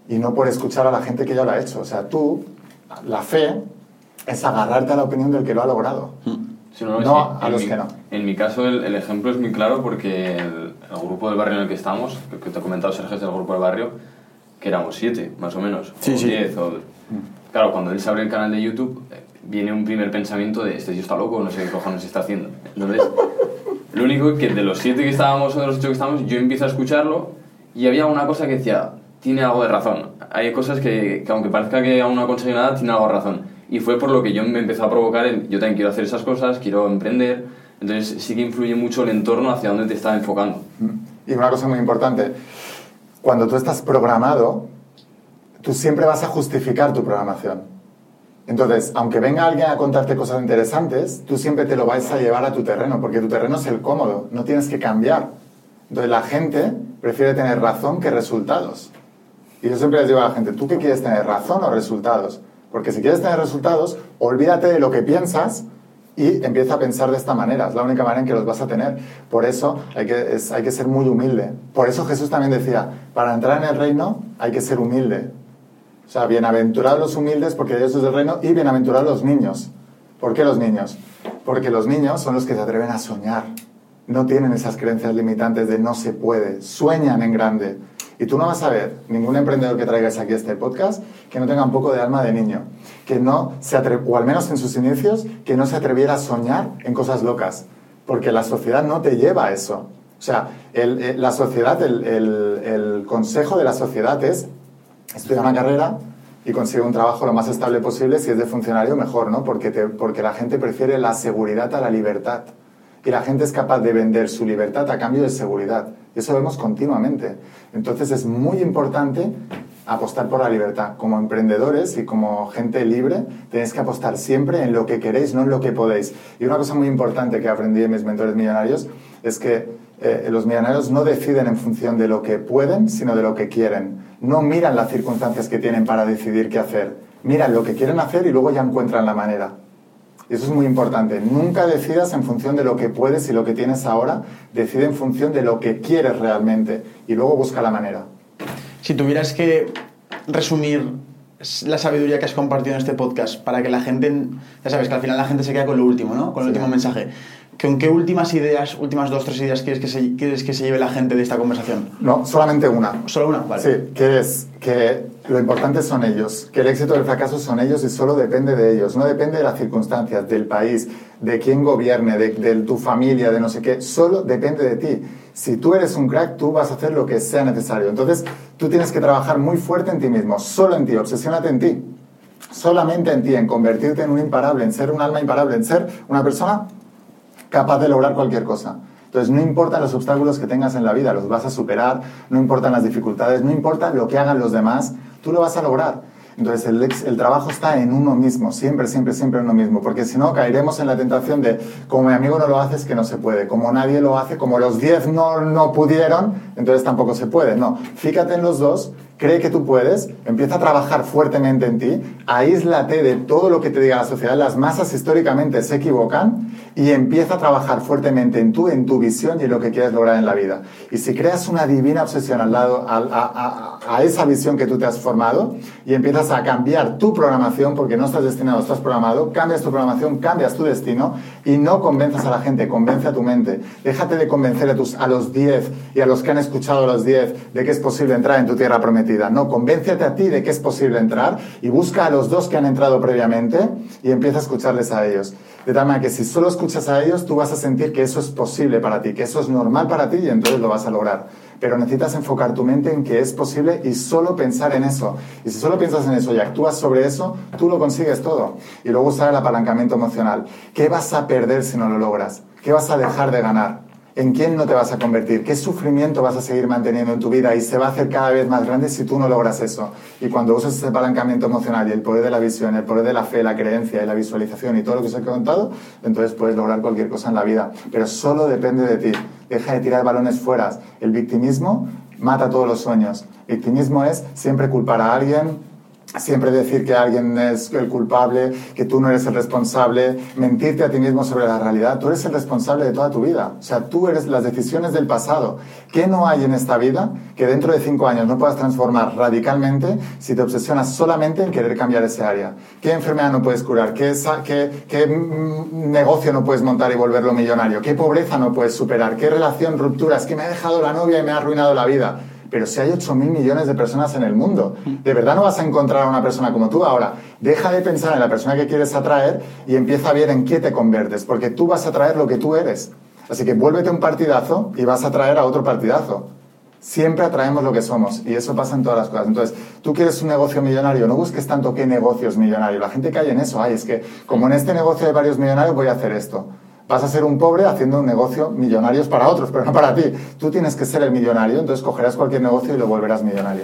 y no por escuchar a la gente que ya lo ha hecho? O sea, tú, la fe es agarrarte a la opinión del que lo ha logrado. Sí, no, no sí. a los mi- que no. En mi caso, el, el ejemplo es muy claro porque el, el grupo del barrio en el que estamos, que, que te he comentado, Sergio, es del grupo del barrio, que éramos siete, más o menos. Sí, o sí. diez, o- Claro, cuando él se abre el canal de YouTube, viene un primer pensamiento de este tío está loco, no sé qué cojones está haciendo. Entonces, lo único que de los siete que estábamos o de los ocho que estábamos, yo empiezo a escucharlo y había una cosa que decía, tiene algo de razón. Hay cosas que, que aunque parezca que aún no ha conseguido nada, tiene algo de razón. Y fue por lo que yo me empezó a provocar el, yo también quiero hacer esas cosas, quiero emprender. Entonces sí que influye mucho el entorno hacia dónde te está enfocando. Y una cosa muy importante, cuando tú estás programado, tú siempre vas a justificar tu programación. Entonces, aunque venga alguien a contarte cosas interesantes, tú siempre te lo vas a llevar a tu terreno, porque tu terreno es el cómodo, no tienes que cambiar. Entonces, la gente prefiere tener razón que resultados. Y yo siempre les digo a la gente, ¿tú qué quieres tener, razón o resultados? Porque si quieres tener resultados, olvídate de lo que piensas y empieza a pensar de esta manera. Es la única manera en que los vas a tener. Por eso hay que, hay que ser muy humilde. Por eso Jesús también decía, para entrar en el reino hay que ser humilde. O sea, bienaventurados los humildes porque de ellos es el reino y bienaventurados los niños. ¿Por qué los niños? Porque los niños son los que se atreven a soñar. No tienen esas creencias limitantes de no se puede. Sueñan en grande. Y tú no vas a ver ningún emprendedor que traigas aquí este podcast que no tenga un poco de alma de niño. Que no se o al menos en sus inicios, que no se atreviera a soñar en cosas locas. Porque la sociedad no te lleva a eso. O sea, el- la sociedad, el- el consejo de la sociedad es estudia una carrera y consigue un trabajo lo más estable posible, si es de funcionario mejor, ¿no? Porque, porque la gente prefiere la seguridad a la libertad. Y la gente es capaz de vender su libertad a cambio de seguridad. Y eso vemos continuamente. Entonces es muy importante apostar por la libertad. Como emprendedores y como gente libre, tenéis que apostar siempre en lo que queréis, no en lo que podéis. Y una cosa muy importante que aprendí de mis mentores millonarios es que eh, los millonarios no deciden en función de lo que pueden, sino de lo que quieren. No miran las circunstancias que tienen para decidir qué hacer. Miran lo que quieren hacer y luego ya encuentran la manera. Y eso es muy importante. Nunca decidas en función de lo que puedes y lo que tienes ahora. Decide en función de lo que quieres realmente y luego busca la manera. Si tuvieras que resumir la sabiduría que has compartido en este podcast para que la gente, ya sabes que al final la gente se queda con lo último, ¿no? Con el Sí. último mensaje. ¿Con qué últimas ideas, últimas dos, tres ideas quieres que, se, quieres que se lleve la gente de esta conversación? No, solamente una. ¿Solo una? Vale. Sí, que es que lo importante son ellos, que el éxito o el fracaso son ellos y solo depende de ellos, no depende de las circunstancias, del país, de quién gobierne, de, de tu familia, de no sé qué, solo depende de ti. Si tú eres un crack, tú vas a hacer lo que sea necesario. Entonces, tú tienes que trabajar muy fuerte en ti mismo, solo en ti, obsesiónate en ti. Solamente en ti, en convertirte en un imparable, en ser un alma imparable, en ser una persona capaz de lograr cualquier cosa. Entonces, no importan los obstáculos que tengas en la vida, los vas a superar, no importan las dificultades, no importa lo que hagan los demás, tú lo vas a lograr. Entonces, el, trabajo está en uno mismo, siempre, siempre, siempre en uno mismo, porque si no, caeremos en la tentación de, como mi amigo no lo hace, es que no se puede, como nadie lo hace, como los 10 no, no pudieron, entonces tampoco se puede. No, fíjate en los dos, cree que tú puedes, empieza a trabajar fuertemente en ti, aíslate de todo lo que te diga la sociedad, las masas históricamente se equivocan y empieza a trabajar fuertemente en tú, en tu visión y en lo que quieres lograr en la vida. Y si creas una divina obsesión al lado, a, esa visión que tú te has formado y empiezas a cambiar tu programación, porque no estás destinado, estás programado, cambias tu programación, cambias tu destino y no convenzas a la gente, convence a tu mente. Déjate de convencer a, tus, a los 10 y a los que han escuchado a los 10 de que es posible entrar en tu tierra prometida. No, convéncete a ti de que es posible entrar y busca a los dos que han entrado previamente y empieza a escucharles a ellos. De tal manera que si solo escuchas a ellos, tú vas a sentir que eso es posible para ti, que eso es normal para ti y entonces lo vas a lograr. Pero necesitas enfocar tu mente en que es posible y solo pensar en eso. Y si solo piensas en eso y actúas sobre eso, tú lo consigues todo. Y luego usar el apalancamiento emocional. ¿Qué vas a perder si no lo logras? ¿Qué vas a dejar de ganar? ¿En quién no te vas a convertir? ¿Qué sufrimiento vas a seguir manteniendo en tu vida? Y se va a hacer cada vez más grande si tú no logras eso. Y cuando usas ese apalancamiento emocional y el poder de la visión, el poder de la fe, la creencia y la visualización y todo lo que os he contado, entonces puedes lograr cualquier cosa en la vida. Pero solo depende de ti. Deja de tirar balones fuera. El victimismo mata todos los sueños. Victimismo es siempre culpar a alguien, Siempre decir que alguien es el culpable, que tú no eres el responsable, mentirte a ti mismo sobre la realidad. Tú eres el responsable de toda tu vida. O sea, tú eres las decisiones del pasado. ¿Qué no hay en esta vida que dentro de cinco años no puedas transformar radicalmente si te obsesionas solamente en querer cambiar ese área? ¿Qué enfermedad no puedes curar? ¿Qué, mm, negocio no puedes montar y volverlo millonario? ¿Qué pobreza no puedes superar? ¿Qué relación, rupturas? ¿Qué me ha dejado la novia y me ha arruinado la vida? Pero si hay 8 mil millones de personas en el mundo, de verdad no vas a encontrar a una persona como tú. Ahora, deja de pensar en la persona que quieres atraer y empieza a ver en qué te convertes, porque tú vas a atraer lo que tú eres. Así que vuélvete un partidazo y vas a atraer a otro partidazo. Siempre atraemos lo que somos y eso pasa en todas las cosas. Entonces, tú quieres un negocio millonario, no busques tanto qué negocio es millonario. La gente cae en eso. Ay, es que como en este negocio hay varios millonarios, voy a hacer esto. Vas a ser un pobre haciendo un negocio millonarios para otros, pero no para ti. Tú tienes que ser el millonario, entonces cogerás cualquier negocio y lo volverás millonario.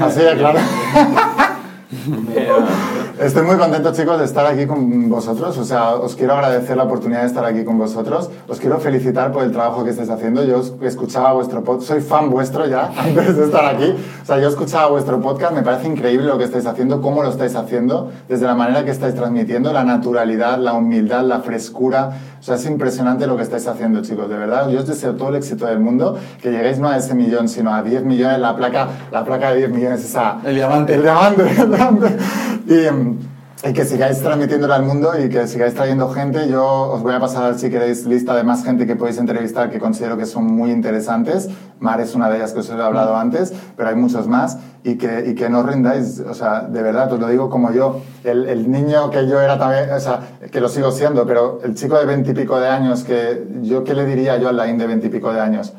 Así de claro. (laughs) Estoy muy contento, chicos, de estar aquí con vosotros. O sea, os quiero agradecer la oportunidad de estar aquí con vosotros. Os quiero felicitar por el trabajo que estáis haciendo. Yo escuchaba vuestro podcast, soy fan vuestro ya, (laughs) antes de estar aquí. O sea, yo escuchaba vuestro podcast, me parece increíble lo que estáis haciendo, cómo lo estáis haciendo, desde la manera que estáis transmitiendo, la naturalidad, la humildad, la frescura. O sea, es impresionante lo que estáis haciendo, chicos, de verdad. Yo os deseo todo el éxito del mundo, que lleguéis no a ese millón, sino a 10 millones, la placa, la placa de 10 millones, esa... El diamante. El diamante, el diamante. Y, y que sigáis transmitiéndolo al mundo y que sigáis trayendo gente. Yo os voy a pasar, si queréis, lista de más gente que podéis entrevistar que considero que son muy interesantes. Mar es una de ellas que os he hablado antes, pero hay muchos más. Y que, y que no rindáis, o sea, de verdad, os lo digo como yo. El, el niño que yo era también, o sea, que lo sigo siendo, pero el chico de veintipico de años, que yo, ¿qué le diría yo al Laín de veintipico de años?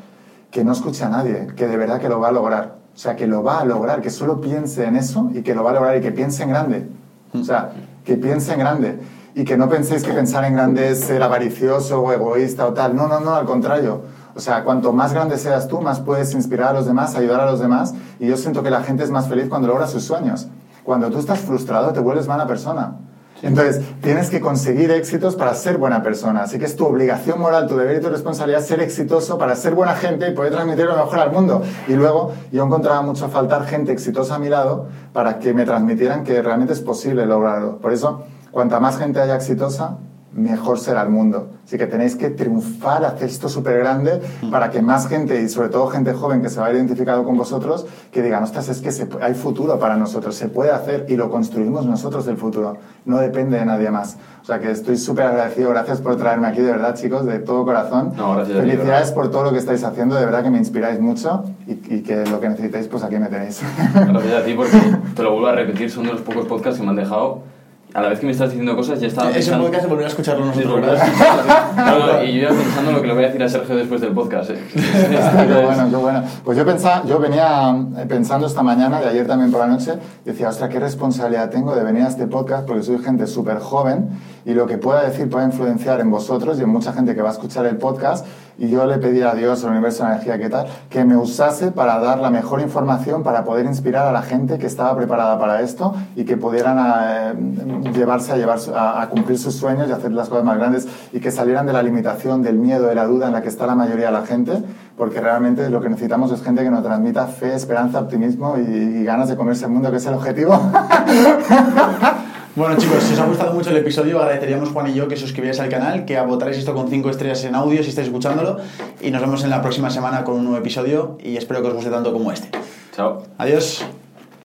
Que no escuche a nadie, que de verdad que lo va a lograr. O sea, que lo va a lograr, que solo piense en eso y que lo va a lograr y que piense en grande. O sea, que piense en grande. Y que no penséis que pensar en grande es ser avaricioso o egoísta o tal. No, no, no, al contrario. O sea, cuanto más grande seas tú, más puedes inspirar a los demás, ayudar a los demás. Y yo siento que la gente es más feliz cuando logra sus sueños. Cuando tú estás frustrado, te vuelves mala persona. Entonces, tienes que conseguir éxitos para ser buena persona. Así que es tu obligación moral, tu deber y tu responsabilidad ser exitoso para ser buena gente y poder transmitir lo mejor al mundo. Y luego, yo encontraba mucho faltar gente exitosa a mi lado para que me transmitieran que realmente es posible lograrlo. Por eso, cuanta más gente haya exitosa, mejor será el mundo. Así que tenéis que triunfar, hacer esto súper grande para que más gente, y sobre todo gente joven que se va a identificado con vosotros, que digan, ostras, es que se- hay futuro para nosotros, se puede hacer y lo construimos nosotros el futuro. No depende de nadie más. O sea que estoy súper agradecido. Gracias por traerme aquí, de verdad, chicos, de todo corazón. No, gracias ti, Felicidades ¿verdad? por todo lo que estáis haciendo. De verdad que me inspiráis mucho y, y que lo que necesitéis, pues aquí me tenéis. Gracias a ti porque, (laughs) te lo vuelvo a repetir, son de los pocos podcasts que me han dejado. A la vez que me estás diciendo cosas, ya estaba Ese pensando... podcast de volver a escucharlo nosotros. No, (laughs) y yo ya pensando lo que le voy a decir a Sergio después del podcast. ¿eh? (laughs) qué bueno, qué bueno. Pues yo, pensaba, yo venía eh, pensando esta mañana y ayer también por la noche, decía, ostras, qué responsabilidad tengo de venir a este podcast porque soy gente súper joven y lo que pueda decir puede influenciar en vosotros y en mucha gente que va a escuchar el podcast. Y yo le pedí a Dios, al universo, a la energía, ¿qué tal? Que me usase para dar la mejor información, para poder inspirar a la gente que estaba preparada para esto y que pudieran eh, llevarse a, llevar, a, a cumplir sus sueños y hacer las cosas más grandes y que salieran de la limitación, del miedo, de la duda en la que está la mayoría de la gente, porque realmente lo que necesitamos es gente que nos transmita fe, esperanza, optimismo y, y ganas de comerse el mundo, que es el objetivo. (laughs) Bueno chicos, si os ha gustado mucho el episodio, agradeceríamos Juan y yo que suscribáis al canal, que votaréis esto con 5 estrellas en audio si estáis escuchándolo y nos vemos en la próxima semana con un nuevo episodio y espero que os guste tanto como este. Chao. Adiós.